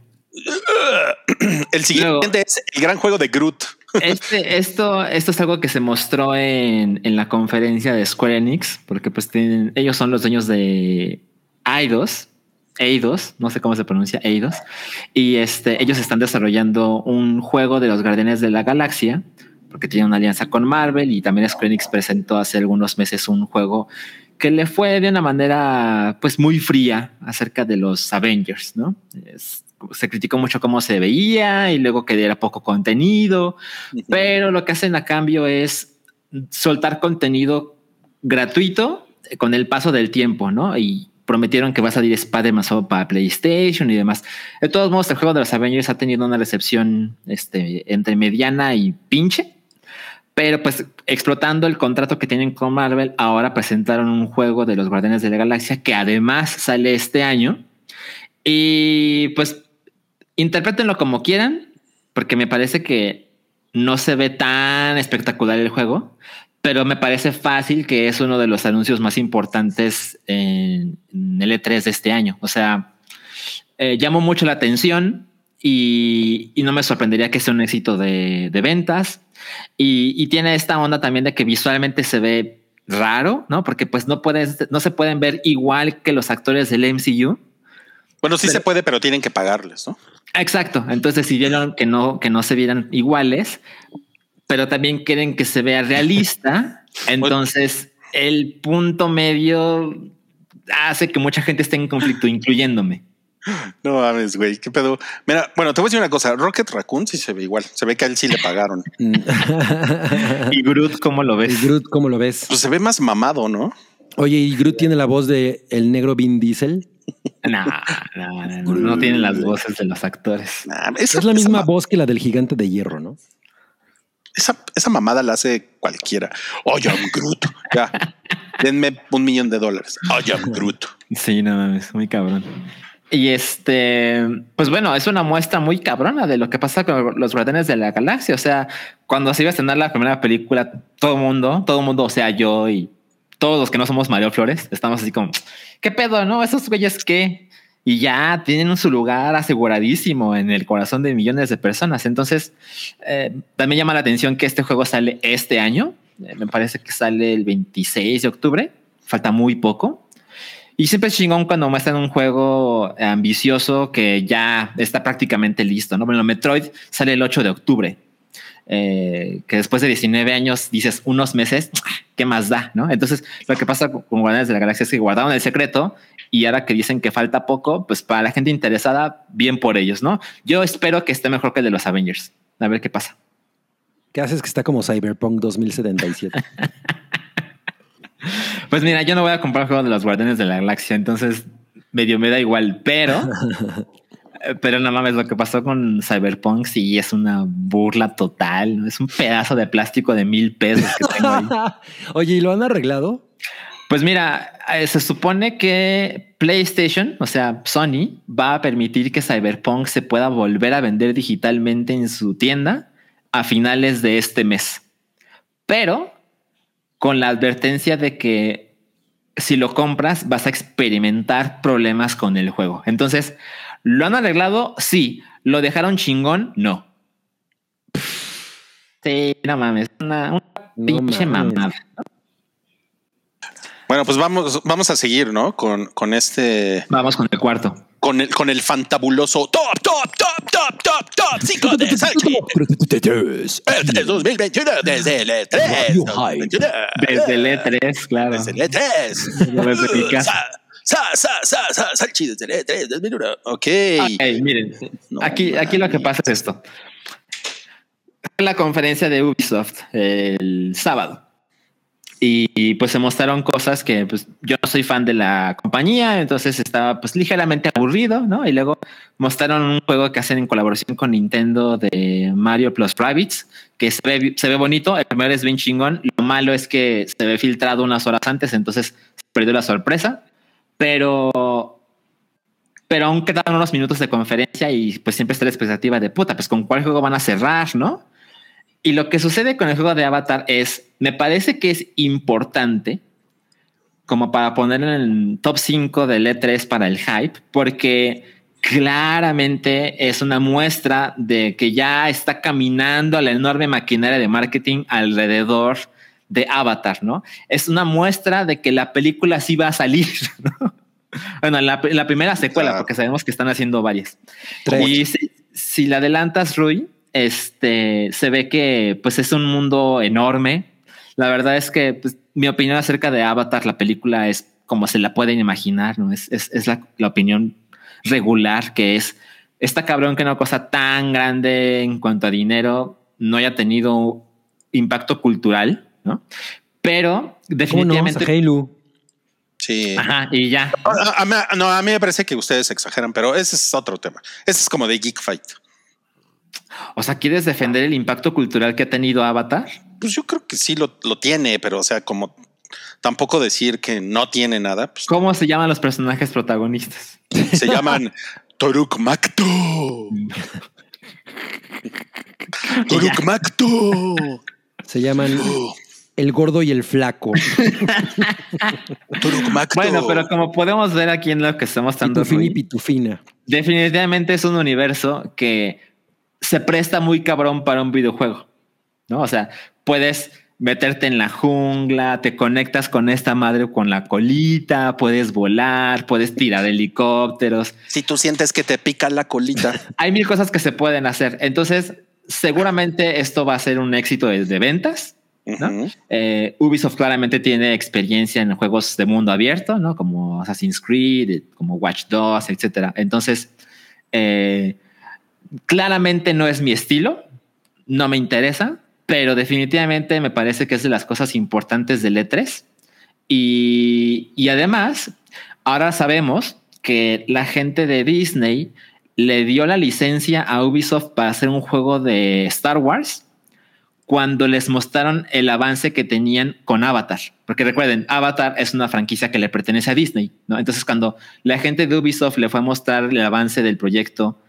El siguiente es el gran juego de Groot. Este, esto, esto es algo que se mostró en, en la conferencia de Square Enix, porque pues tienen, ellos son los dueños de Eidos, Eidos, no sé cómo se pronuncia, Eidos, y este, ellos están desarrollando un juego de los Guardianes de la Galaxia, porque tienen una alianza con Marvel y también Square Enix presentó hace algunos meses un juego que le fue de una manera pues muy fría acerca de los Avengers, ¿no? Es- se criticó mucho cómo se veía y luego que era poco contenido, pero lo que hacen a cambio es soltar contenido gratuito con el paso del tiempo, ¿no? Y prometieron que va a salir Spider-Man solo para PlayStation y demás. De todos modos, el juego de los Avengers ha tenido una recepción este, entre mediana y pinche. Pero pues explotando el contrato que tienen con Marvel, ahora presentaron un juego de los Guardianes de la Galaxia que además sale este año. Y pues interprétenlo como quieran, porque me parece que no se ve tan espectacular el juego, pero me parece fácil que es uno de los anuncios más importantes en, en el E3 de este año. O sea, eh, llamó mucho la atención y, y no me sorprendería que sea un éxito de, de ventas. Y, y tiene esta onda también de que visualmente se ve raro, ¿no? Porque pues no puedes, no se pueden ver igual que los actores del MCU. Bueno, sí Pero- se puede, pero tienen que pagarles, ¿no? Exacto. Entonces decidieron que no, que no se vieran iguales, pero también quieren que se vea realista. [LAUGHS] Entonces el punto medio hace que mucha gente esté en conflicto, incluyéndome. No mames, güey, qué pedo. Mira, bueno, te voy a decir una cosa. Rocket Raccoon sí se ve igual. Se ve que a él sí le pagaron. [LAUGHS] [LAUGHS] Y Groot, ¿cómo lo ¿Y ves? Groot cómo lo ves? Pues se ve más mamado, ¿no? Oye, ¿y Groot tiene la voz de el negro Vin Diesel? No, no, no, no, no tienen las voces de los actores. Nah, esa, Es la misma voz que la del gigante de hierro, ¿no? Esa, esa mamada la hace cualquiera. I am Groot. Ya. Denme un millón de dólares. I am Groot. Sí, no mames, muy cabrón. Y este, pues bueno, es una muestra muy cabrona de lo que pasa con los guardianes de la galaxia. O sea, cuando se iba a estrenar la primera película, todo el mundo, todo el mundo, o sea, yo y todos los que no somos Mario Flores, estamos así como, ¿qué pedo? No, esos güeyes qué? Y ya tienen su lugar aseguradísimo en el corazón de millones de personas. Entonces, eh, también llama la atención que este juego sale este año. Eh, me parece que sale el 26 de octubre. Falta muy poco. Y siempre es chingón cuando muestran un juego ambicioso que ya está prácticamente listo. ¿no? Bueno, Metroid sale el 8 de octubre. Eh, que después de 19 años dices unos meses, ¿qué más da? ¿no? Entonces, lo que pasa con Guardianes de la Galaxia es que guardaron el secreto y ahora que dicen que falta poco, pues para la gente interesada, bien por ellos, ¿no? Yo espero que esté mejor que el de los Avengers. A ver qué pasa. ¿Qué haces que está como Cyberpunk 2077? [LAUGHS] Pues mira, yo no voy a comprar el juego de los Guardianes de la Galaxia, entonces medio me da igual, pero [LAUGHS] Pero no mames, lo que pasó con Cyberpunk sí es una burla total. ¿no? Es un pedazo de plástico de mil pesos que tengo ahí. [LAUGHS] Oye, ¿y lo han arreglado? Pues mira, eh, se supone que PlayStation, o sea, Sony, va a permitir que Cyberpunk se pueda volver a vender digitalmente en su tienda a finales de este mes. Pero con la advertencia de que si lo compras vas a experimentar problemas con el juego. Entonces, ¿lo han arreglado? Sí. ¿Lo dejaron chingón? No. Sí, no mames. Una, una No pinche mames. mamada. Bueno, pues vamos, vamos a seguir, ¿no? Con, con este, Vamos con el cuarto. con el, con el fantabuloso top, top, top, top, top, top 5 de Salchi. El 2021 desde el E3. Radio Hype. 2021. Desde el E3, claro. Desde el E3. Desde mi casa. [LAUGHS] Sa, sa, sa, sa, sa, Salchi desde el E3 2001. Ok. Ok, miren, No aquí, aquí lo que pasa es esto. La conferencia de Ubisoft el sábado. Y, y, pues se mostraron cosas que pues yo no soy fan de la compañía, entonces estaba pues ligeramente aburrido, ¿no? Y luego mostraron un juego que hacen en colaboración con Nintendo de Mario Plus Rabbids, que se ve, se ve bonito, el primero es bien chingón, lo malo es que se ve filtrado unas horas antes, entonces se perdió la sorpresa, pero pero aún quedaban unos minutos de conferencia y pues siempre está la expectativa de puta, pues con cuál juego van a cerrar, ¿no? Y lo que sucede con el juego de Avatar es, me parece que es importante como para poner en el top 5 del E3 para el hype, porque claramente es una muestra de que ya está caminando la enorme maquinaria de marketing alrededor de Avatar, ¿no? Es una muestra de que la película sí va a salir, [LAUGHS] ¿no? Bueno, la, la primera secuela, Claro. porque sabemos que están haciendo varias. Tres. Y si, si la adelantas, Rui, este se ve que pues es un mundo enorme. La verdad es que pues, mi opinión acerca de Avatar, la película, es como se la pueden imaginar, ¿no? Es, es, es la, la opinión regular que es esta cabrón que una cosa tan grande en cuanto a dinero no haya tenido impacto cultural, ¿no? Pero definitivamente. Halo. Sí. Ajá, y ya. A, a- a mí- no, a mí me parece que ustedes exageran, pero ese es otro tema. Ese es como de Geek Fight. O sea, ¿quieres defender el impacto cultural que ha tenido Avatar? Pues yo creo que sí lo, lo tiene, pero o sea, como tampoco decir que no tiene nada, pues ¿Cómo se llaman los personajes protagonistas? se llaman [LAUGHS] Toruk Makto. [LAUGHS] Toruk Makto. Se llaman El Gordo y el Flaco. [LAUGHS] Bueno, pero como podemos ver aquí en lo que está mostrando, Pitufina y Pitufina. definitivamente es un universo que se presta muy cabrón para un videojuego, ¿no? O sea, puedes meterte en la jungla, te conectas con esta madre con la colita, puedes volar, puedes tirar helicópteros, si tú sientes que te pica la colita, [LAUGHS] hay mil cosas que se pueden hacer. Entonces, seguramente esto va a ser un éxito de, de ventas. Eh, Ubisoft claramente tiene experiencia en juegos de mundo abierto, ¿no? Como Assassin's Creed, como Watch Dogs, etcétera. Entonces, eh, claramente no es mi estilo, no me interesa, pero definitivamente me parece que es de las cosas importantes del E3. Y, y además, ahora sabemos que la gente de Disney le dio la licencia a Ubisoft para hacer un juego de Star Wars cuando les mostraron el avance que tenían con Avatar. Porque recuerden, Avatar es una franquicia que le pertenece a Disney, ¿no? Entonces, cuando la gente de Ubisoft le fue a mostrar el avance del proyecto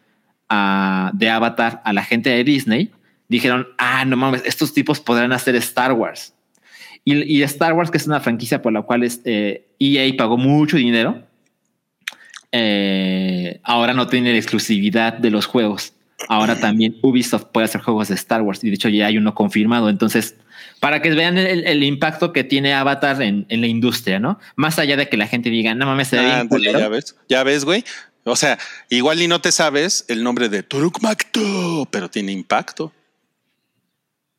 a- de Avatar a la gente de Disney, dijeron, ah, no mames, estos tipos podrán hacer Star Wars. Y, Star Wars, que es una franquicia por la cual este, EA pagó mucho dinero, eh, ahora no tiene la exclusividad de los juegos. Ahora también Ubisoft puede hacer juegos de Star Wars y de hecho ya hay uno confirmado. Entonces, para que vean el, el impacto que tiene Avatar en, en, la industria, ¿no? Más allá de que la gente diga, no mames, se ve bien culero. ya ves, ya ves, güey. O sea, igual y no te sabes el nombre de Turuk Makto, pero tiene impacto.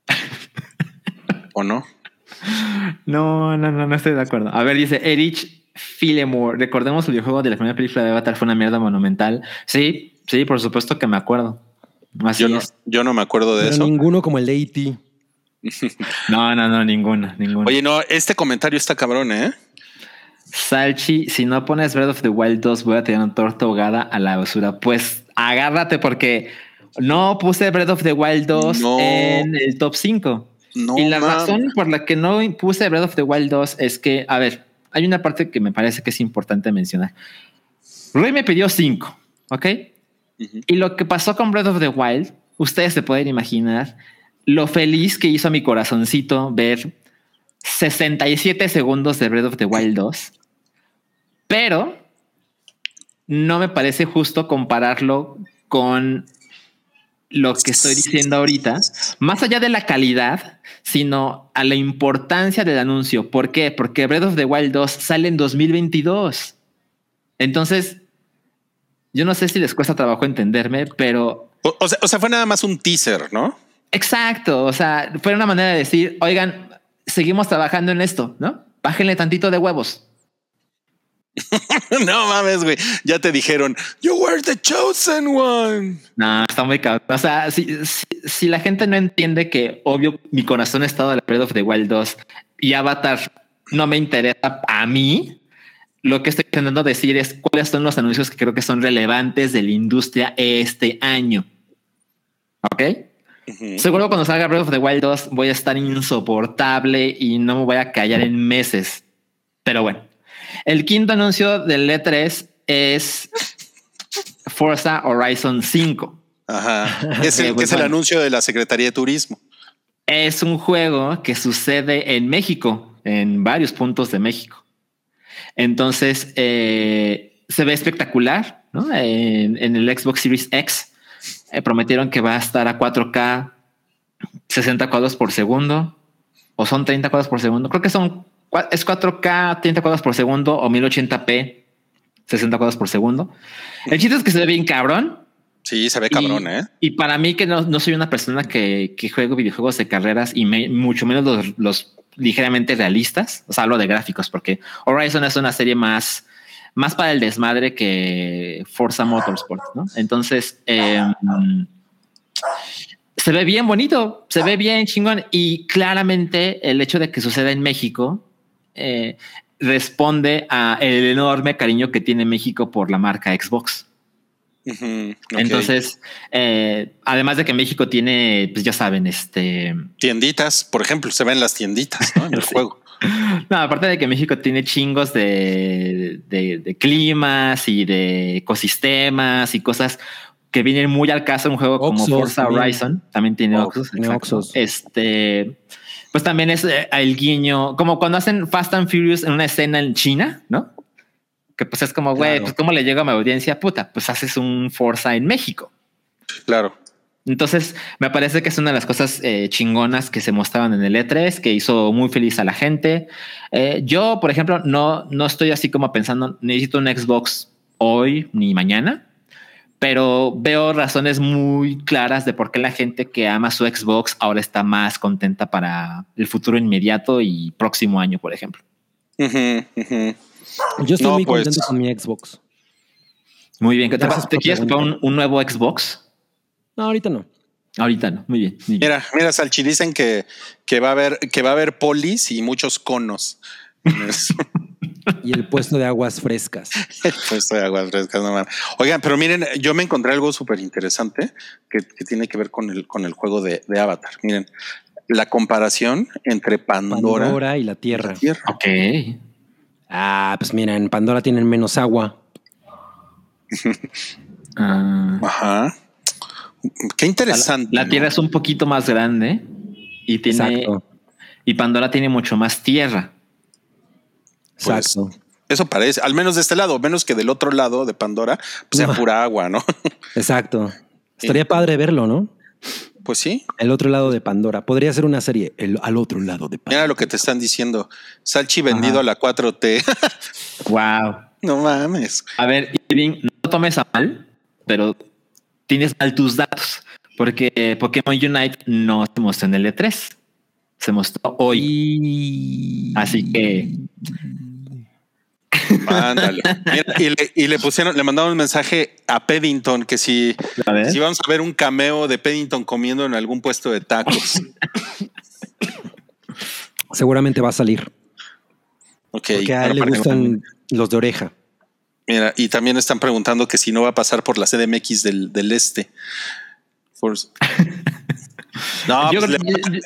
[LAUGHS] ¿O no? No, no, no, no estoy de acuerdo. A ver, dice Erich Filemore. Recordemos el videojuego de la primera película de Avatar fue una mierda monumental. Sí, sí, por supuesto que me acuerdo. Así Yo no, es. yo no me acuerdo de Pero eso. ninguno como el de E.T. [LAUGHS] No, no, no, ninguna, ninguna. Oye, no, este comentario está cabrón, ¿eh? Salchi, si no pones Breath of the Wild 2, voy a tirar una torta ahogada a la basura. Pues agárrate porque no puse Breath of the Wild 2 No. en el top 5. No, y la razón por la que no puse Breath of the Wild 2 es que, a ver, hay una parte que me parece que es importante mencionar. Rui me pidió 5, ¿ok? Y lo que pasó con Breath of the Wild, ustedes se pueden imaginar lo feliz que hizo a mi corazoncito ver 67 segundos de Breath of the Wild 2. Pero no me parece justo compararlo con lo que estoy diciendo ahorita, más allá de la calidad, sino a la importancia del anuncio. ¿Por qué? Porque Breath of the Wild 2 sale en 2022. Entonces, yo no sé si les cuesta trabajo entenderme, pero O, o sea, o sea, fue nada más un teaser, ¿no? exacto. O sea, fue una manera de decir, oigan, seguimos trabajando en esto, ¿no? Bájenle tantito de huevos. [LAUGHS] no mames, güey. Ya te dijeron, you were the chosen one. No, está muy cabrón. O sea, si, si, si la gente no entiende que, obvio, mi corazón ha estado en la Breath of the Wild 2 y Avatar no me interesa a mí, lo que estoy intentando decir es cuáles son los anuncios que creo que son relevantes de la industria este año. ¿Ok? Ujú. Seguro cuando salga Breath of the Wild 2 voy a estar insoportable y no me voy a callar en meses. Pero bueno, el quinto anuncio del E3 es Forza Horizon 5. Ajá. [LAUGHS] Es el, es anuncio de la Secretaría de Turismo. Es un juego que sucede en México, en varios puntos de México. Entonces eh, se ve espectacular ¿no? en, en el Xbox Series X. eh, prometieron que va a estar a 4K 60 cuadros por segundo o son 30 cuadros por segundo. Creo que son es 4K 30 cuadros por segundo o 1080p 60 cuadros por segundo. El chiste es que se ve bien cabrón. Sí, se ve cabrón, y, ¿eh? Y para mí que no, no soy una persona que, que juego videojuegos de carreras y me- mucho menos los, los ligeramente realistas, o sea, hablo de gráficos, porque Horizon es una serie más, más para el desmadre que Forza Motorsport, ¿no? Entonces, eh, se ve bien bonito, se ve bien chingón y claramente el hecho de que suceda en México eh, responde a el enorme cariño que tiene México por la marca Xbox. Entonces, eh, además de que México tiene, pues ya saben, este, Tienditas, por ejemplo, se ven las tienditas ¿no? en el [LAUGHS] Sí. juego. no, aparte de que México tiene chingos de, de, de climas y de ecosistemas y cosas que vienen muy al caso en un juego como Forza también. Horizon, también tiene Oh, tiene exacto. Oxxos. Este, pues también es eh, el guiño, como cuando hacen Fast and Furious en una escena en China, ¿no? Que pues es como, güey, Claro. pues cómo le llega a mi audiencia, puta, pues haces un Forza en México. Claro. Entonces, me parece que es una de las cosas eh, chingonas que se mostraban en el E3, que hizo muy feliz a la gente. Eh, yo, por ejemplo, no, no estoy así como pensando, necesito un Xbox hoy ni mañana, pero veo razones muy claras de por qué la gente que ama su Xbox ahora está más contenta para el futuro inmediato y próximo año, por ejemplo. Yo estoy No, muy pues. contento con mi Xbox. Muy bien. ¿Te, quieres comprar un, nuevo Xbox? No, ahorita no. Ahorita no. Muy bien. muy bien. Mira, mira, Salchi, dicen que, que va a haber, que va a haber polis y muchos conos. Y el puesto de aguas frescas. [LAUGHS] Puesto de aguas frescas, no mames. Oigan, pero miren, yo me encontré algo súper interesante que, que tiene que ver con el, con el juego de, de Avatar. Miren, la comparación entre Pandora, Pandora y la y Tierra. la Tierra. Ok. Ah, pues mira, en Pandora tienen menos agua. [LAUGHS] Ah. Ajá. Qué interesante. La. Tierra es un poquito más grande y tiene Exacto. y Pandora tiene mucho más tierra. Pues, Exacto. Eso parece, al menos de este lado, menos que del otro lado de Pandora, pues sea pura agua, ¿no? Exacto. [LAUGHS] Estaría padre verlo, ¿no? Pues sí. El otro lado de Pandora. Podría ser una serie. El, al otro lado de Pandora. Mira lo que te están diciendo. Salchi vendido a la 4T. Wow. [LAUGHS] no mames. A ver, Irving, no tomes a mal, pero tienes mal tus datos porque Pokémon Unite no se mostró en el E3. Se mostró hoy. Y... Así que Ándale. Mira, y, le, y le pusieron, le mandaron un mensaje a Paddington que si, a si vamos a ver un cameo de Paddington comiendo en algún puesto de tacos. [LAUGHS] Seguramente va a salir. Ok. Porque a él le gustan los de oreja. Mira, y también están preguntando que si no va a pasar por la CDMX del, del este. Force. [LAUGHS] No, Yo pues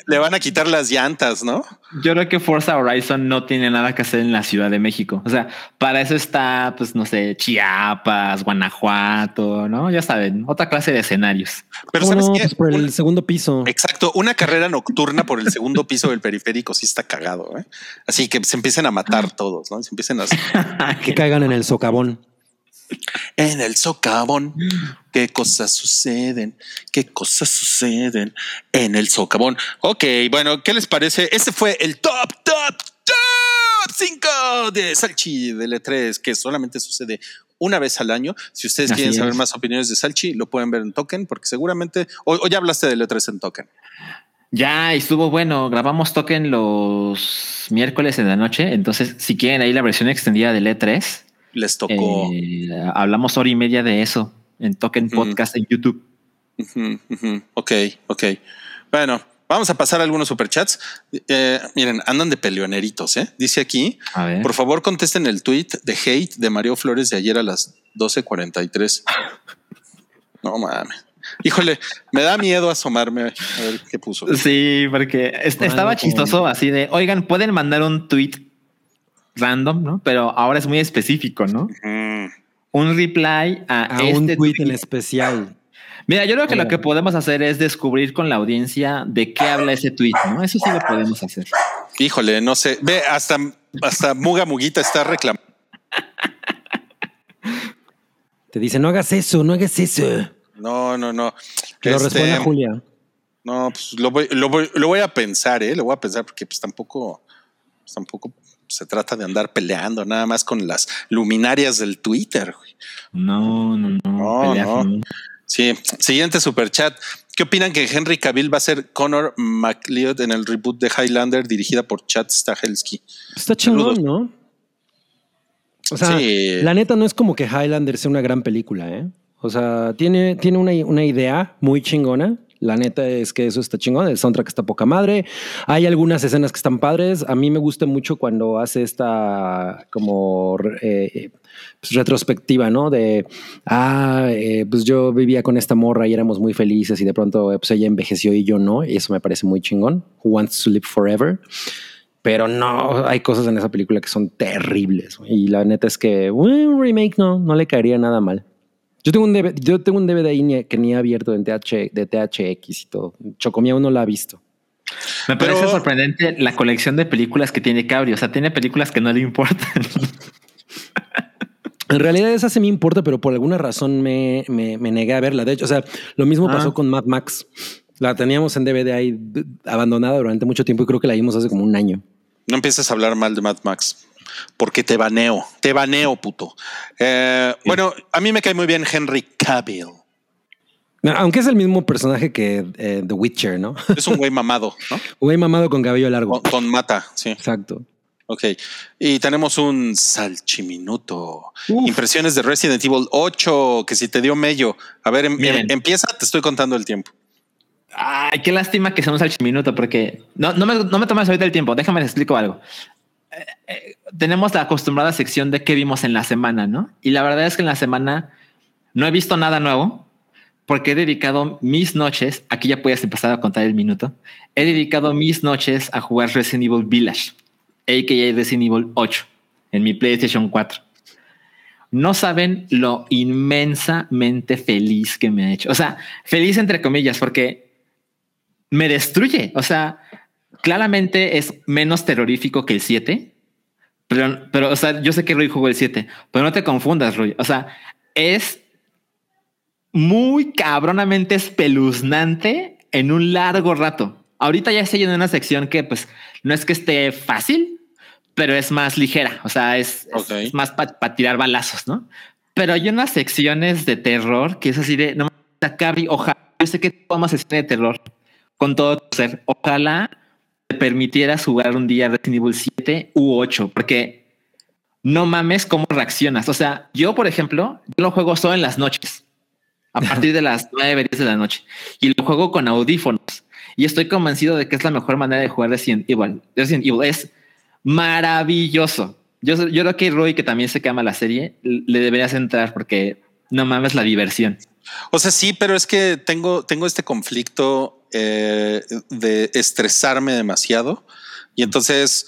le, van a quitar las llantas, ¿no? Yo creo que Forza Horizon no tiene nada que hacer en la Ciudad de México. O sea, para eso está, pues no sé, Chiapas, Guanajuato, ¿no? Ya saben, otra clase de escenarios. Pero ¿Cómo sabes no? qué? Pues por el Un- segundo piso. Exacto, una carrera nocturna por el segundo piso del periférico sí está cagado, ¿eh? Así que se empiecen a matar [LAUGHS] todos, ¿no? Se empiecen a [LAUGHS] Que caigan en el socavón. En el socavón. ¿Qué cosas suceden? ¿Qué cosas suceden en el socavón? Ok, bueno, ¿qué les parece? Este fue el top, top, top 5 de Salchi de L3, que solamente sucede una vez al año. Si ustedes Así quieren saber más opiniones de Salchi, lo pueden ver en Token, porque seguramente, o ya hablaste de L3 en Token. Ya estuvo bueno. Grabamos Token los miércoles en la noche. Entonces, si quieren ahí la versión extendida del E3, Les tocó. eh, hablamos hora y media de eso en Token. Podcast en YouTube. Ujú, ujú. Ok, ok. Bueno, vamos a pasar a algunos superchats. Eh, miren, andan de peleoneritos, ¿eh? Dice aquí, A ver. por favor contesten el tweet de hate de Mario Flores de ayer a las 12.43. No mames. Híjole, me da miedo asomarme a ver qué puso. Sí, porque es- Por estaba chistoso así de, oigan, pueden mandar un tweet random, ¿no? Pero ahora es muy específico, ¿no? Mm, Un reply a, A este un tweet en especial. Mira, yo creo que lo que podemos hacer es descubrir con la audiencia de qué habla ese tweet, ¿no? Eso sí lo podemos hacer. híjole, no sé. Ve, hasta, hasta Muga Muguita está reclamando. Te dice, no hagas eso, no hagas eso. No, no, no. Que lo Este, responde Julia. No, pues lo voy, lo voy, lo voy a pensar, ¿eh? Lo voy a pensar porque pues tampoco, pues, tampoco se trata de andar peleando nada más con las luminarias del Twitter. güey. No, no, no. Sí, siguiente super chat. ¿Qué opinan que Henry Cavill va a ser Connor McLeod en el reboot de Highlander dirigida por Chad Stahelski? Está chingón, Saludos. ¿no? O sea, Sí. la neta no es como que Highlander sea una gran película, ¿eh? O sea, tiene, tiene una, una idea muy chingona. La neta es que eso está chingón. El soundtrack está poca madre. Hay algunas escenas que están padres. A mí me gusta mucho cuando hace esta como eh, pues, retrospectiva, ¿no? De, ah, eh, pues yo vivía con esta morra y éramos muy felices y de pronto eh, pues ella envejeció y yo no. Y eso me parece muy chingón. Who wants to live forever? Pero no, hay cosas en esa película que son terribles. Y la neta es que un remake no, no le caería nada mal. Yo tengo un DVD, yo tengo un DVD que ni he abierto en TH, de THX y todo. Chocomía uno lo ha visto. Me parece Pero- sorprendente la colección de películas que tiene Cabri. O sea, tiene películas que no le importan. En realidad esa sí me importa, pero por alguna razón me, me, me negué a verla. De hecho, o sea, lo mismo Ah. pasó con Mad Max. La teníamos en DVD ahí abandonada durante mucho tiempo y creo que la vimos hace como un año. No empieces a hablar mal de Mad Max. Porque te baneo, te baneo, puto. Eh, Bueno, a mí me cae muy bien Henry Cavill. Aunque es el mismo personaje que eh, The Witcher, ¿no? Es un güey [LAUGHS] mamado, ¿no? Güey mamado con cabello largo. Con, con mata, sí. Exacto. Ok. Y tenemos un salchiminuto. Uf. Impresiones de Resident Evil 8, que si te dio mello. A ver, em- em- empieza, te estoy contando el tiempo. Ay, qué lástima que seamos al minuto, porque no, no, me, no me tomes ahorita el tiempo. Déjame les explico algo. Tenemos la acostumbrada sección de qué vimos en la semana, ¿no? Y la verdad es que en la semana no he visto nada nuevo porque he dedicado mis noches, aquí ya puedes empezar a contar el minuto, he dedicado mis noches a jugar Resident Evil Village, a.k.a. Resident Evil 8, en mi PlayStation 4. No saben lo inmensamente feliz que me ha hecho. O sea, feliz entre comillas, porque me destruye. O sea, claramente es menos terrorífico que el 7. Pero, pero, o sea, yo sé que Rui jugó el 7, pero no te confundas, Rui. O sea, es muy cabronamente espeluznante en un largo rato. Ahorita ya estoy en una sección que, pues, no es que esté fácil, pero es más ligera. O sea, es, más para tirar balazos, ¿no? Pero hay unas secciones de terror que es así de no Cabri, ojalá. Yo sé que vamos a de terror con todo tu ser. Ojalá te permitieras jugar un día Resident Evil 7 u 8, porque no mames cómo reaccionas. O sea, yo, por ejemplo, yo lo juego solo en las noches, a [LAUGHS] partir de las 9, 10 de la noche, y lo juego con audífonos. Y estoy convencido de que es la mejor manera de jugar Resident Evil. Resident Evil es maravilloso. Yo, yo creo que Roy, que también se quema la serie, le deberías entrar porque no mames la diversión. O sea, sí, pero es que tengo, tengo este conflicto eh, de estresarme demasiado. Y entonces,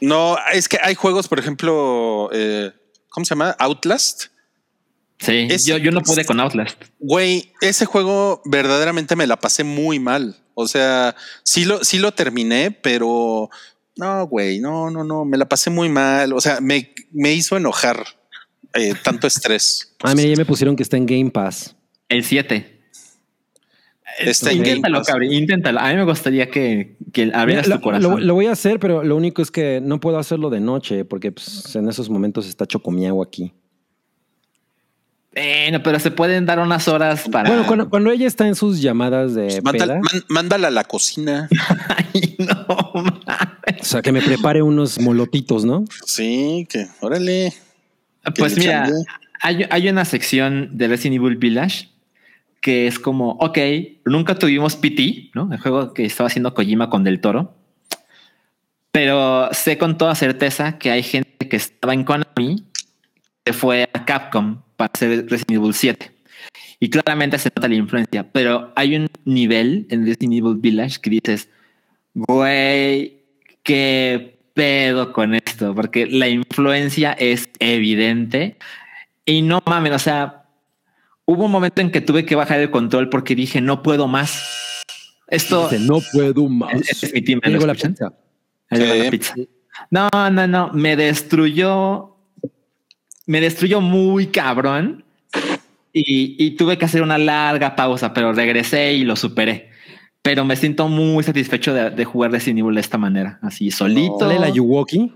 no, es que hay juegos, por ejemplo, eh, ¿cómo se llama? Outlast. Sí, Es- yo, yo no pude con Outlast. Güey, ese juego verdaderamente me la pasé muy mal. O sea, sí lo, sí lo terminé, pero no, güey, no, no, no, me la pasé muy mal. O sea, me, me hizo enojar eh, tanto estrés. [LAUGHS] Ah, mira, ya me pusieron que está en Game Pass. El 7. Está Game Inténtalo, cabrón, inténtalo. A mí me gustaría que, que abrieras Mira, tu corazón. Lo, lo voy a hacer, pero lo único es que no puedo hacerlo de noche porque pues, en esos momentos está chocomiago aquí. Bueno, pero se pueden dar unas horas para. Bueno, cuando, cuando ella está en sus llamadas de Mándala, man- mándala a la cocina. [LAUGHS] Ay, no, mames. o sea, que me prepare unos molotitos, ¿no? Sí, que órale. Que Pues mira, hay, hay una sección de Resident Evil Village que es como, ok, nunca tuvimos PT, ¿no? El juego que estaba haciendo Kojima con Del Toro. Pero sé con toda certeza que hay gente que estaba en Konami que fue a Capcom para hacer Resident Evil 7. Y claramente se nota la influencia, pero hay un nivel en Resident Evil Village que dices, güey, qué pedo con esto, porque la influencia es evidente y no mames, o sea, hubo un momento en que tuve que bajar el control porque dije, no puedo más. Esto Dice, no puedo más. es, es mi team. ¿me Ahí lo llegó la pizza. La pizza. No, no, no, me destruyó, me destruyó muy cabrón y, y tuve que hacer una larga pausa, pero regresé y lo superé. Pero me siento muy satisfecho de, de jugar Resident Evil de esta manera, así solito. ¿Sale la Yuwoki?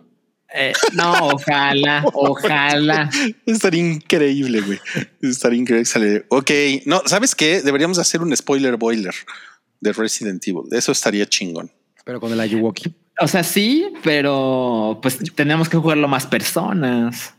Eh, no, ojalá, [LAUGHS] ojalá. Estaría increíble, güey. Estaría increíble. Ok, no, ¿sabes qué? Deberíamos hacer un spoiler boiler de Resident Evil. Eso estaría chingón. Pero con el Ayuwoki. O sea, sí, pero pues tenemos que jugarlo más personas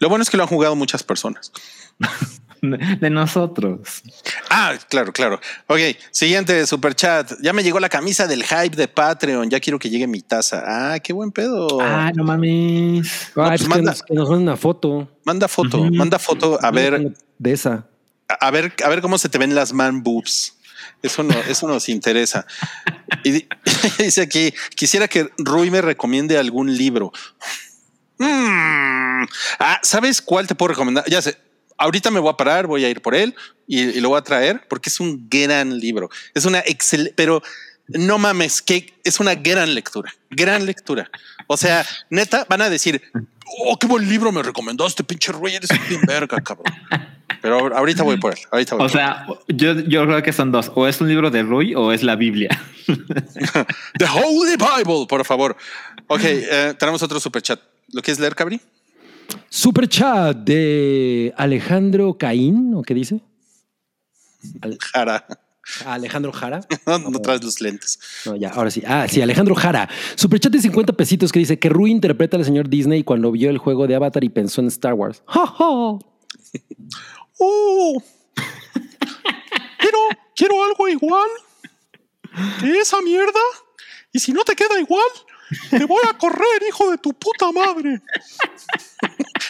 Lo bueno es que lo han jugado muchas personas. [LAUGHS] [LAUGHS] de nosotros. Ah, claro, claro. Ok, siguiente super chat. Ya me llegó la camisa del hype de Patreon. Ya quiero que llegue mi taza. Ah, qué buen pedo. Ah, no mames. pues Ay, pues que manda. nos, que nos manden una foto. Manda foto, manda foto a ver, De esa. a ver, a ver cómo se te ven las man boobs. Eso no, eso nos interesa. Y di- [LAUGHS] dice aquí, quisiera que Rui me recomiende algún libro. Mm. Ah, ¿sabes cuál te puedo recomendar? Ya sé, ahorita me voy a parar, voy a ir por él y, y lo voy a traer porque es un gran libro. Es una excelente, pero no mames, que es una gran lectura, gran lectura. O sea, neta, van a decir, oh, qué buen libro me recomendaste, pinche Rui, eres un verga, cabrón. Pero ahor- ahorita voy por él, ahorita voy O por él. sea, yo, yo creo que son dos. O es un libro de Rui o es la Biblia. [LAUGHS] The Holy Bible, por favor. Ok, eh, tenemos otro super chat. ¿Lo quieres leer, Cabri? Super chat de Alejandro Caín, ¿o qué dice? Jara. Alejandro Jara. [LAUGHS] No, no traes los lentes. No, ya, ahora sí. Ah, sí, Alejandro Jara. Superchat de 50 pesitos que dice que Rui interpreta al señor Disney cuando vio el juego de Avatar y pensó en Star Wars. [LAUGHS] ¡Ja, ja! ¡Oh! quiero, quiero algo igual que esa mierda. Y si no te queda igual, te voy a correr, hijo de tu puta madre.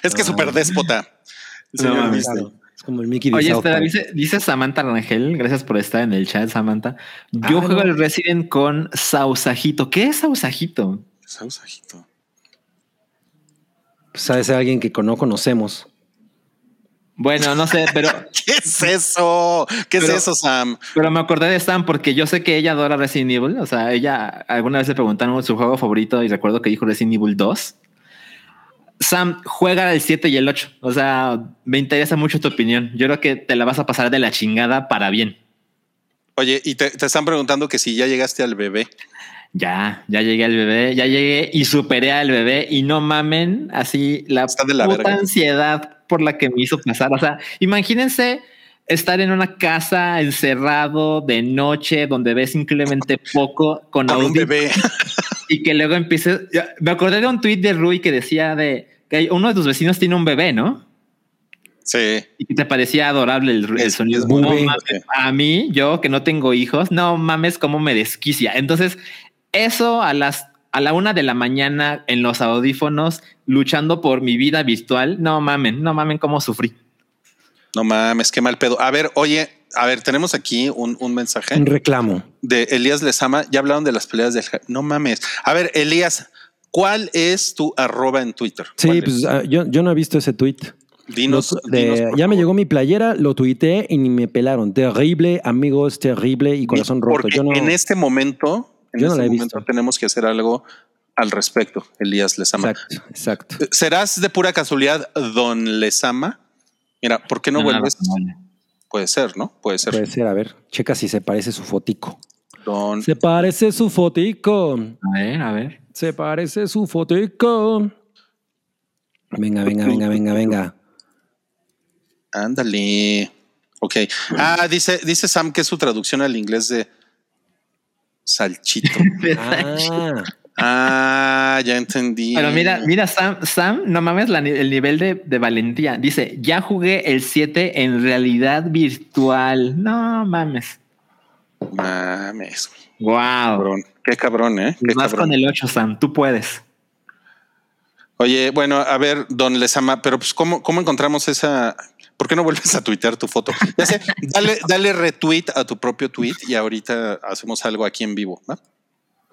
Es que es súper déspota. el [LAUGHS] No. Claro, es como el Mickey Oye, espera, dice, dice Samantha Rangel, gracias por estar en el chat, Samantha. Yo Ah, juego no. el Resident con Sausajito. ¿Qué es Sausajito? Sausajito. Pues ser alguien que no conocemos. Bueno, no sé, pero, [LAUGHS] ¿Qué es eso? ¿Qué Pero- es eso, Sam? pero me acordé de Sam porque yo sé que ella adora Resident Evil. O sea, ella alguna vez le preguntaron su juego favorito y recuerdo que dijo Resident Evil 2. Sam juega el 7 y el 8. O sea, me interesa mucho tu opinión. Yo creo que te la vas a pasar de la chingada para bien. Oye, y te, te están preguntando que si ya llegaste al bebé. Ya, ya llegué al bebé, ya llegué y superé al bebé y no mamen así la, Está de la puta verga. ansiedad por la que me hizo pasar. O sea, imagínense estar en una casa encerrado de noche donde ves increíblemente poco con, Con un bebé. y que luego empieces. Me acordé de un tuit de Rui que decía de que uno de tus vecinos tiene un bebé, ¿no? Sí. Y que te parecía adorable el, sonido. es muy No bien. mames, a mí, yo que no tengo hijos, no mames cómo me desquicia. Entonces, eso a las a la una de la mañana en los audífonos luchando por mi vida virtual. No mamen, no mamen cómo sufrí. No mames, qué mal pedo. A ver, oye, a ver, tenemos aquí un, un mensaje Un reclamo. de Elías Lezama. Ya hablaron de las peleas del... No mames. A ver, Elías, ¿cuál es tu arroba en Twitter? Sí, ¿Cuál pues es? ah, yo, yo no he visto ese tweet. dinos, Lo- de- dinos, ya me llegó mi playera, lo tuiteé y ni me pelaron. Terrible, amigos, terrible y corazón roto. Porque Yo no, en este momento, en yo no este momento visto. tenemos que hacer algo al respecto, Elías Lezama. Exacto, exacto. ¿Serás de pura casualidad Don Lezama? Mira, ¿por qué no Nada, vuelves? Puede ser, ¿no? Puede ser. Puede ser, a ver, checa si se parece su fotico. Don Se parece su fotico. A ver, a ver. Se parece su fotico. Venga, venga, venga, venga, venga. Ándale. Ok. Ah, dice, dice Sam que es su traducción al inglés de salchito. [LAUGHS] Ah, ah, ya entendí. Pero mira, mira, Sam, Sam, no mames la el nivel de, de valentía. Dice, ya jugué el 7 en realidad virtual. No mames. Mames. Wow. Cabrón. Qué cabrón, ¿eh? Qué Más cabrón. con el 8, Sam. Tú puedes. Oye, bueno, a ver, Don Lezama, pero pues, ¿cómo, cómo encontramos esa? ¿Por qué no vuelves a tuitear tu foto? Ya sé, dale, dale retweet a tu propio tweet y ahorita hacemos algo aquí en vivo. ¿va?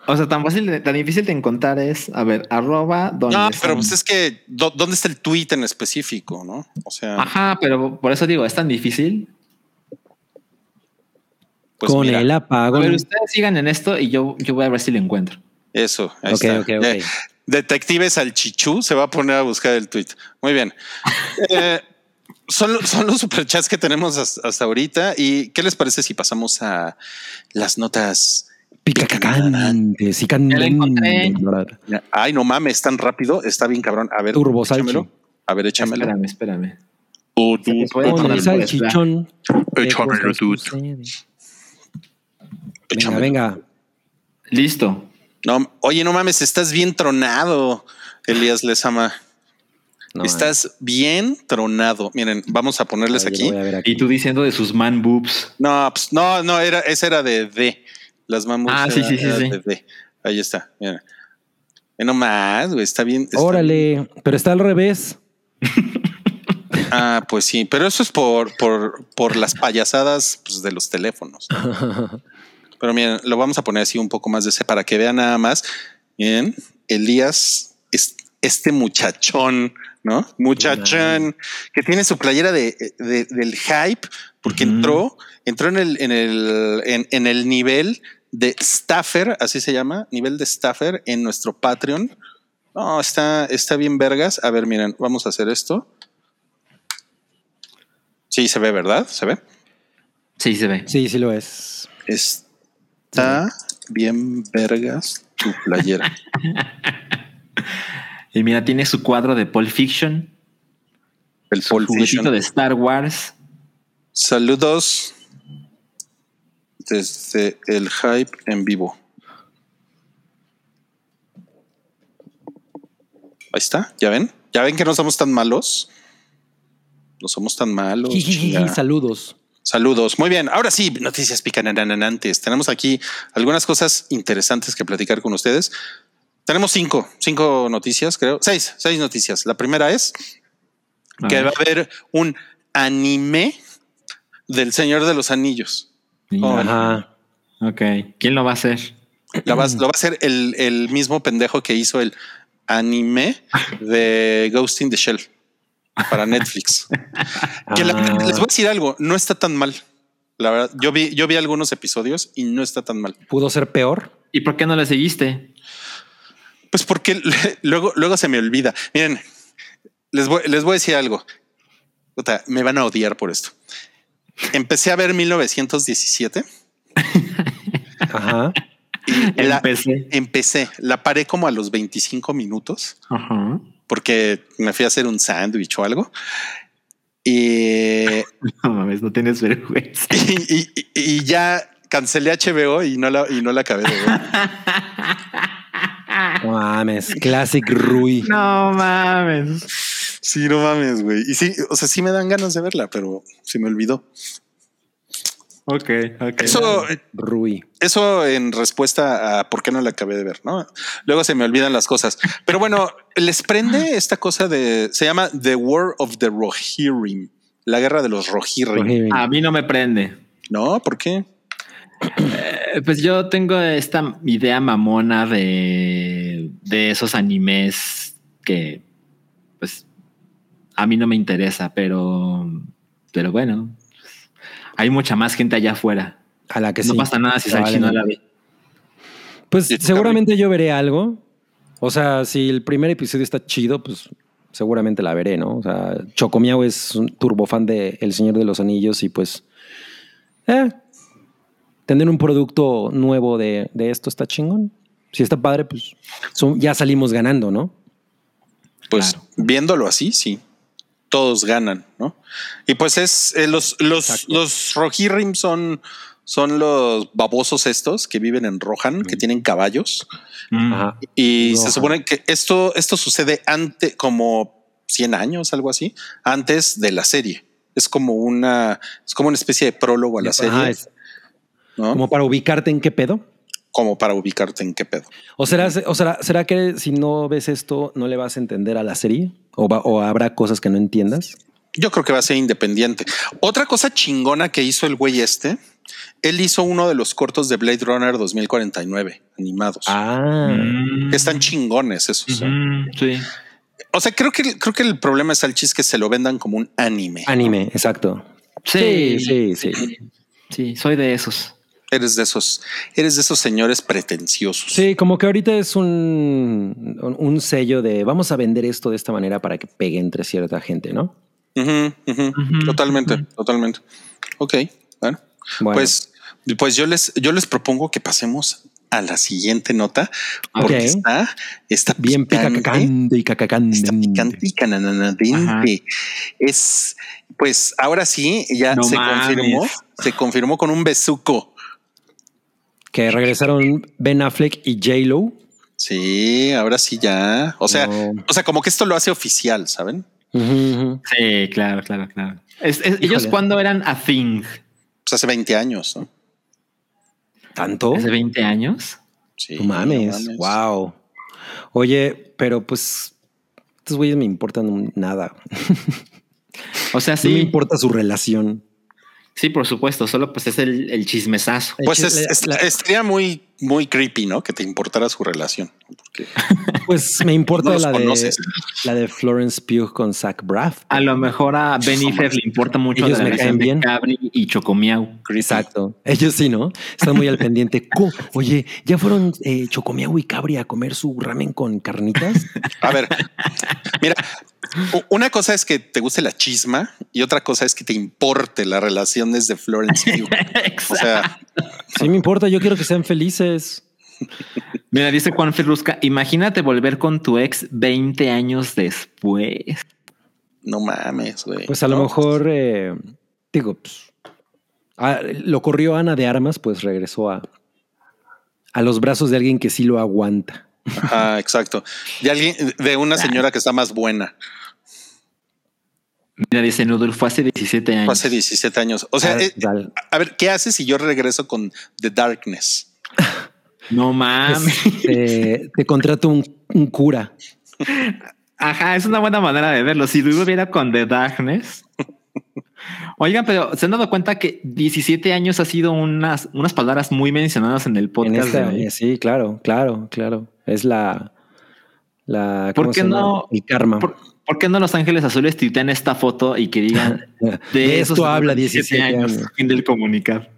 O sea, tan fácil, tan difícil de encontrar es, a ver, arroba donde No, pero pues es que, ¿dó- ¿dónde está el tweet en específico? No, o sea, Ajá, pero por eso digo, es tan difícil. pues con mira, el A apagón. ver, ustedes sigan en esto y yo, yo voy a ver si lo encuentro. Eso, ahí Ok, está. ok, ok. Eh, Detective Salchichú se va a poner a buscar el tweet. Muy bien. [LAUGHS] Eh, son, son los superchats que tenemos hasta, hasta ahorita. ¿Y qué les parece si pasamos a las notas? Picacacantes y candentes. Ay, no mames, tan rápido. Está bien, cabrón. A ver, Turbo échamelo. A ver, échamelo. Espérame, espérame. Oh, Con el por salchichón. Échamelo, ¿Qué dude. Venga, venga. Listo. No, oye, no mames, estás bien tronado, Elías Lezama. No, estás bien tronado. Miren, vamos a ponerles aquí. Y tú diciendo de sus man boobs. No, pues, no, no, era, esa era de D. Las mamos. Ah, sí, sí, sí, sí. Ahí está. Mira. Eh, no más, güey, está bien. está Órale, pero está al revés. Ah, pues sí, pero eso es por, por, por las payasadas pues, de los teléfonos. [LAUGHS] Pero miren, lo vamos a poner así un poco más de ese para que vean nada más. Bien, Elías, es- este muchachón, ¿no? Muchachón que tiene su playera de, de- del hype porque entró, entró en el, en el, en, en el nivel de staffer, así se llama, nivel de staffer en nuestro Patreon. No, está, está bien vergas. A ver, miren, vamos a hacer esto. Sí, se ve, ¿verdad? Se ve. Sí, se ve. Sí, sí lo es. Está bien vergas tu playera. [LAUGHS] Y mira, tiene su cuadro de Pulp Fiction, El Pulp juguetito Fiction. de Star Wars. Saludos desde el hype en vivo. Ahí está, ya ven, ya ven que no somos tan malos. No somos tan malos. Saludos. Saludos. Muy bien. Ahora sí, noticias picananantes. Tenemos aquí algunas cosas interesantes que platicar con ustedes. Tenemos cinco, cinco noticias, creo. Seis, seis noticias. La primera es que va a haber un anime del Señor de los Anillos. Oh, Ajá. Ok. ¿Quién lo va a hacer? La [CLEARS THROAT] lo va a hacer el, el mismo pendejo que hizo el anime de [LAUGHS] Ghost in the Shell para Netflix. [LAUGHS] que la- Ah. les voy a decir algo, no está tan mal. La verdad, yo vi, yo vi algunos episodios y no está tan mal. Pudo ser peor. ¿Y por qué no le seguiste? Pues porque [LAUGHS] luego, luego se me olvida. Miren, les voy, les voy a decir algo. Me van a odiar por esto. Empecé a ver 1917 Ajá. y la- Empecé. empecé, la paré como a los 25 minutos Ajá. porque me fui a hacer un sándwich o algo. Y, [LAUGHS] No mames, no tienes vergüenza. [LAUGHS] y, y- y ya cancelé HBO y no la, y no la acabé de ver. [LAUGHS] No mames. Classic Rui. [LAUGHS] No mames. Sí, no mames, güey. Y sí, o sea, sí me dan ganas de verla, pero se me olvidó. Ok, ok. Eso, Rui. eso en respuesta a por qué no la acabé de ver, ¿no? Luego se me olvidan las cosas. Pero bueno, les prende esta cosa de. Se llama The War of the Rohirrim, la guerra de los Rohirrim. A mí no me prende. ¿No? ¿Por qué? Eh, Pues yo tengo esta idea mamona de, de esos animes que, pues, a mí no me interesa, pero, pero bueno, hay mucha más gente allá afuera. A la que no sí. pasa nada si Salchi no la ve. Pues ¿Y tú, seguramente yo veré algo. O sea, si el primer episodio está chido, pues seguramente la veré, ¿no? O sea, Chocomiao es un turbofan de El Señor de los Anillos y pues... Eh, tener un producto nuevo de, de esto está chingón. Si está padre, pues son- ya salimos ganando, ¿no? Pues Claro. viéndolo así, sí. Todos ganan, ¿no? Y pues es eh, los, los, Exacto. los Rohirrim son, son los babosos estos que viven en Rohan, que tienen caballos. Mm. Ajá. Y se supone que esto, esto sucede antes, como 100 años, algo así, antes de la serie. Es como una, es como una especie de prólogo a la serie, es ¿no? como para ubicarte en qué pedo. como para ubicarte en qué pedo. ¿O será, o será, será que si no ves esto no le vas a entender a la serie? ¿O, va- o habrá cosas que no entiendas? Yo creo que va a ser independiente. Otra cosa chingona que hizo el güey este, él hizo uno de los cortos de Blade Runner 2049 animados. Ah, Mm. Que están chingones esos. ¿eh? Sí. O sea, creo que creo que el problema es al chis que se lo vendan como un anime. anime, exacto. Sí, sí, sí. sí. Sí, soy de esos. Eres de esos, eres de esos señores pretenciosos. Sí, como que ahorita es un, un- un sello de vamos a vender esto de esta manera para que pegue entre cierta gente, ¿no? Totalmente, totalmente. Ok, bueno. Bueno. Pues, pues yo les, yo les propongo que pasemos a la siguiente nota, porque está, está Bien picante, y cacacande. está picante y cananadente. Es, pues ahora sí, ya No se mames. confirmó, se confirmó con un besuco. Que regresaron Ben Affleck y J-Lo. Sí, ahora sí ya. O sea, No. o sea, como que esto lo hace oficial, ¿saben? Sí, claro, claro, claro. Es- es- ellos cuando eran a thing, Pues hace 20 años, ¿no? ¿Tanto? hace 20 años. Sí, No mames. no mames. Wow. Oye, pero pues estos güeyes me importan nada. O sea, No me sí, importa su relación. Sí, por supuesto, solo pues es el, el chismesazo. Pues El es- es- la- estaría muy, muy creepy, ¿no? Que te importara su relación. Porque [LAUGHS] Pues me importa No la, de, la de Florence Pugh con Zach Braff. A lo mejor a Benny le importa mucho Ellos la me caen bien. de Cabri y Chocomiau. Exacto. Ellos sí, ¿no? Están muy al [LAUGHS] pendiente. Oye, ¿ya fueron eh, Chocomiao y Cabri a comer su ramen con carnitas? A ver, mira, una cosa es que te guste la chisma y otra cosa es que te importe la relación desde Florence Pugh. O sea, [LAUGHS] Sí me importa, yo quiero que sean felices. [LAUGHS] Mira, dice Juan Ferrusca, imagínate volver con tu ex 20 años después. no mames, güey. Pues a lo mejor, eh, digo, pues, ah, lo corrió Ana de Armas, pues regresó a, a los brazos de alguien que sí lo aguanta. Ajá, exacto. De alguien, de una señora que está más buena. Mira, dice Noodle, fue hace 17 años. Fue hace 17 años. O sea, Ah, eh, dale. a ver, ¿qué haces si yo regreso con The Darkness? No mames. Pues, te, te contrato un, un cura. Ajá, es una buena manera de verlo. Si Luis hubiera con The Darkness. Oigan, pero se han dado cuenta que 17 años ha sido unas, unas palabras muy mencionadas en el En podcast. esta, de hoy. eh, sí, claro, claro, claro. Es la, la ¿Por ¿cómo qué no? El karma. ¿Por, por qué no Los Ángeles Azules tuitean esta foto y que digan [LAUGHS] De esos esto habla 17 años. Fin del comunicar.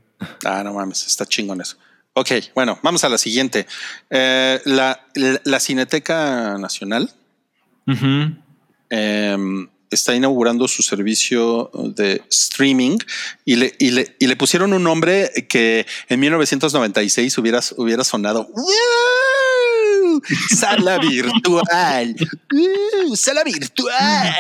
Ah, no mames, está chingón eso. Ok, bueno, vamos a la siguiente. Eh, la, la, la Cineteca Nacional eh, está inaugurando su servicio de streaming y le, y le, y le pusieron un nombre que en 1996 hubiera, hubiera sonado. ¡Wow! Sala virtual. ¡Uh! Sala virtual.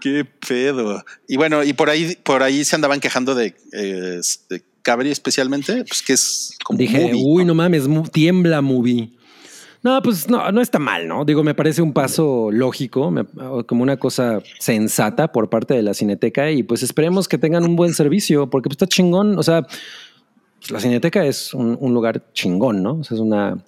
Qué pedo. Y bueno, y por ahí, por ahí se andaban quejando de, eh, de Cabri especialmente, pues que es como Dije, movie, uy, ¿no? no mames, tiembla movie. No, pues no, no está mal, ¿no? Digo, me parece un paso lógico, me- como una cosa sensata por parte de la Cineteca y pues esperemos que tengan un buen servicio porque pues, está chingón. O sea, pues, la Cineteca es un, un lugar chingón, ¿no? O sea, es una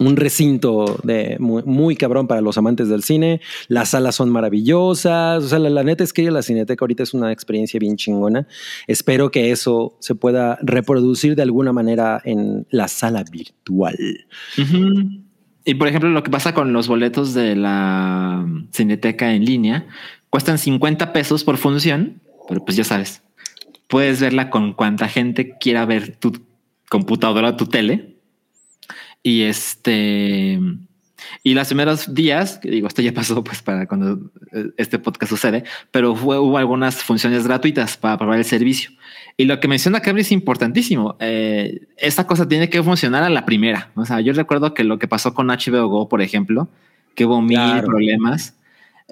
un recinto de muy, cabrón para los amantes del cine. Las salas son maravillosas. O sea, la, neta es que la Cineteca ahorita es una experiencia bien chingona. Espero que eso se pueda reproducir de alguna manera en la sala virtual. Y por ejemplo, lo que pasa con los boletos de la Cineteca en línea, cuestan 50 pesos por función, pero pues ya sabes, puedes verla con cuanta gente quiera ver tu computadora, tu tele. Y este, y los primeros días, que digo, esto ya pasó pues para cuando eh, este podcast sucede, pero fue- hubo algunas funciones gratuitas para probar el servicio. Y lo que menciona Cabri es importantísimo. Eh, esta cosa tiene que funcionar a la primera. O sea, yo recuerdo que lo que pasó con HBO Go, por ejemplo, que hubo mil Claro. problemas.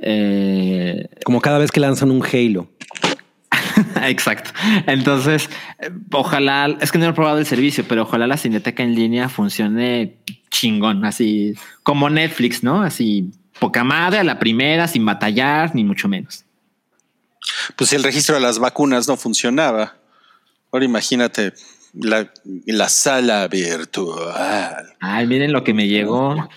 Eh, Como cada vez que lanzan un Halo. [LAUGHS] Exacto. Entonces, ojalá, es que no he probado el servicio, pero ojalá la cineteca en línea funcione chingón, así como Netflix, ¿no? Así poca madre a la primera, sin batallar, ni mucho menos. Pues si el registro de las vacunas no funcionaba, ahora imagínate la, la sala virtual. Ay, miren lo que me llegó.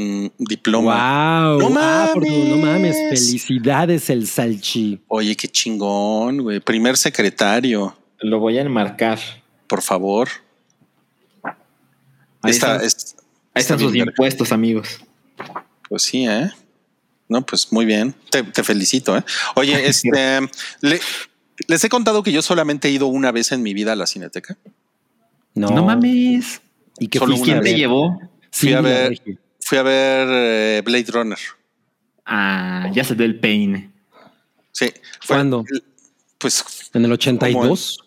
Mm, diploma. Wow. No Ah, por tu- no mames. mames. Felicidades, el Salchi. Oye, qué chingón, güey. Primer secretario, Lo voy a enmarcar. por favor. Ahí Esta- están, es- ahí están está sus impuestos, amigos. Pues sí, ¿eh? No, pues muy bien. Te, te felicito, ¿eh? Oye, [LAUGHS] este, le- les he contado que yo solamente he ido una vez en mi vida a la cineteca. No, No, mames. ¿Y qué Solo fuiste ¿Quién te llevó? Fui Sí, a ver. Fui a ver eh, Blade Runner. Ah, ya se ve el peine. Sí. Fue- ¿Cuándo? Pues En el 82.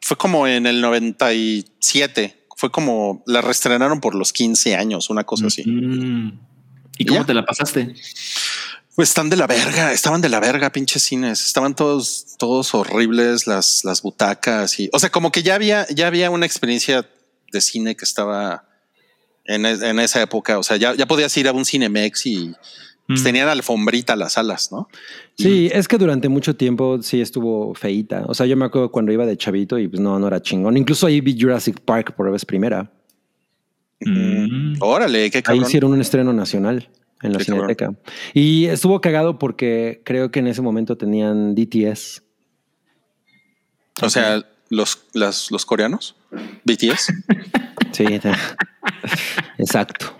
fue como en el 97. Fue como la reestrenaron por los 15 años, una cosa así. Mm. ¿Y cómo Ya. te la pasaste? Pues están de la verga, estaban de la verga, pinches cines. Estaban todos, todos horribles, las, las butacas y, o sea, como que ya había, ya había una experiencia de cine que estaba en, es- en esa época. O sea, ya, ya podías ir a un Cinemex y pues, Mm. tenían alfombrita las salas, ¿no? Sí, es que durante mucho tiempo sí estuvo feíta. O sea, yo me acuerdo cuando iba de chavito y pues no, no era chingón. Incluso ahí vi Jurassic Park por vez primera. Mm. Órale, qué Ahí cabrón. hicieron un estreno nacional en la Qué cabrón. Cineteca. Y estuvo cagado porque creo que en ese momento tenían DTS. O sea, los, las, los coreanos, BTS. [LAUGHS] Sí, exacto.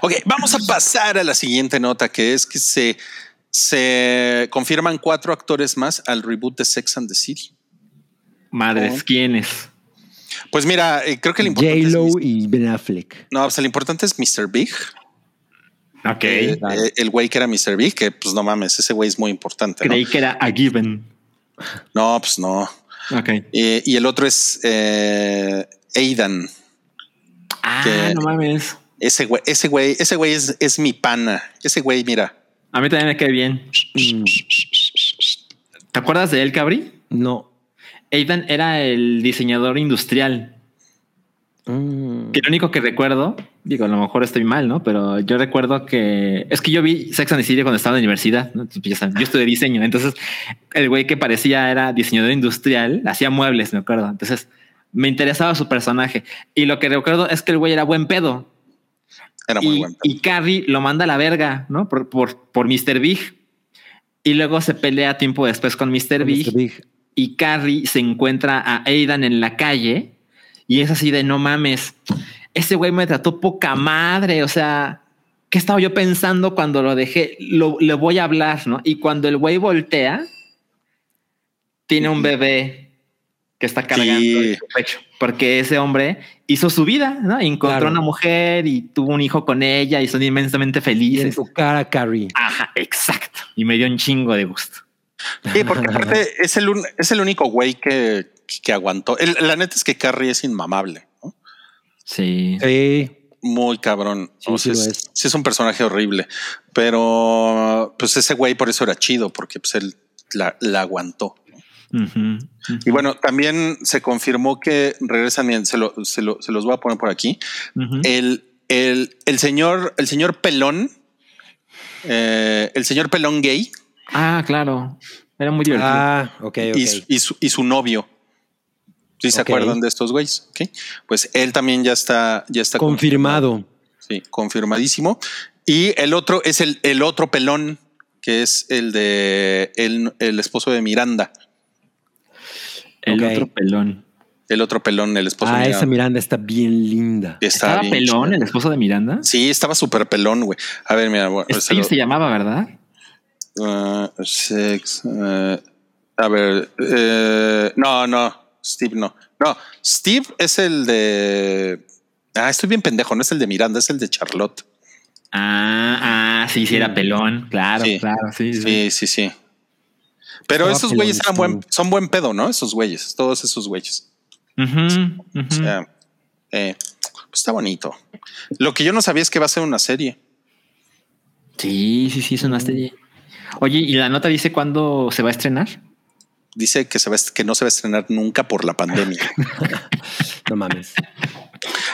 Ok, vamos a pasar a la siguiente nota, que es que se, se confirman cuatro actores más al reboot de Sex and the City. Madres, Oh. ¿quiénes? Pues mira, eh, creo que el importante es J-Lo Mr. y Ben Affleck. No, pues el importante es Mr. Big. Ok. Eh, eh, el güey que era Mr. Big, que pues no mames, ese güey es muy importante. ¿no? Creí que era a given. No, pues no. Ok. Eh, y el otro es eh, Aidan. Ah, Que- no mames. Ese güey, ese güey, ese güey es, es mi pana. Ese güey, mira. A mí también me cae bien. Mm, ¿Te acuerdas de él, Cabri? no. Aidan era el diseñador industrial. Mm. Que lo único que recuerdo, digo, a lo mejor estoy mal, ¿no? Pero yo recuerdo que es que yo vi Sex and the City cuando estaba en la universidad. ¿no? Entonces, ya saben, yo estudié diseño. Entonces, el güey que parecía era diseñador industrial, hacía muebles, me acuerdo. Entonces, me interesaba su personaje. Y lo que recuerdo es que el güey era buen pedo. Era muy y, bueno. y Carrie lo manda a la verga, ¿no? Por, por, por Mr. Big. Y luego se pelea tiempo después con Mr. Big Mr. Big. y Carrie se encuentra a Aidan en la calle y es así de no mames, ese güey me trató poca madre, o sea, ¿qué estaba yo pensando cuando lo dejé? Lo, le voy a hablar, ¿no? Y cuando el güey voltea, tiene un bebé que está cargando Sí. en su pecho, porque ese hombre hizo su vida, ¿no? Encontró Claro. una mujer y tuvo un hijo con ella y son inmensamente Y en felices. tu cara, Carrie. Ajá, exacto. Y me dio un chingo de gusto. Sí, porque aparte es el, un- es el único güey que, que aguantó. El- la neta es que Carrie es inmamable. ¿no? Sí. Sí. Muy cabrón. Sí, O sea, sí lo es, es. sí es un personaje horrible. Pero pues ese güey por eso era chido, porque pues él la, la aguantó. Y bueno, también se confirmó que regresan, miren, se, lo- se lo- se los voy a poner por aquí. El, el, el señor, el señor pelón, eh, el señor pelón gay Ah, claro. Era muy divertido. Ah, ok, ok. y, su, y, su, y su novio. ¿Sí se acuerdan de estos güeyes? Ok. Pues él también ya está, ya está Confirmado. Sí, confirmadísimo. Y el otro es el, el otro pelón, que es el de el, el esposo de Miranda. el otro pelón. El otro pelón, el esposo Ah, de esa Miranda. Miranda está bien linda. Está ¿Estaba bien pelón chido. el esposo de Miranda? Sí, estaba súper pelón, güey. A ver, mira, bueno, se Steve lo- se llamaba, ¿verdad? Uh, sex, uh, a ver, eh, no, no, Steve no. No, Steve es el de. Ah, estoy bien pendejo, no es el de Miranda, es el de Charlotte. Ah, ah, sí, sí, era pelón. Claro, Sí. claro, sí, sí. Sí, sí, sí. Pero Estaba esos güeyes eran buen, son buen pedo, ¿no? Esos güeyes, todos esos güeyes. O sea, eh, pues está bonito. Lo que yo no sabía es que va a ser una serie. Sí, sí, sí, sonaste. Oye, ¿y la nota dice cuándo se va a estrenar? Dice que, se va, que no se va a estrenar nunca por la pandemia. [LAUGHS] No mames.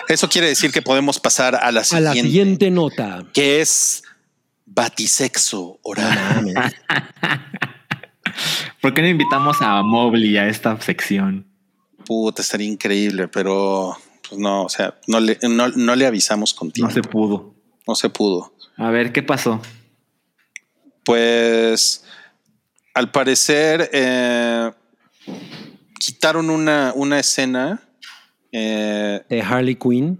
Eso quiere decir que podemos pasar a la A siguiente. la siguiente nota. que es batisexo oral. [LAUGHS] ¿Por qué no invitamos a Mobley a esta sección? Puta, estaría increíble, pero pues no, o sea, no le, no, no le avisamos con tiempo. No se pudo. No se pudo. A ver, ¿qué pasó? Pues al parecer eh, quitaron una, una escena. eh, De Harley Quinn.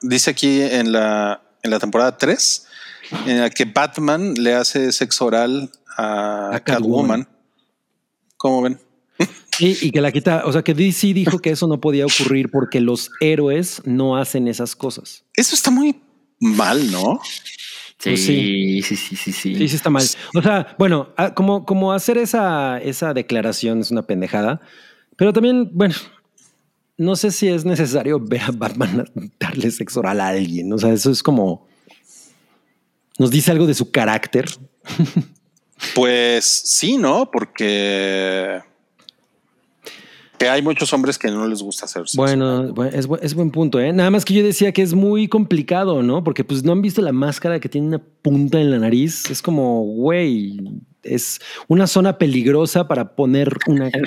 dice aquí en la, en la temporada 3 en la que Batman le hace sexo oral a, A Catwoman. Catwoman. ¿Cómo ven? Y, y que la quita, o sea que DC dijo que eso no podía ocurrir porque los héroes no hacen esas cosas. Eso está muy mal, ¿no? Sí, Pues sí, sí, sí, sí. Sí, sí está mal. O sea, bueno, ah, como, como hacer esa, esa declaración es una pendejada, pero también, bueno, no sé si es necesario ver a Batman [LAUGHS] darle sexo oral a alguien. O sea, eso es como nos dice algo de su carácter. [LAUGHS] Pues sí, ¿no? Porque que hay muchos hombres que no les gusta hacer sexo. Bueno, bu- es, es buen punto, ¿eh? Nada más que yo decía que es muy complicado, ¿no? Porque pues no han visto la máscara que tiene una punta en la nariz. Es como, güey, es una zona peligrosa para poner una... [LAUGHS]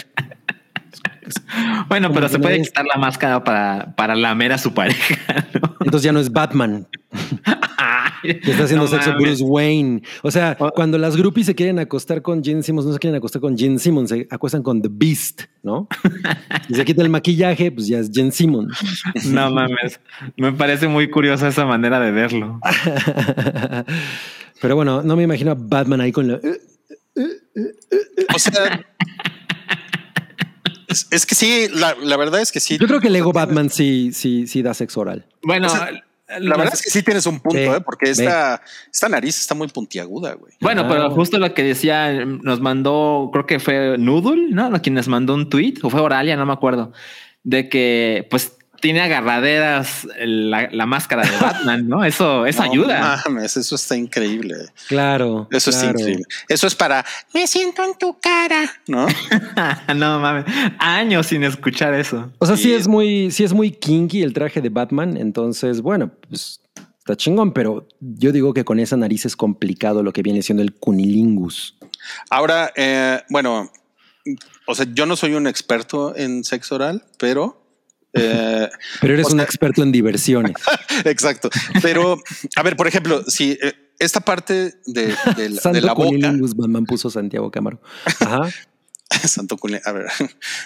Bueno, pero se puede quitar la máscara para, para lamer a su pareja. [LAUGHS] ¿no? Entonces ya no es Batman. [LAUGHS] [LAUGHS] Que está haciendo no sexo mames. Bruce Wayne. O sea, Oh. cuando las groupies se quieren acostar con Gene Simmons, no se quieren acostar con Gene Simmons, se acuestan con The Beast, ¿no? [LAUGHS] y se quita el maquillaje, pues ya es Gene Simmons. [LAUGHS] No mames. Me parece muy curiosa esa manera de verlo. Pero bueno, no me imagino a Batman ahí con la... O sea, es, es que sí, la, la verdad es que sí. Yo creo que el ego Batman sí, sí, sí da sexo oral. Bueno, O sea, La verdad es que sí tienes un punto, Ve, ¿eh? porque esta, esta nariz está muy puntiaguda, güey. Bueno, Ah. pero justo lo que decía, nos mandó, creo que fue Noodle, ¿no? Quien nos mandó un tweet, o fue Oralia, no me acuerdo, de que pues tiene agarraderas la, la máscara de Batman, ¿no? Eso, eso No ayuda. mames, eso está increíble. Claro. Eso claro. es increíble. Eso es para me siento en tu cara, ¿no? [LAUGHS] no mames, años sin escuchar eso. O sea, sí. Sí. es muy, sí es muy kinky el traje de Batman. Entonces, bueno, pues está chingón, pero yo digo que con esa nariz es complicado lo que viene siendo el cunilingus. Ahora, eh, bueno, o sea, yo no soy un experto en sexo oral, pero eh, Pero eres O un experto en diversiones. [LAUGHS] exacto. Pero, a ver, por ejemplo, si eh, esta parte de, de la- de la boca, Batman puso Santiago Cámaro. Ajá. [LAUGHS] Santo cuni- a ver,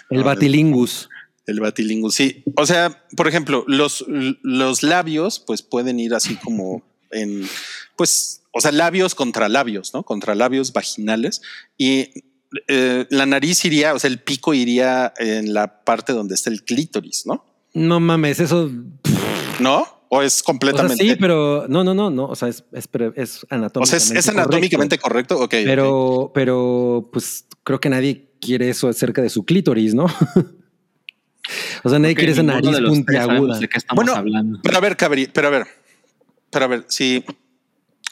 El batilingus. El batilingus, sí. O sea, por ejemplo, los, los labios, pues pueden ir así como en, pues, o sea, labios contra labios, ¿no? Contra labios vaginales. Y eh, la nariz iría, o sea, el pico iría en la parte donde está el clítoris, ¿no? No mames, eso. ¿No? O es O sea, completamente. sí, pero no, no, no, no. O sea, es, es, es o anatómicamente. sea, es, es anatómicamente correcto. correcto. Ok. Pero, pero, pues creo que nadie quiere eso cerca de su clítoris, ¿no? [LAUGHS] o sea, nadie quiere esa nariz de puntiaguda. de qué estamos Bueno, hablando. Pero a ver, Cabri, pero a ver, pero a ver, si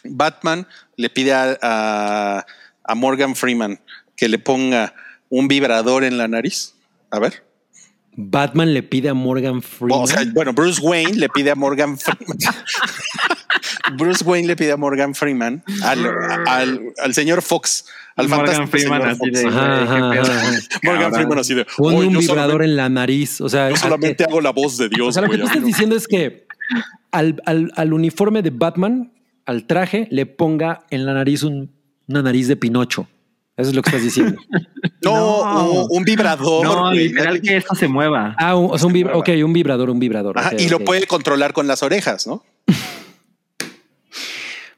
Batman le pide a, a- a Morgan Freeman que le ponga un vibrador en la nariz. A ver. Batman le pide a Morgan Freeman. O sea, bueno, Bruce Wayne le pide a Morgan Freeman. [LAUGHS] Bruce Wayne le pide a Morgan Freeman al, al, al señor Fox, al Morgan Freeman señor así Fox. de-. [LAUGHS] Morgan. Freeman así de Pone "Oye, un yo vibrador solamente- en la nariz. O sea, Yo solamente hago la voz de o Dios. sea, lo que tú estás diciendo es que al, al- al uniforme de Batman, al traje, le ponga en la nariz un- una nariz de Pinocho. Eso es lo que estás diciendo. [LAUGHS] No, No. un, vibrador. No, literal que esto se mueva. Ah, un, o sea, un vibra- ok, un vibrador, un vibrador. Ajá, y lo puede controlar con las orejas, ¿no? [LAUGHS]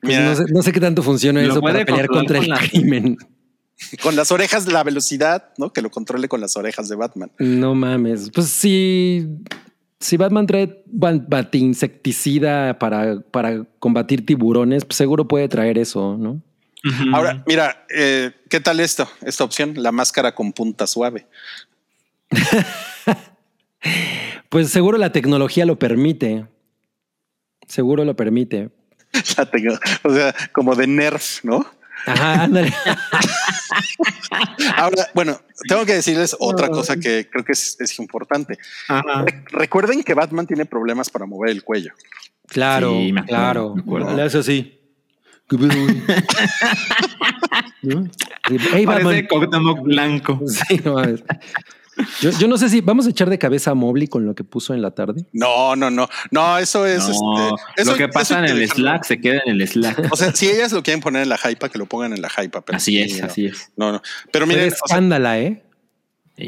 Pues Mira, no, sé, no sé qué tanto funciona eso para pelear contra el la- crimen. [LAUGHS] con las orejas, la velocidad, ¿no? Que lo controle con las orejas de Batman. No mames. Pues si, si Batman trae batinsecticida para, para combatir tiburones, pues seguro puede traer eso, ¿no? Ahora, mira, eh, ¿qué tal esto? Esta opción, la máscara con punta suave. [LAUGHS] Pues seguro la tecnología lo permite. Seguro lo permite. [LAUGHS] La tengo, o sea, como de Nerf, ¿no? Ajá, ándale. [LAUGHS] Ahora, bueno, tengo que decirles otra cosa que creo que es, es importante. Ajá. Re- Recuerden que Batman tiene problemas para mover el cuello. Claro, Sí, claro. me [LAUGHS] ¿No? Hey, Batman. Parece Cuauhtémoc blanco. [LAUGHS] Sí, no mames. Yo, yo no sé si vamos a echar de cabeza a Mobley con lo que puso en la tarde. No, no, no, no, eso es. No, este, eso- lo que pasa eso en el. Slack se queda en el Slack. O sea, si ellas lo quieren poner en la hype, que lo pongan en la hype. Pero Así sí, es, no. así es. No, no. Pero Pero miren, es o sea, escándala, ¿eh?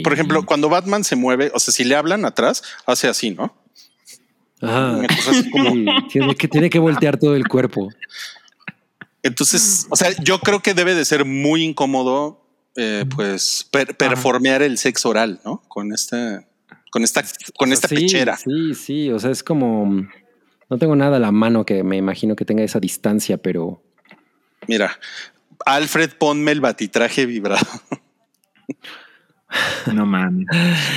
por ejemplo, cuando Batman se mueve, o sea, si le hablan atrás, hace así, ¿no? Ajá. Una cosa así como- Sí, tiene, que, tiene que voltear todo el cuerpo. Entonces, o sea, yo creo que debe de ser muy incómodo, eh, pues, per- performear el sexo oral, ¿no? Con esta, con esta, con O sea, esta sí, pechera. Sí, sí. O sea, es como. No tengo nada a la mano que me imagino que tenga esa distancia, pero. Mira, Alfred, ponme el batitraje vibrado. [LAUGHS] No mames.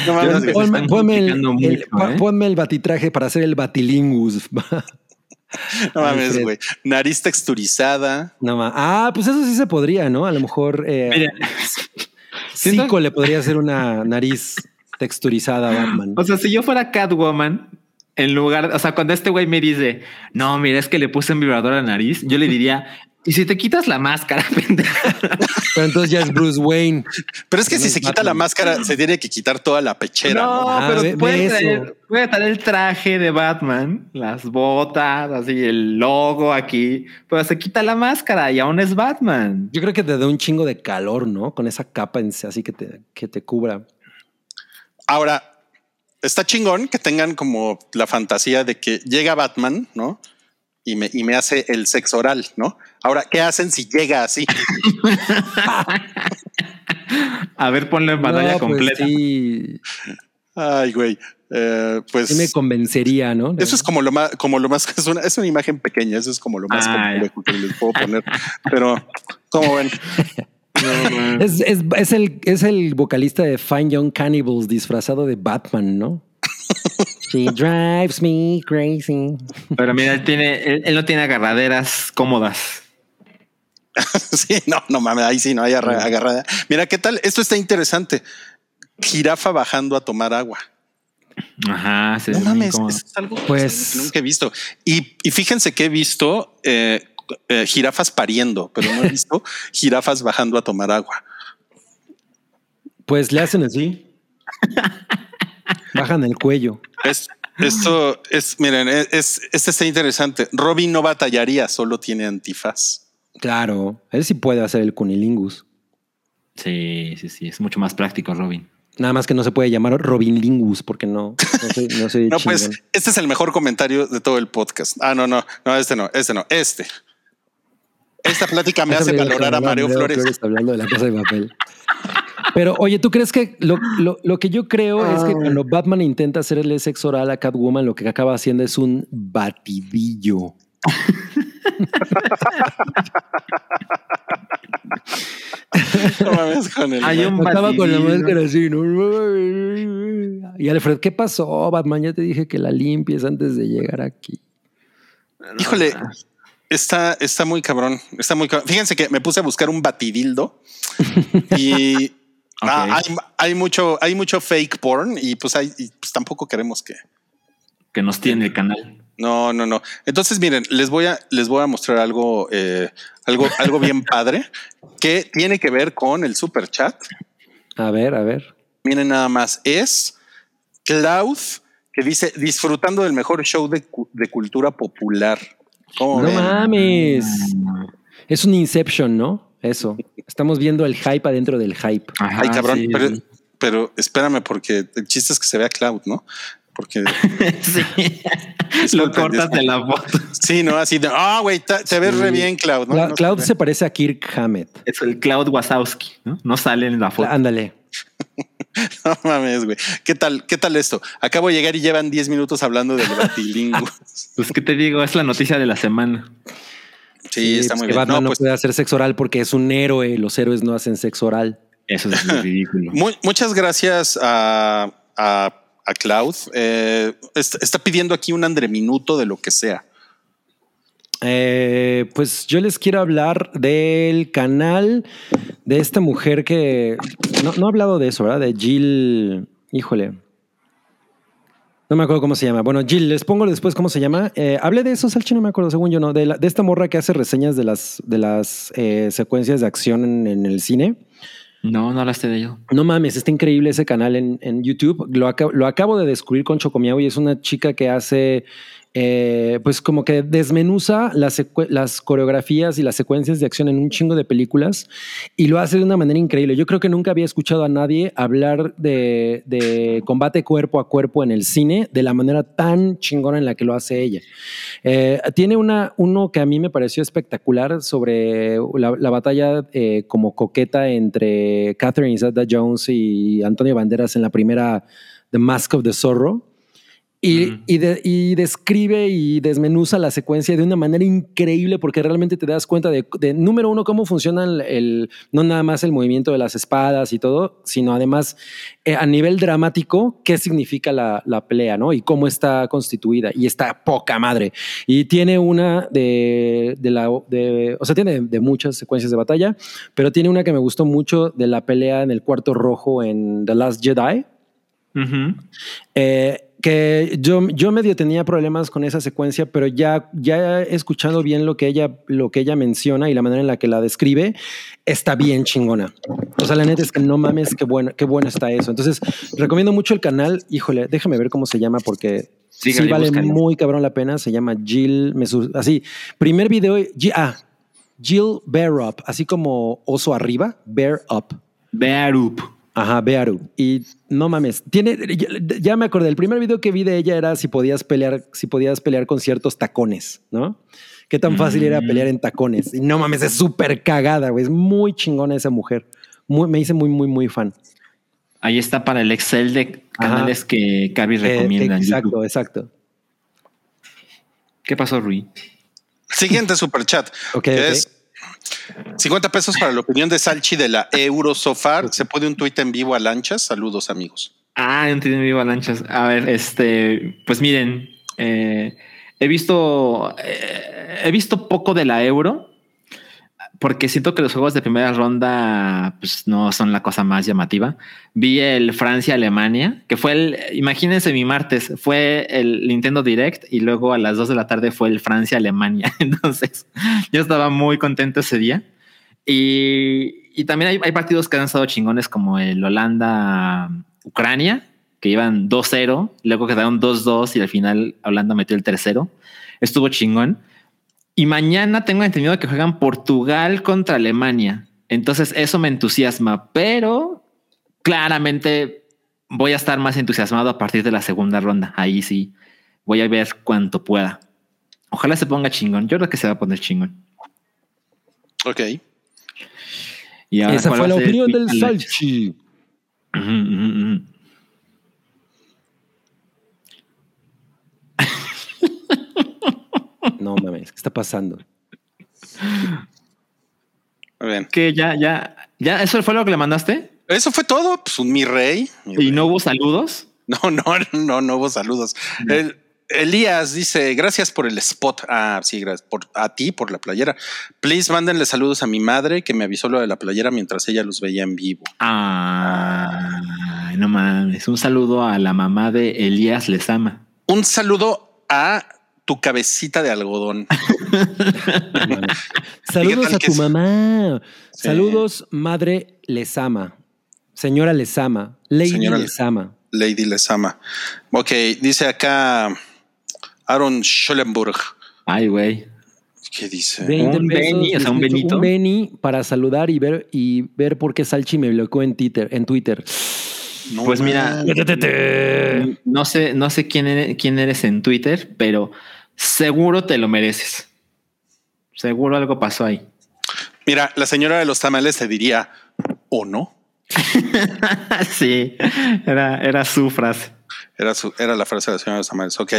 No. Ponme, ponme el, el- mucho, pon- ¿eh? ponme el batitraje para hacer el batilingus. [LAUGHS] [LAUGHS] no mames, güey. Nariz texturizada. No ma- Ah, pues eso sí se podría, ¿no? A lo mejor eh, Zico [LAUGHS] le podría hacer una nariz texturizada a Batman. o sea, si yo fuera Catwoman, en lugar, o sea, cuando este güey me dice, no, mira, es que le puse un vibrador a la nariz, yo le diría, ¿y si te quitas la máscara, [LAUGHS] pendeja? Pero entonces ya es Bruce Wayne. Pero es que No si es se quita Batman. la máscara, se tiene que quitar toda la pechera. ¿no? No, Ah, pero ve- ve puede, eso. traer, puede traer el traje de Batman, las botas, así el logo aquí, pero se quita la máscara y aún es Batman. Yo creo que te da un chingo de calor, ¿no? Con esa capa en- así que te, que te cubra. Ahora, está chingón que tengan como la fantasía de que llega Batman, ¿no? Y me, y me hace el sexo oral, ¿no? Ahora, ¿qué hacen si llega así? [LAUGHS] A ver, ponlo en pantalla No, pues completa. sí, Ay, güey. Eh, pues sí me convencería, ¿no? eso es como lo más, como lo más, [LAUGHS] es una, es una imagen pequeña, eso es como lo más Ah, complejo que les puedo poner. Pero, como ven, [LAUGHS] Es, es- es el, es el vocalista de Fine Young Cannibals disfrazado de Batman, ¿no? She drives me crazy. Pero mira, él, tiene, él, él no tiene agarraderas cómodas. [LAUGHS] sí, no, no mames, ahí sí no hay arra- agarrada. Mira, ¿qué tal? Esto está interesante. Jirafa bajando a tomar agua. Ajá, se No mames, eso es algo, Pues- es algo que nunca he visto. Y, y fíjense que he visto eh, eh, jirafas pariendo, pero no he visto [LAUGHS] jirafas bajando a tomar agua. Pues le hacen así. Bajan el cuello. Es, esto es, miren, es, es- este está interesante. Robin no batallaría, solo tiene antifaz. Claro, él sí puede hacer el cunilingus. Sí, sí, sí, es mucho más práctico, Robin. Nada más que no se puede llamar Robin Lingus porque no, no soy, no soy [LAUGHS] No, pues este es el mejor comentario de todo el podcast. Ah, no, no, no, este no, este no, este. Esta plática me hace valorar a Mario Mario Flores. hablando de la casa de papel. Pero oye, ¿tú crees que lo, lo- lo que yo creo es que cuando Batman intenta hacerle sexo oral a Catwoman, lo que acaba haciendo es un batidillo? [LAUGHS] Mames con el- Hay un Acaba con la máscara así, ¿no? Y Alfred, ¿qué pasó, Batman? Ya te dije que la limpies antes de llegar aquí. Híjole, está, está muy cabrón. Está muy cabrón. Fíjense que me puse a buscar un batidildo y [LAUGHS] Ah, hay mucho, hay mucho fake porn y pues hay, y, pues tampoco queremos que. que nos tiene el canal. No, no, no. Entonces, miren, les voy a, les voy a mostrar algo, eh, algo, algo bien [LAUGHS] padre que tiene que ver con el super chat. A ver, a ver. Miren nada más, es Cloud que dice disfrutando del mejor show de, de cultura popular. ¿Cómo No ven? mames. Es un Inception, ¿no? Eso. Estamos viendo el hype adentro del hype. Ajá, Ay, cabrón, sí, pero, pero espérame, porque el chiste es que se vea Cloud, ¿no? Porque [LAUGHS] Sí. [LAUGHS] Lo cortas de la foto. sí, no así de ah, güey, te ves re bien, Cloud. ¿no? Cloud se parece a Kirk Hammett. Es el Cloud Wazowski, ¿no? No sale en la foto. Ándale. [LAUGHS] No mames, güey. ¿Qué tal? ¿Qué tal esto? Acabo de llegar y llevan 10 minutos hablando del batilingüe. Pues qué te digo, es la noticia de la semana. Sí, está pues muy que bien. Batman No, no, pues, puede hacer sexo oral porque es un héroe. Los héroes no hacen sexo oral. Eso es muy ridículo. mu- muchas gracias a, a, a Cloud. Eh, est- está pidiendo aquí un andreminuto de lo que sea. Eh, pues yo les quiero hablar del canal de esta mujer que no, no he hablado de eso, ¿verdad? De Jill. Híjole. No me acuerdo cómo se llama. Bueno, Jill, les pongo después cómo se llama. Eh, hablé de eso, Salchi, no me acuerdo, según yo, no. De, de esta morra que hace reseñas de las, de las secuencias de acción en el cine. No, no hablaste de ello. No mames, está increíble ese canal en, en YouTube. Lo, aca- lo acabo de descubrir con Chocomiao y es una chica que hace, eh, pues como que desmenuza las, coreografías y las secuencias de acción en un chingo de películas y lo hace de una manera increíble. Yo creo que nunca había escuchado a nadie hablar de, combate cuerpo a cuerpo en el cine de la manera tan chingona en la que lo hace ella. Eh, tiene uno que a mí me pareció espectacular sobre la, la batalla eh, como coqueta entre Catherine Zeta Jones y Antonio Banderas en la primera The Mask of the Zorro. Y, y de- y describe y desmenuza la secuencia de una manera increíble porque realmente te das cuenta de, de, número uno, cómo funciona el, no nada más el movimiento de las espadas y todo, sino además eh, a nivel dramático, qué significa la, la pelea, ¿no? Y cómo está constituida. Y está poca madre. Y tiene una de, de la, de, o sea, tiene de muchas secuencias de batalla, pero tiene una que me gustó mucho de la pelea en el cuarto rojo en The Last Jedi. Eh, que yo, yo medio tenía problemas con esa secuencia, pero ya, ya escuchando bien lo que, ella, lo que ella menciona y la manera en la que la describe, está bien chingona. O sea, la neta es que no mames, qué bueno, qué bueno está eso. Entonces, recomiendo mucho el canal. Híjole, déjame ver cómo se llama porque sí, vale muy cabrón la pena. Se llama Jill, me así, primer video, G- ah, Jill Bear Up, así como oso arriba, Bear Up. Bear Up. Ajá, Bearu. Y no mames, tiene, ya, ya me acordé, el primer video que vi de ella era si podías pelear, si podías pelear con ciertos tacones, ¿no? Qué tan fácil era Mm. pelear en tacones. Y no mames, es súper cagada, güey. Es muy chingona esa mujer. Muy- me hice muy, muy, muy fan. Ahí está para el Excel de canales que Cavi Eh, recomienda. en exacto, YouTube. exacto. ¿Qué pasó, Rui? Siguiente super chat. Ok, que ok. es 50 pesos para la opinión de Salchi de la Eurosofar. Se puede un tuit en vivo a lanchas. Saludos, amigos. Ah, entiendo vivo lanchas. A ver, este, pues miren, eh, he visto, eh, he visto poco de la euro porque siento que los juegos de primera ronda pues, no son la cosa más llamativa. Vi el Francia-Alemania, que fue el, imagínense mi martes, fue el Nintendo Direct y luego a las 2 de la tarde fue el Francia-Alemania. [LAUGHS] Entonces yo estaba muy contento ese día. Y, y también hay, hay partidos que han estado chingones como el Holanda-Ucrania, que iban 2-0, luego quedaron 2-2 y al final Holanda metió el tercero. Estuvo chingón. Y mañana tengo entendido que juegan Portugal contra Alemania. Entonces eso me entusiasma, pero claramente voy a estar más entusiasmado a partir de la segunda ronda. Ahí sí voy a ver cuánto pueda. Ojalá se ponga chingón. Yo creo que se va a poner chingón. Ok. Y ahora, Esa ¿cuál fue la opinión del Salchi mames, ¿qué está pasando? Muy bien. Que ya, ya, ya, eso fue lo que le mandaste Eso fue todo. Pues un mi rey. Mi y rey. no hubo saludos. No, [LAUGHS] no, no, no hubo saludos. El- Elías dice, gracias por el spot. Ah, sí, gracias por, a ti por la playera. Please, mándenle saludos a mi madre que me avisó lo de la playera mientras ella los veía en vivo. Ah, no mames. Un saludo a la mamá de Elías Lezama. Un saludo a tu cabecita de algodón. [LAUGHS] Saludos a tu es? mamá. Sí. Saludos, madre Lezama. Señora Lezama. Lady Señora- Lezama. Lady Lesama. Ok, dice acá Aaron Schollenburg. Ay, güey. ¿Qué dice? 20 Un Beni, o sea, un 18, Benito. Un Beni para saludar y ver, y ver por qué Salchi me bloqueó en Twitter. En Twitter. No Pues mira, no sé, no sé quién eres, quién eres en Twitter, pero seguro te lo mereces. Seguro algo pasó ahí. Mira, la señora de los tamales te diría, ¿o no? [LAUGHS] sí, era, era su frase. Era, su, era la frase de la señora de los tamales. Ok.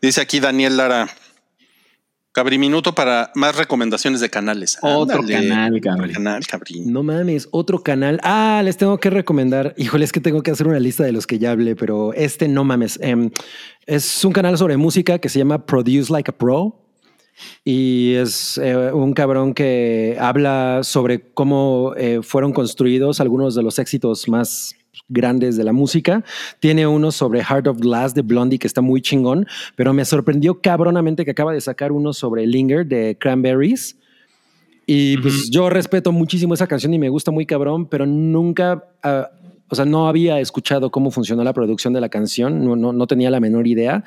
Dice aquí Daniel Lara. Cabri minuto para más recomendaciones de canales. Otro Ándale. canal, Cabri. Canal, Cabri. No mames, otro canal. Ah, les tengo que recomendar. Híjole, es que tengo que hacer una lista de los que ya hablé, pero este no mames. Em, es un canal sobre música que se llama Produce Like a Pro. Y es eh, un cabrón que habla sobre cómo eh, fueron construidos algunos de los éxitos más grandes de la música. Tiene uno sobre Heart of Glass de Blondie que está muy chingón, pero me sorprendió cabronamente que acaba de sacar uno sobre Linger de Cranberries. Y pues yo respeto muchísimo esa canción y me gusta muy cabrón, pero nunca, ah, o sea, no había escuchado cómo funcionó la producción de la canción, no, no, no tenía la menor idea.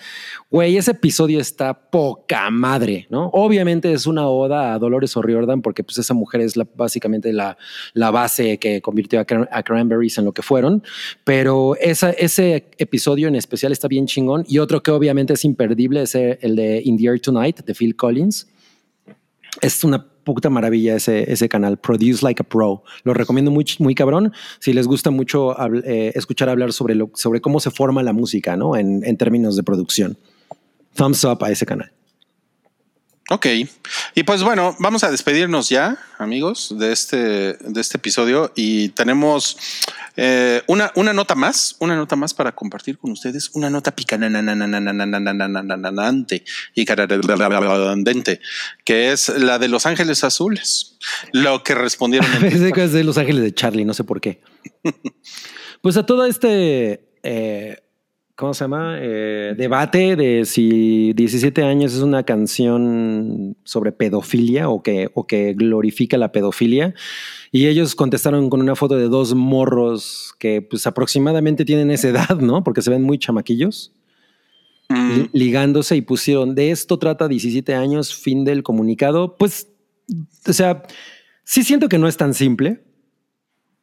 Güey, ese episodio está poca madre, ¿no? Obviamente es una oda a Dolores O'Riordan porque pues esa mujer es la, básicamente la, la base que convirtió a, Cran- a Cranberries en lo que fueron, pero esa, ese episodio en especial está bien chingón y otro que obviamente es imperdible es el de In the Air Tonight de Phil Collins. Es una puta maravilla ese, ese canal, Produce Like a Pro. Lo recomiendo muy, muy cabrón. Si les gusta mucho eh, escuchar hablar sobre, lo, sobre cómo se forma la música, ¿no? En, en términos de producción. Thumbs up a ese canal. Ok. Y pues bueno, vamos a despedirnos ya, amigos, de este, de este episodio. Y tenemos eh, una, una nota más, una nota más para compartir con ustedes. Una nota picanante y carandente, que es la de Los Ángeles Azules. Lo que respondieron es de Los Ángeles de Charlie, no sé por qué. pues a todo este, eh, ¿cómo se llama? Eh, debate de si 17 años es una canción sobre pedofilia o que, o que glorifica la pedofilia. Y ellos contestaron con una foto de dos morros que pues aproximadamente tienen esa edad, ¿no? Porque se ven muy chamaquillos Mm, li- ligándose y pusieron de esto trata 17 años, fin del comunicado. Pues, o sea, sí siento que no es tan simple.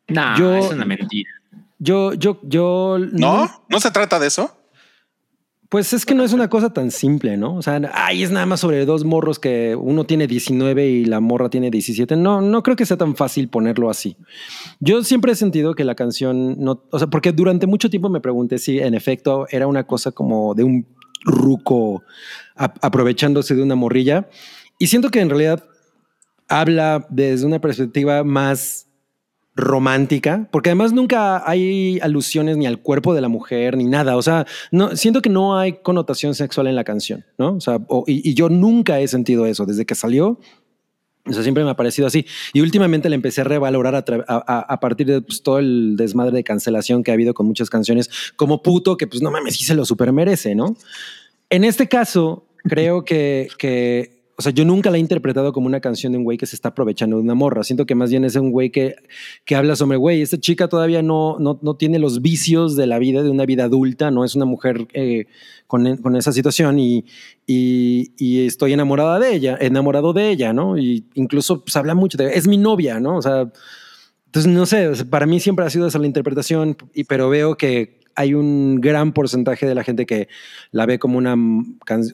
No, Yo- es una mentira. Yo, yo, yo. ¿No? ¿No se trata de eso? Pues es que no es una cosa tan simple, ¿no? O sea, ay, es nada más sobre dos morros que uno tiene 19 y la morra tiene 17. No, no creo que sea tan fácil ponerlo así. Yo siempre he sentido que la canción no, o sea, porque durante mucho tiempo me pregunté si en efecto era una cosa como de un ruco a- aprovechándose de una morrilla. Y siento que en realidad habla desde una perspectiva más romántica, porque además nunca hay alusiones ni al cuerpo de la mujer ni nada. O sea, no siento que no hay connotación sexual en la canción, ¿no? O sea, o- y, y yo nunca he sentido eso desde que salió. O sea, siempre me ha parecido así. Y últimamente le empecé a revalorar a, a- a partir de pues, todo el desmadre de cancelación que ha habido con muchas canciones, como puto, que pues no mames, sí se lo super merece, ¿no? En este caso, creo que, que, o sea, yo nunca la he interpretado como una canción de un güey que se está aprovechando de una morra. Siento que más bien es un güey que, que habla sobre, güey, esta chica todavía no, no, no tiene los vicios de la vida, de una vida adulta, no es una mujer eh, con, con esa situación y, y, y estoy enamorada de ella, enamorado de ella, ¿no? Y incluso pues, habla mucho de, es mi novia, ¿no? O sea, entonces no sé, para mí siempre ha sido esa la interpretación, y, pero veo que hay un gran porcentaje de la gente que la ve como una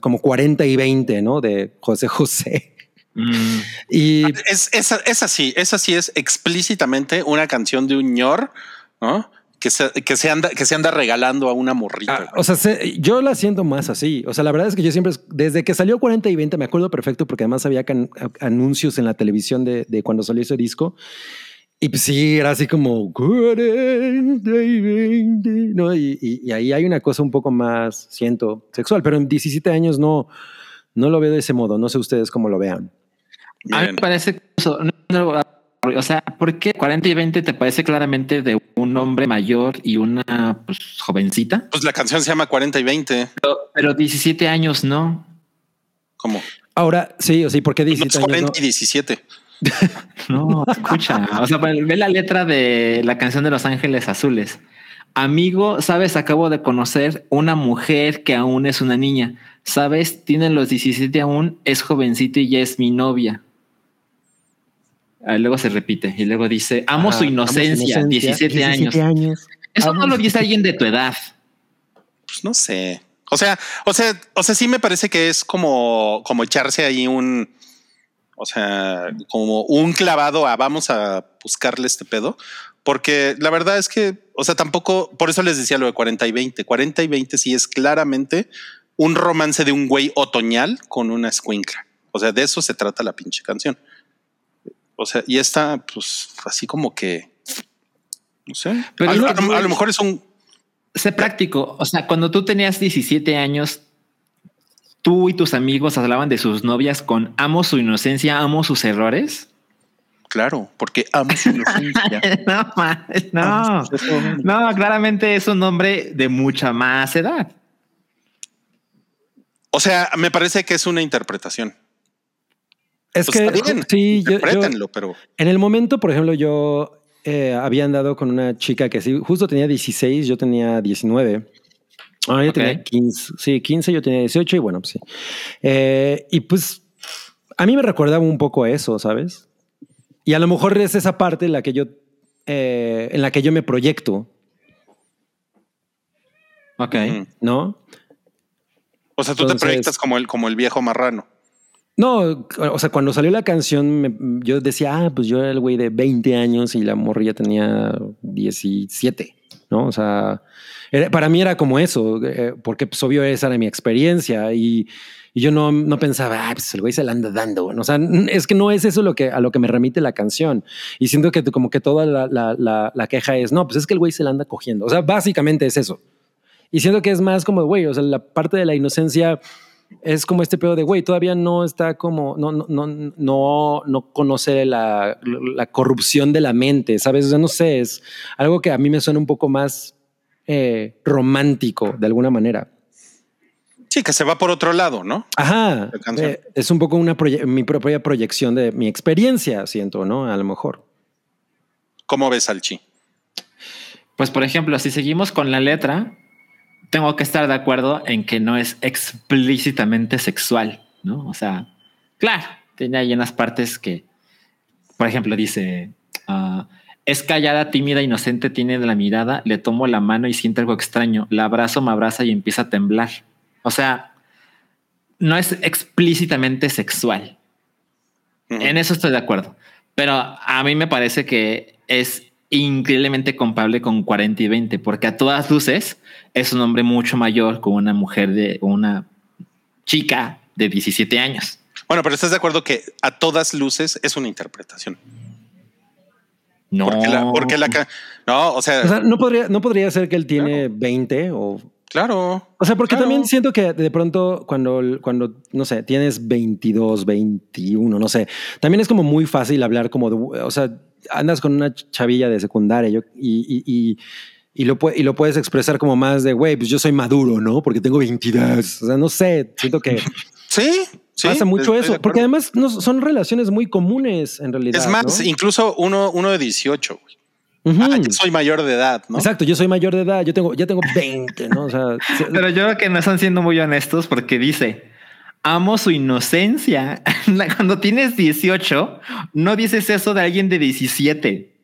como 40 y 20, ¿no? De José José. Mm, [LAUGHS] Y Es, esa, esa sí, esa sí es explícitamente una canción de un ñor, ¿no? Que se, que se anda, que se anda regalando a una morrita. Ah, o sea, se- yo la siento más así. O sea, la verdad es que yo siempre, desde que salió 40 y 20, me acuerdo perfecto porque además había can- anuncios en la televisión de, de cuando salió ese disco. Y pues sí, era así como 40 y 20, ¿no? Y, y- y ahí hay una cosa un poco más, siento, sexual, pero en 17 años no, no lo veo de ese modo. No sé ustedes cómo lo vean. A mí me parece no, no, o sea, ¿por qué 40 y 20 te parece claramente de un hombre mayor y una pues, jovencita? pues la canción se llama 40 y 20. Pero, pero 17 años no. ¿Cómo? Ahora, sí, o sí, porque No, 17 es años 40 no? y 17. [LAUGHS] No, escucha. O sea, ve la letra de la canción de Los Ángeles Azules. Amigo, sabes, acabo de conocer una mujer que aún es una niña. Sabes, tiene los 17 aún, es jovencita y ya es mi novia. Ah, luego se repite y luego dice, amo Ajá, su amo inocencia, 17, años. años. Eso no lo su- dice alguien de tu edad. Pues no sé. O sea, o sea, o sea, sí me parece que es como, como echarse ahí un, o sea, como un clavado a vamos a buscarle este pedo. Porque la verdad es que, o sea, tampoco, por eso les decía lo de 40 y 20. 40 y 20 sí es claramente un romance de un güey otoñal con una escuincla. O sea, de eso se trata la pinche canción. O sea, y esta, pues, así como que, no sé. Pero a, lo- a lo- a lo mejor es un, Sé práctico. O sea, cuando tú tenías 17 años, tú y tus amigos hablaban de sus novias con amo su inocencia, amo sus errores. claro, porque amo su [LAUGHS] inocencia. no, no, no, claramente es un hombre de mucha más edad. O sea, me parece que es una interpretación. Es Pues que está bien, sí, yo, yo- interprétenlo, pero en el momento, por ejemplo, yo eh, había andado con una chica que sí, justo tenía 16, yo tenía 19. Ah, yo tenía 15, sí, 15, yo tenía 18 y bueno, pues sí. Eh, y pues a mí me recordaba un poco a eso, ¿sabes? Y a lo mejor es esa parte en la que yo, eh, en la que yo me proyecto, Ok. ¿no? o sea, tú Entonces- te proyectas como el, como el viejo marrano. No, o sea, cuando salió la canción, me- yo decía, ah, pues yo era el güey de 20 años y la morrilla tenía 17, ¿no? O sea, para mí era como eso, eh, porque pues obvio esa era mi experiencia y, y yo no, no pensaba, ah, pues el güey se la anda dando. ¿no? O sea, es que no es eso lo que, a lo que me remite la canción. Y siento que como que toda la, la- la- la queja es, no, pues es que el güey se la anda cogiendo. O sea, básicamente es eso. Y siento que es más como, güey, o sea, la parte de la inocencia es como este pedo de, güey, todavía no está como, no, no, no, no, no conoce la, la corrupción de la mente, ¿sabes? O sea, no sé, es algo que a mí me suena un poco más eh, romántico de alguna manera. Sí, que se va por otro lado, ¿no? Ajá, eh, es un poco una mi propia proyección de mi experiencia, siento, ¿no? A lo mejor. ¿Cómo ves al chi? Pues, por ejemplo, si seguimos con la letra, tengo que estar de acuerdo en que no es explícitamente sexual, ¿no? O sea, claro, tiene ahí unas partes que, por ejemplo, dice, ah, es callada, tímida, inocente, tiene la mirada, le tomo la mano y siente algo extraño, la abrazo, me abraza y empieza a temblar. O sea, no es explícitamente sexual. En eso estoy de acuerdo. Pero a mí me parece que es increíblemente comparable con 40 y 20, porque a todas luces es un hombre mucho mayor con una mujer de una chica de 17 años. Bueno, pero estás de acuerdo que a todas luces es una interpretación. No, Porque la, porque la no, o sea, O sea, no podría, no podría ser que él tiene 20 o claro. O sea, porque Claro. también siento que de pronto cuando, cuando, no sé, tienes 22, 21, no sé, también es como muy fácil hablar como de, o sea, andas con una chavilla de secundaria yo, y, y, y, y lo, y lo puedes expresar como más de, güey, pues yo soy maduro, ¿no? Porque tengo 22. O sea, no sé, siento que [LAUGHS] Sí, sí. pasa mucho eso, porque además no, son relaciones muy comunes en realidad. es más, ¿no? incluso uno, uno de 18. güey. Ah, yo soy mayor de edad, ¿no? Exacto, yo soy mayor de edad, yo tengo, ya tengo 20, ¿no? O sea, [LAUGHS] Pero yo creo que no están siendo muy honestos porque dice, amo su inocencia. [LAUGHS] Cuando tienes 18, no dices eso de alguien de 17.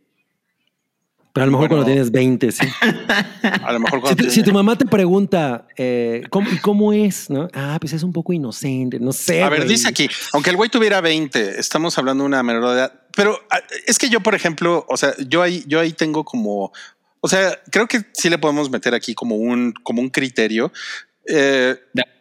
pero a lo mejor Bueno. cuando tienes 20, sí. [LAUGHS] A lo mejor Si cuando tu, si tu mamá te pregunta eh, ¿cómo, ¿y cómo es? ¿no? Ah, pues es un poco inocente, no sé. A ver, güey. dice aquí, aunque el güey tuviera 20, estamos hablando de una menor de edad, pero ah, es que yo, por ejemplo, o sea, yo ahí, yo ahí tengo como, o sea, creo que sí le podemos meter aquí como un, como un criterio. Eh,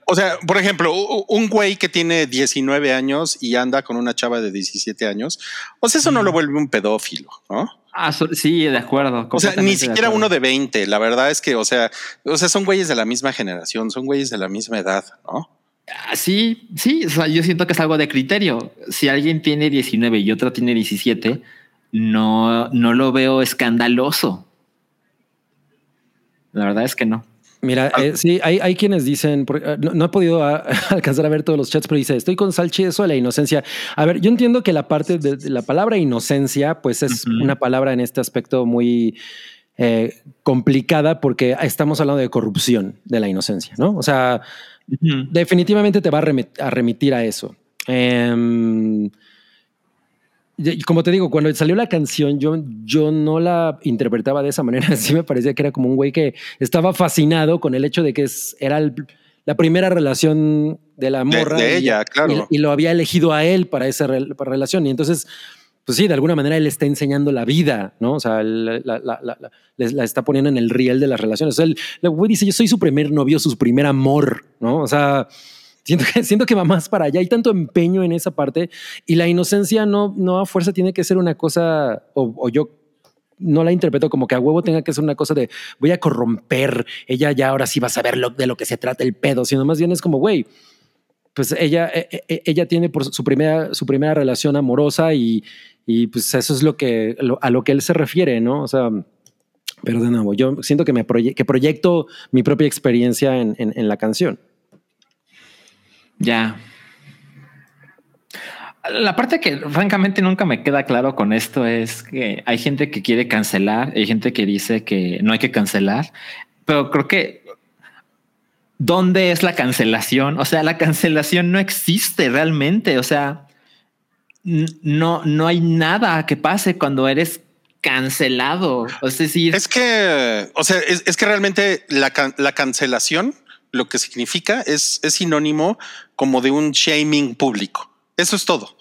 o sea, por ejemplo, un güey que tiene 19 años y anda con una chava de 17 años, o sea, eso no lo vuelve un pedófilo, ¿no? Ah, sí, de acuerdo. O sea, ni de siquiera uno de 20. La verdad es que, o sea, o sea, son güeyes de la misma generación, son güeyes de la misma edad, ¿no? Ah, Sí, sí, o sea, yo siento que es algo de criterio. Si alguien tiene 19 y otro tiene 17, no, no lo veo escandaloso. La verdad es que no. Mira, eh, sí, hay, hay quienes dicen, eh, no, no he podido ah, [LAUGHS] alcanzar a ver todos los chats, pero dice, estoy con Salchi, eso de la inocencia. A ver, yo entiendo que la parte de, de la palabra inocencia, pues es una palabra en este aspecto muy eh, complicada porque estamos hablando de corrupción de la inocencia, ¿no? O sea, definitivamente te va a, remit- a remitir a eso. Em, y como te digo, cuando salió la canción, yo, yo no la interpretaba de esa manera. [LAUGHS] Sí me parecía que era como un güey que estaba fascinado con el hecho de que es, era el- la primera relación de la morra. de y- ella, claro. Y, y lo había elegido a él para esa para relación. Y entonces, pues sí, de alguna manera él está enseñando la vida, ¿no? O sea, él la, está poniendo en el riel de las relaciones. O sea, güey dice, yo soy su primer novio, su primer amor, ¿no? O sea, siento que, [LAUGHS] siento que va más para allá. Hay tanto empeño en esa parte y la inocencia no, no a fuerza tiene que ser una cosa, o, yo no la interpreto como que a huevo tenga que ser una cosa de voy a corromper, ella ya ahora sí va a saber de lo que se trata el pedo, sino más bien es como, güey, pues ella, e- e- ella tiene su primera, su primera relación amorosa y, y pues eso es lo que, lo- a lo que él se refiere, ¿no? O sea, pero de nuevo, yo siento que me proye- que proyecto mi propia experiencia en, en- en la canción. Ya. La parte que francamente nunca me queda claro con esto es que hay gente que quiere cancelar, hay gente que dice que no hay que cancelar, pero creo que ¿dónde es la cancelación? O sea, la cancelación no existe realmente. O sea, no, no hay nada que pase cuando eres cancelado. Es decir, Es que, o sea, es, es que realmente la, can- la cancelación lo que significa es, es sinónimo como de un shaming público. Eso es todo,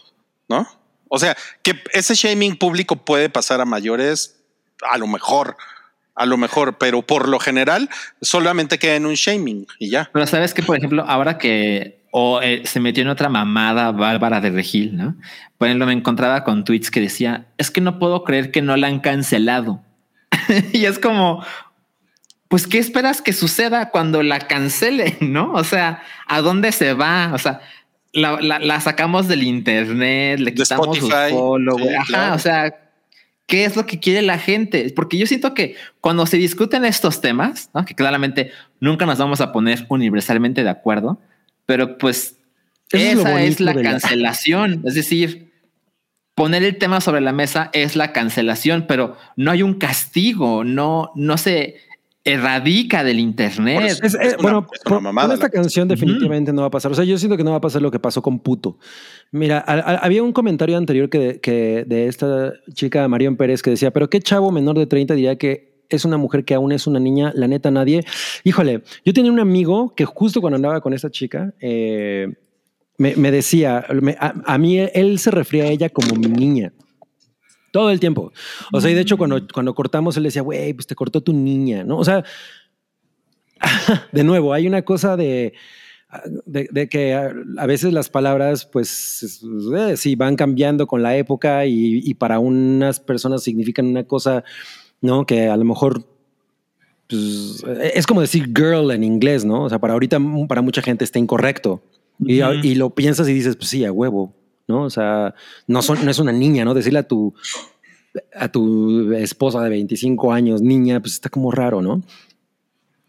¿no? O sea, que ese shaming público puede pasar a mayores, a lo mejor, a lo mejor, pero por lo general solamente queda en un shaming y ya. Pero sabes que, por ejemplo, ahora que o eh, se metió en otra mamada Bárbara de Regil, ¿no? Por ejemplo, me encontraba con tweets que decía, es que no puedo creer que no la han cancelado. [LAUGHS] y es como, pues, ¿qué esperas que suceda cuando la cancelen? [LAUGHS] ¿No? O sea, ¿a dónde se va? O sea, la, la- la sacamos del internet, le quitamos Spotify, follow, sí, güey. Ajá, claro. o sea, ¿qué es lo que quiere la gente? Porque yo siento que cuando se discuten estos temas, ¿no? que claramente nunca nos vamos a poner universalmente de acuerdo, pero pues Eso esa es la cancelación. Es decir, poner el tema sobre la mesa es la cancelación, pero no hay un castigo, no, no se erradica del internet. eso. Es- Es una- bueno, es una por- mamada con esta la- canción definitivamente no va a pasar. O sea, yo siento que no va a pasar lo que pasó con Puto. Mira, a- a- había un comentario anterior que de, que de esta chica Marion Pérez que decía, pero qué chavo menor de 30 diría que es una mujer que aún es una niña, la neta nadie. Híjole, yo tenía un amigo que justo cuando andaba con esta chica, eh, me, me decía, me- a, a mí él se refería a ella como mi niña. Todo el tiempo. O sea, y de hecho, cuando, cuando cortamos, él decía, güey, pues te cortó tu niña, ¿no? O sea, [LAUGHS] de nuevo, hay una cosa de, de, de que a, a veces las palabras, pues, eh, sí, van cambiando con la época y, y para unas personas significan una cosa, ¿no? Que a lo mejor pues, es como decir girl en inglés, ¿no? O sea, para ahorita, para mucha gente está incorrecto. Y, y lo piensas y dices, pues sí, a huevo, ¿no? O sea, no, son, no es una niña, ¿no? Decirle a tu, a tu esposa de 25 años, niña, pues está como raro, ¿no?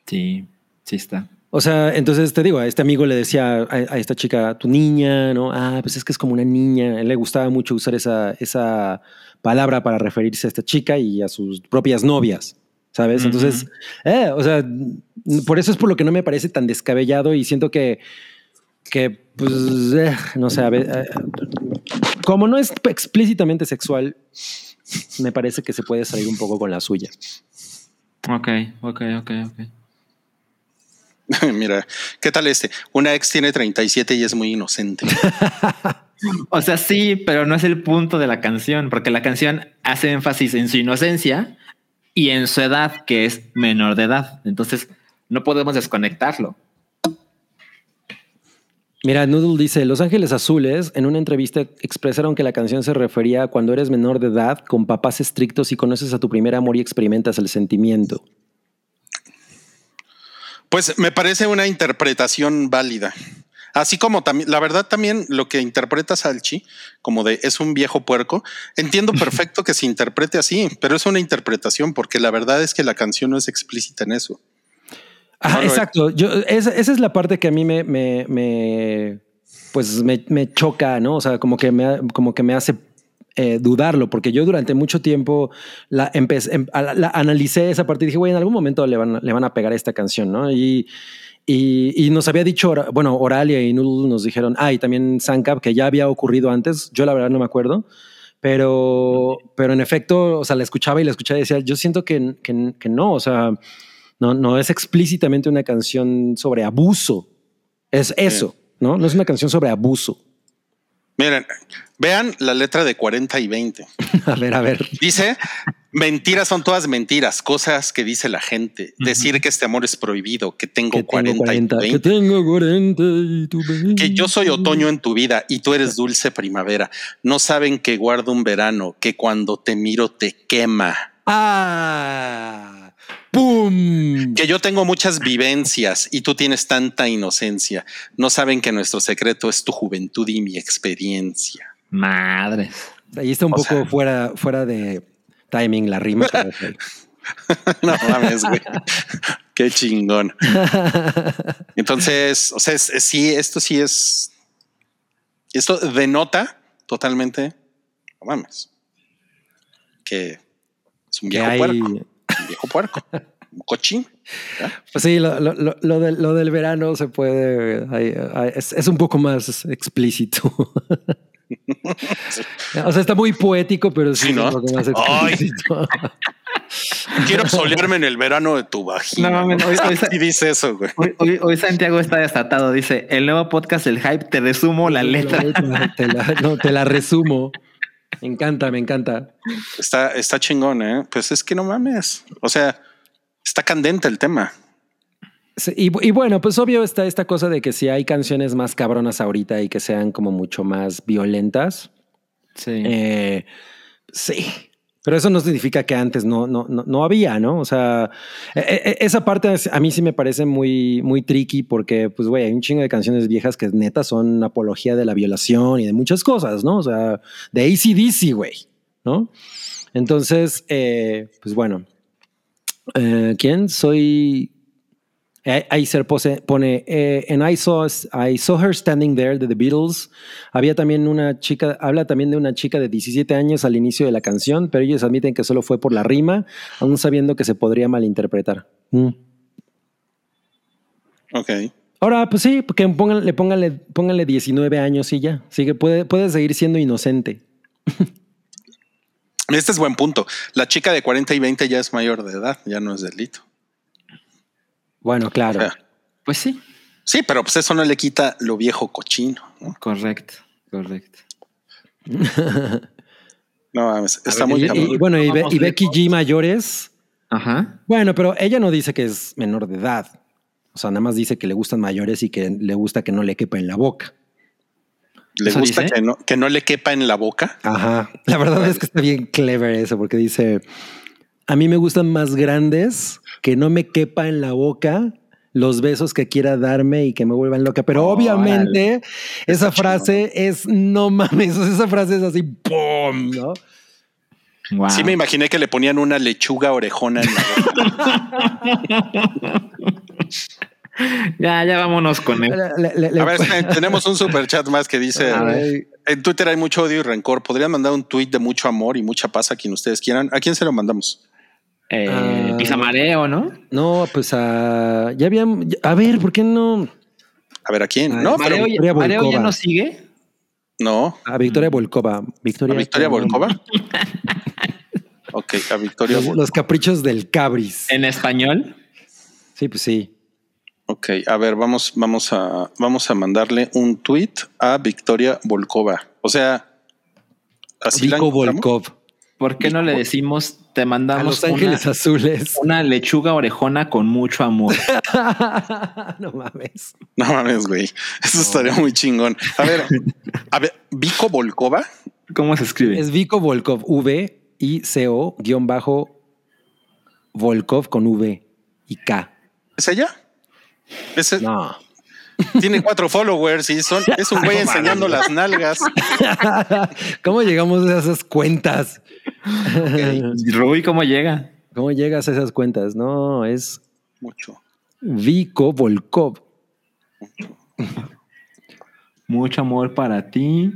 Sí, sí está. O sea, entonces te digo, a este amigo le decía a, a esta chica, tu niña, ¿no? Ah, pues es que es como una niña. A él le gustaba mucho usar esa, esa palabra para referirse a esta chica y a sus propias novias, ¿sabes? Entonces, eh, o sea, por eso es por lo que no me parece tan descabellado y siento que, que pues, eh, no sé, a ver, eh, como no es explícitamente sexual, me parece que se puede salir un poco con la suya. Ok, ok, ok, ok. [LAUGHS] Mira, ¿qué tal este? Una ex tiene 37 y es muy inocente. [LAUGHS] O sea, sí, pero no es el punto de la canción, porque la canción hace énfasis en su inocencia y en su edad, que es menor de edad. Entonces, no podemos desconectarlo. Mira, Noodle dice, Los Ángeles Azules en una entrevista expresaron que la canción se refería a cuando eres menor de edad, con papás estrictos y conoces a tu primer amor y experimentas el sentimiento. Pues me parece una interpretación válida. Así como también, la verdad también lo que interpreta Salchi, como de es un viejo puerco, entiendo [LAUGHS] perfecto que se interprete así, pero es una interpretación porque la verdad es que la canción no es explícita en eso. No es. exacto. Yo, esa, esa es la parte que a mí me, me, me- pues me, me choca, ¿no? O sea, como que me, como que me hace eh, dudarlo, porque yo durante mucho tiempo la, empecé, em- a- la- analicé esa parte y dije, güey, en algún momento le van, le van a pegar esta canción, ¿no? Y, y, y nos había dicho, bueno, Oralia y Noodle nos dijeron, ah, y también Sankap, que ya había ocurrido antes, yo la verdad no me acuerdo, pero, pero en efecto, o sea, la escuchaba y la escuchaba y decía, yo siento que, que, que no, o sea, no, no es explícitamente una canción sobre abuso, es eso, ¿no? No es una canción sobre abuso. Miren, vean la letra de 40 y 20. [LAUGHS] A ver, a ver. Dice, mentiras son todas mentiras, cosas que dice la gente. Decir que este amor es prohibido, que tengo, Que 40, tengo 40, y que 20. tengo 40 y tú Que yo soy otoño en tu vida y tú eres dulce primavera. No saben que guardo un verano, que cuando te miro te quema. ¡Ah! ¡Pum! Que yo tengo muchas vivencias y tú tienes tanta inocencia. No saben que nuestro secreto es tu juventud y mi experiencia. Madres. Ahí está un O poco sea- fuera, fuera de timing la rima. [LAUGHS] No mames, güey. Qué chingón. Entonces, o sea, es- es- sí, esto sí es. Esto denota totalmente, no mames, que es un Que viejo hay- puerco. Un viejo puerco. Un cochín. Pues sí, lo, lo- lo- lo del, lo del verano se puede. hay- hay- es, es un poco más explícito. [LAUGHS] o sea, está muy poético, pero sí, Sí, ¿no? es un poco más explícito. Quiero solearme en el verano de tu vagina. No mames, hoy- hoy- y dice eso, güey. Hoy, Santiago está desatado. Dice el nuevo podcast El Hype. Te resumo la letra. Te la, no, te la resumo. Me encanta, me encanta. Está, está chingón, ¿eh? Pues es que no mames. O sea, está candente el tema. Sí, y, y bueno, pues obvio está esta cosa de que si hay canciones más cabronas ahorita y que sean como mucho más violentas, Sí. eh, sí. Pero eso no significa que antes no, no, no, no había, ¿no? O sea, e- e- esa parte a mí sí me parece muy, muy tricky porque, pues, güey, hay un chingo de canciones viejas que neta son apología de la violación y de muchas cosas, ¿no? O sea, de ACDC, güey, ¿no? Entonces, eh, pues bueno, eh, ¿quién? Soy... Eh, Aizer pone, eh, en I saw, I saw her standing there de The Beatles. Había también una chica, habla también de una chica de 17 años al inicio de la canción, pero ellos admiten que solo fue por la rima, aún sabiendo que se podría malinterpretar. Mm. Ok. Ahora, pues sí, que pónganle, pónganle, pónganle 19 años y ya. Sí que puede, puede seguir siendo inocente. Este es buen punto. La chica de 40 y 20 ya es mayor de edad, ya no es delito. Bueno, claro. O sea, Pues sí. sí, pero pues eso no le quita lo viejo cochino. ¿no? Correcto. Correcto. [LAUGHS] No mames, está ver, muy Y, y- bueno, y, Be- y Becky G mayores. Ajá. Bueno, pero ella no dice que es menor de edad. O sea, nada más dice que le gustan mayores y que le gusta que no le quepa en la boca. le ¿eso gusta que no, que no le quepa en la boca. Ajá. La verdad es que está bien clever eso, porque dice: A mí me gustan más grandes, que no me quepa en la boca los besos que quiera darme y que me vuelvan loca. Pero obviamente esa Está frase es no mames. [LAUGHS] Esa frase es así, ¡pum! ¿no? Wow. Sí me imaginé que le ponían una lechuga orejona en la boca. [LAUGHS] Ya, ya vámonos con él. Le- le- le- A ver, [LAUGHS] tenemos un super chat más que dice. En Twitter hay mucho odio y rencor. Podrían mandar un tweet de mucho amor y mucha paz a quien ustedes quieran. ¿A quién se lo mandamos? Eh, Ah. Pisamareo, ¿no? No, pues a. Ya habían. A ver, ¿por qué no? A ver, ¿a quién? Ay, no, pero Mareo, Victoria ya, Mareo ya Volkova. no sigue. no. A Victoria Volkova. Victoria, ¿A Victoria Volkova? [LAUGHS] ok, a Victoria Los, Volkova. los caprichos del Cabris. En español. Sí, pues sí. Ok, a ver, vamos, vamos a, vamos a mandarle un tweet a Victoria Volkova. O sea, así la Vico encontramos? Volkov. ¿por qué no le decimos te A mandamos Los Ángeles una, Azules. una lechuga orejona con mucho amor? [LAUGHS] no mames. No mames, güey. Eso estaría muy chingón. A ver, a ver, Vico Volkova. ¿Cómo se escribe? Es Vico Volkov, V I C O guion bajo Volkov con V y K. ¿Es ella? No. tiene cuatro followers y son, es un [LAUGHS] güey enseñando las nalgas. [LAUGHS] ¿Cómo llegamos a esas cuentas? [LAUGHS] Rui, ¿cómo llega? ¿Cómo llegas a esas cuentas? No, es Mucho. Vico Volkov. Mucho amor para ti.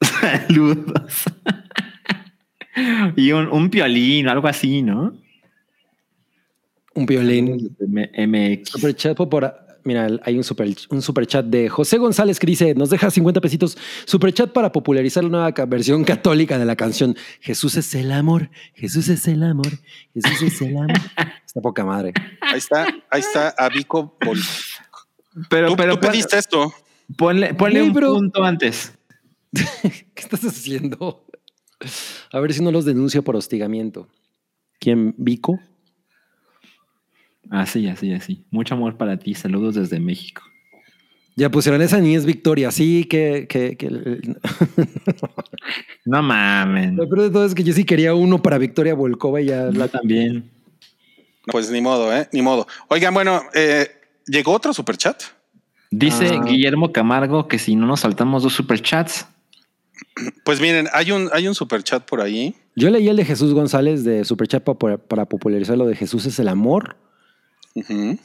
[LAUGHS] Saludos. y un, un piolín, algo así, ¿no? Un violín. MX. Super chat por Mira, hay un super, un super chat de José González que dice: Nos deja 50 pesitos. Super chat para popularizar la nueva versión católica de la canción Jesús es el amor, Jesús es el amor, Jesús es el amor. [LAUGHS] Está poca madre. Ahí está, ahí está a Vico Volkova. Pero, Tú, pero tú pediste esto. ponle, ponle un punto antes. [LAUGHS] ¿Qué estás haciendo? A ver si no los denuncio por hostigamiento. ¿Quién? ¿Vico? Así, así, así. Mucho amor para ti. Saludos desde México. Ya pusieron esa ni es Victoria. Sí, que. que, que- No mamen. Lo peor de todo es que yo sí quería uno para Victoria Volkova y ya La también. Pues ni modo, ¿eh? Ni modo. Oigan, bueno, eh, llegó otro superchat. Dice Ah. Guillermo Camargo que si no nos saltamos dos superchats. Pues miren, hay un, hay un superchat por ahí. Yo leí el de Jesús González de Superchat pa- para, para popularizar lo de Jesús es el amor. Pero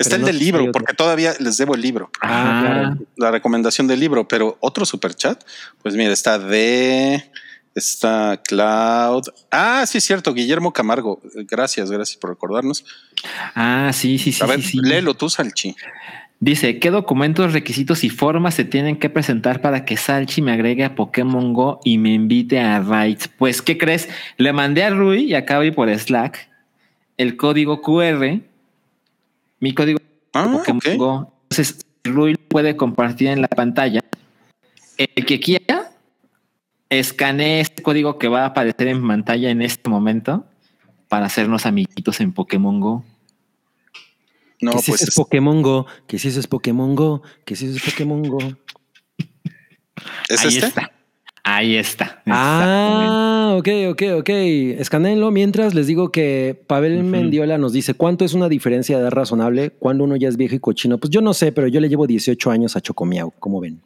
Está el no del libro, porque todavía les debo el libro. Ah, claro. La recomendación del libro, pero otro superchat. Pues mira, está de. Está Cloud. Ah, sí, es cierto, Guillermo Camargo. Gracias, gracias por recordarnos. Ah, sí, sí, sí. A ver, sí, sí. léelo tú, Salchi. Dice, ¿qué documentos, requisitos y formas se tienen que presentar para que Salchi me agregue a Pokémon Go y me invite a Raids? Pues, ¿qué crees? Le mandé a Rui y a Cabri por Slack el código QR, mi código Ah, Pokémon ok. Go. Entonces, Rui puede compartir en la pantalla. El que quiera, escanee este código que va a aparecer en pantalla en este momento para hacernos amiguitos en Pokémon Go. No, que si pues eso es Pokémon Go, que si eso es Pokémon Go, que si eso es Pokémon Go. ¿es Ahí este. está. Ahí está. Ah, ok, ok, ok. Escaneenlo. Mientras les digo que Pavel. Mendiola nos dice: ¿Cuánto es una diferencia de edad razonable cuando uno ya es viejo y cochino? Pues yo no sé, pero yo le llevo 18 años a Chocomiao. ¿Cómo ven?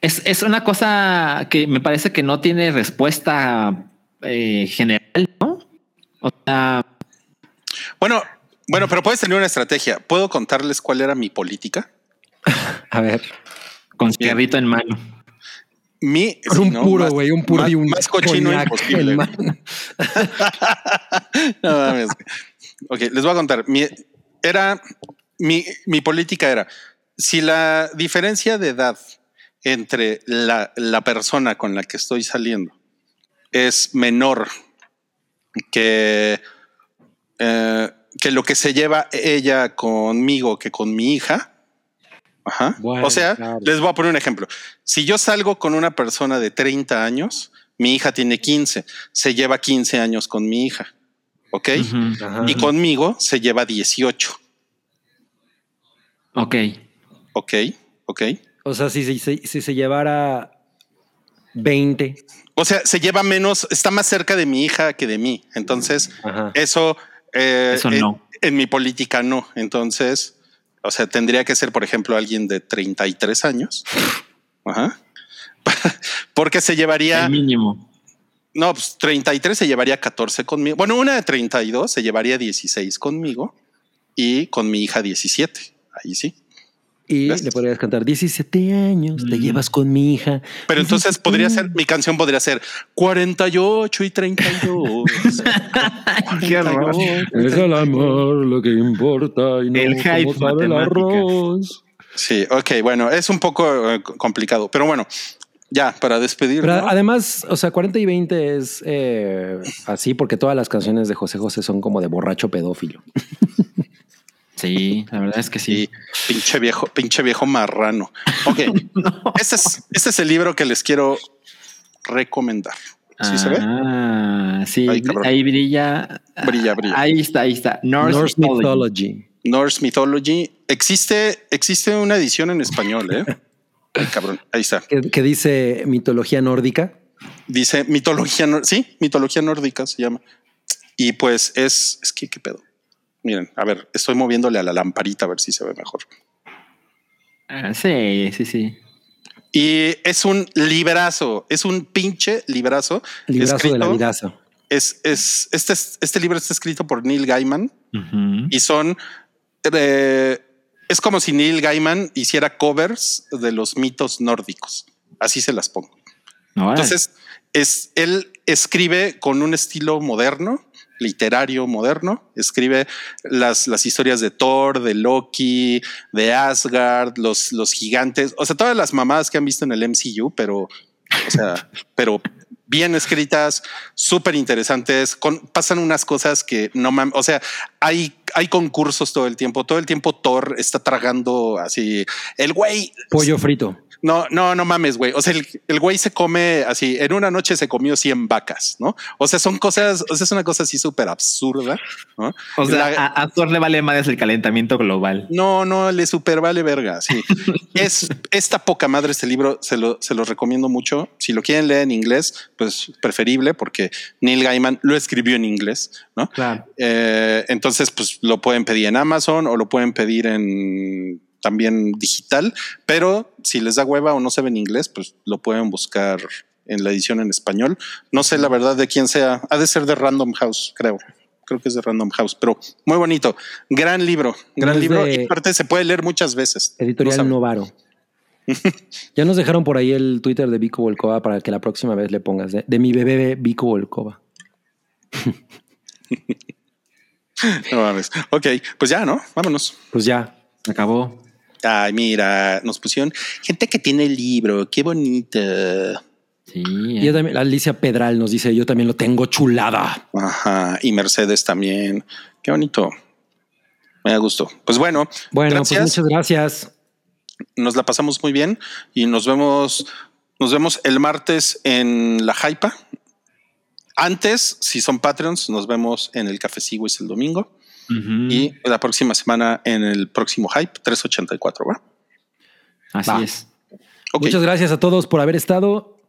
Es, es una cosa que me parece que no tiene respuesta eh, general, ¿no? O sea, Bueno, bueno, pero puedes tener una estrategia. ¿Puedo contarles cuál era mi política? [LAUGHS] A ver. con cigarrito en mano. Mi, sí, un ¿no? puro, güey, un puro y un más cochino coñac imposible. [LAUGHS] No mames. ok, les voy a contar. Mi, era, mi, mi política era, si la diferencia de edad entre la, la persona con la que estoy saliendo es menor que, eh, que lo que se lleva ella conmigo que con mi hija, Ajá. Bueno, o sea, claro. les voy a poner un ejemplo. Si yo salgo con una persona de 30 años, mi hija tiene 15, se lleva 15 años con mi hija. ¿Ok? Ajá. Y conmigo se lleva 18. Ok. ¿Ok? ¿Ok? O sea, si, si- si- si se llevara 20. O sea, se lleva menos, está más cerca de mi hija que de mí. Entonces, Ajá. eso, eh, Eso en, no. en mi política no. Entonces, o sea, tendría que ser, por ejemplo, alguien de 33 años. [LAUGHS] Ajá. [LAUGHS] Porque se llevaría, El mínimo. no, pues 33 se llevaría 14 conmigo. Bueno, una de 32 se llevaría 16 conmigo y con mi hija 17. Ahí sí. Y ¿Ves? le podrías cantar 17 años, te Mm. llevas con mi hija. Pero entonces 17 podría ser, mi canción podría ser 48 y 32. [LAUGHS] [LAUGHS] Qué horror. Es el amor lo que importa y no El hype sabe el arroz. Sí, ok, bueno, es un poco eh, complicado, pero bueno, ya para despedir. Pero ¿no? además, o sea, 40 y 20 es eh, así porque todas las canciones de José José son como de borracho pedófilo. [LAUGHS] Sí, la verdad es que sí. Sí, pinche viejo, pinche viejo marrano. Ok, [LAUGHS] este, es, este es el libro que les quiero recomendar. ¿Sí se ve? Ah, sí, ahí brilla. Brilla, brilla. Ahí está, ahí está. Norse, Norse Mythology. Mythology. Norse Mythology. Existe, existe una edición en español, ¿eh? [LAUGHS] Ay, cabrón, ahí está. Que, que dice mitología nórdica. Dice mitología, sí, mitología nórdica se llama. Y pues es, es que qué pedo. Miren, a ver, estoy moviéndole a la lamparita a ver si se ve mejor. Ah, sí, sí, sí. Y es un librazo, es un pinche librazo. Librazo de la escrito- vidaza. Es, es, este, es- este libro está escrito por Neil Gaiman y son. eh, es como si Neil Gaiman hiciera covers de los mitos nórdicos. Así se las pongo. Entonces, es, él escribe con un estilo moderno, literario moderno, escribe las, las historias de Thor, de Loki, de Asgard, los, los gigantes, o sea, todas las mamadas que han visto en el MCU, pero, o sea, [LAUGHS] pero bien escritas, súper interesantes, con, pasan unas cosas que no mames, o sea, hay, hay concursos todo el tiempo, todo el tiempo Thor está tragando así, el güey Pollo frito. No, no, no mames, güey. O sea, el, el güey se come así, en una noche se comió 100 vacas, ¿no? O sea, son cosas, o sea, es una cosa así súper absurda, ¿no? o sea, La- a, a Thor le vale más el calentamiento global. no, no, le super vale verga. Sí. [LAUGHS] es esta poca madre este libro, se lo, se lo recomiendo mucho. Si lo quieren leer en inglés, pues preferible porque Neil Gaiman lo escribió en inglés, ¿no? Claro. Eh, entonces, pues lo pueden pedir en Amazon o lo pueden pedir en también digital, pero si les da hueva o no saben inglés, pues lo pueden buscar en la edición en español. No sé la verdad de quién sea, ha de ser de Random House, creo. Creo que es de Random House, pero muy bonito. Gran libro, gran libro. Y aparte se puede leer muchas veces. Editorial. Novaro. [LAUGHS] ya nos dejaron por ahí el Twitter de Vico Volkova para que la próxima vez le pongas de, de mi bebé Vico Volkova. [LAUGHS] No mames. Ok, pues ya, ¿no? Vámonos. Pues ya. Se acabó. Ay, mira, nos pusieron gente que tiene el libro. Qué bonito. Sí. Y yo también, Alicia Pedral nos dice, yo también lo tengo chulada. Ajá. Y Mercedes también. Qué bonito. Me da gusto. Pues bueno, Bueno, gracias. pues muchas gracias. nos la pasamos muy bien y nos vemos, nos vemos el martes en la Hypa. Antes, si son Patreons, nos vemos en el Café Sigüis el domingo Y la próxima semana en el próximo Hype 384, ¿va? Así Va. es. Muchas gracias a todos por haber estado.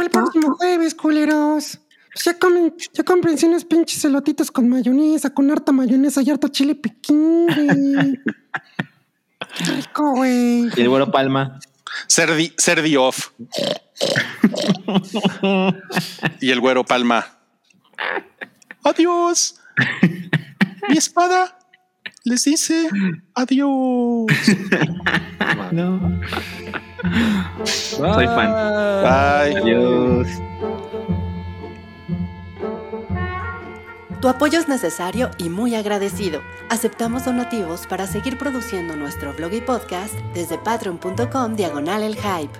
El próximo jueves, culeros. Pues ya comen, ya cómprense unos pinches elotitos con mayonesa, con harta mayonesa y harto chile piquín, güey. Qué [LAUGHS] rico, güey. Y el güero Palma. Cerdi, Cerdi off. [LAUGHS] y el güero Palma. Adiós. [LAUGHS] Mi espada les dice adiós. [LAUGHS] No. Soy fan. Bye. Adiós. Tu apoyo es necesario y muy agradecido. Aceptamos donativos para seguir produciendo nuestro blog y podcast desde patreon.com diagonal el hype.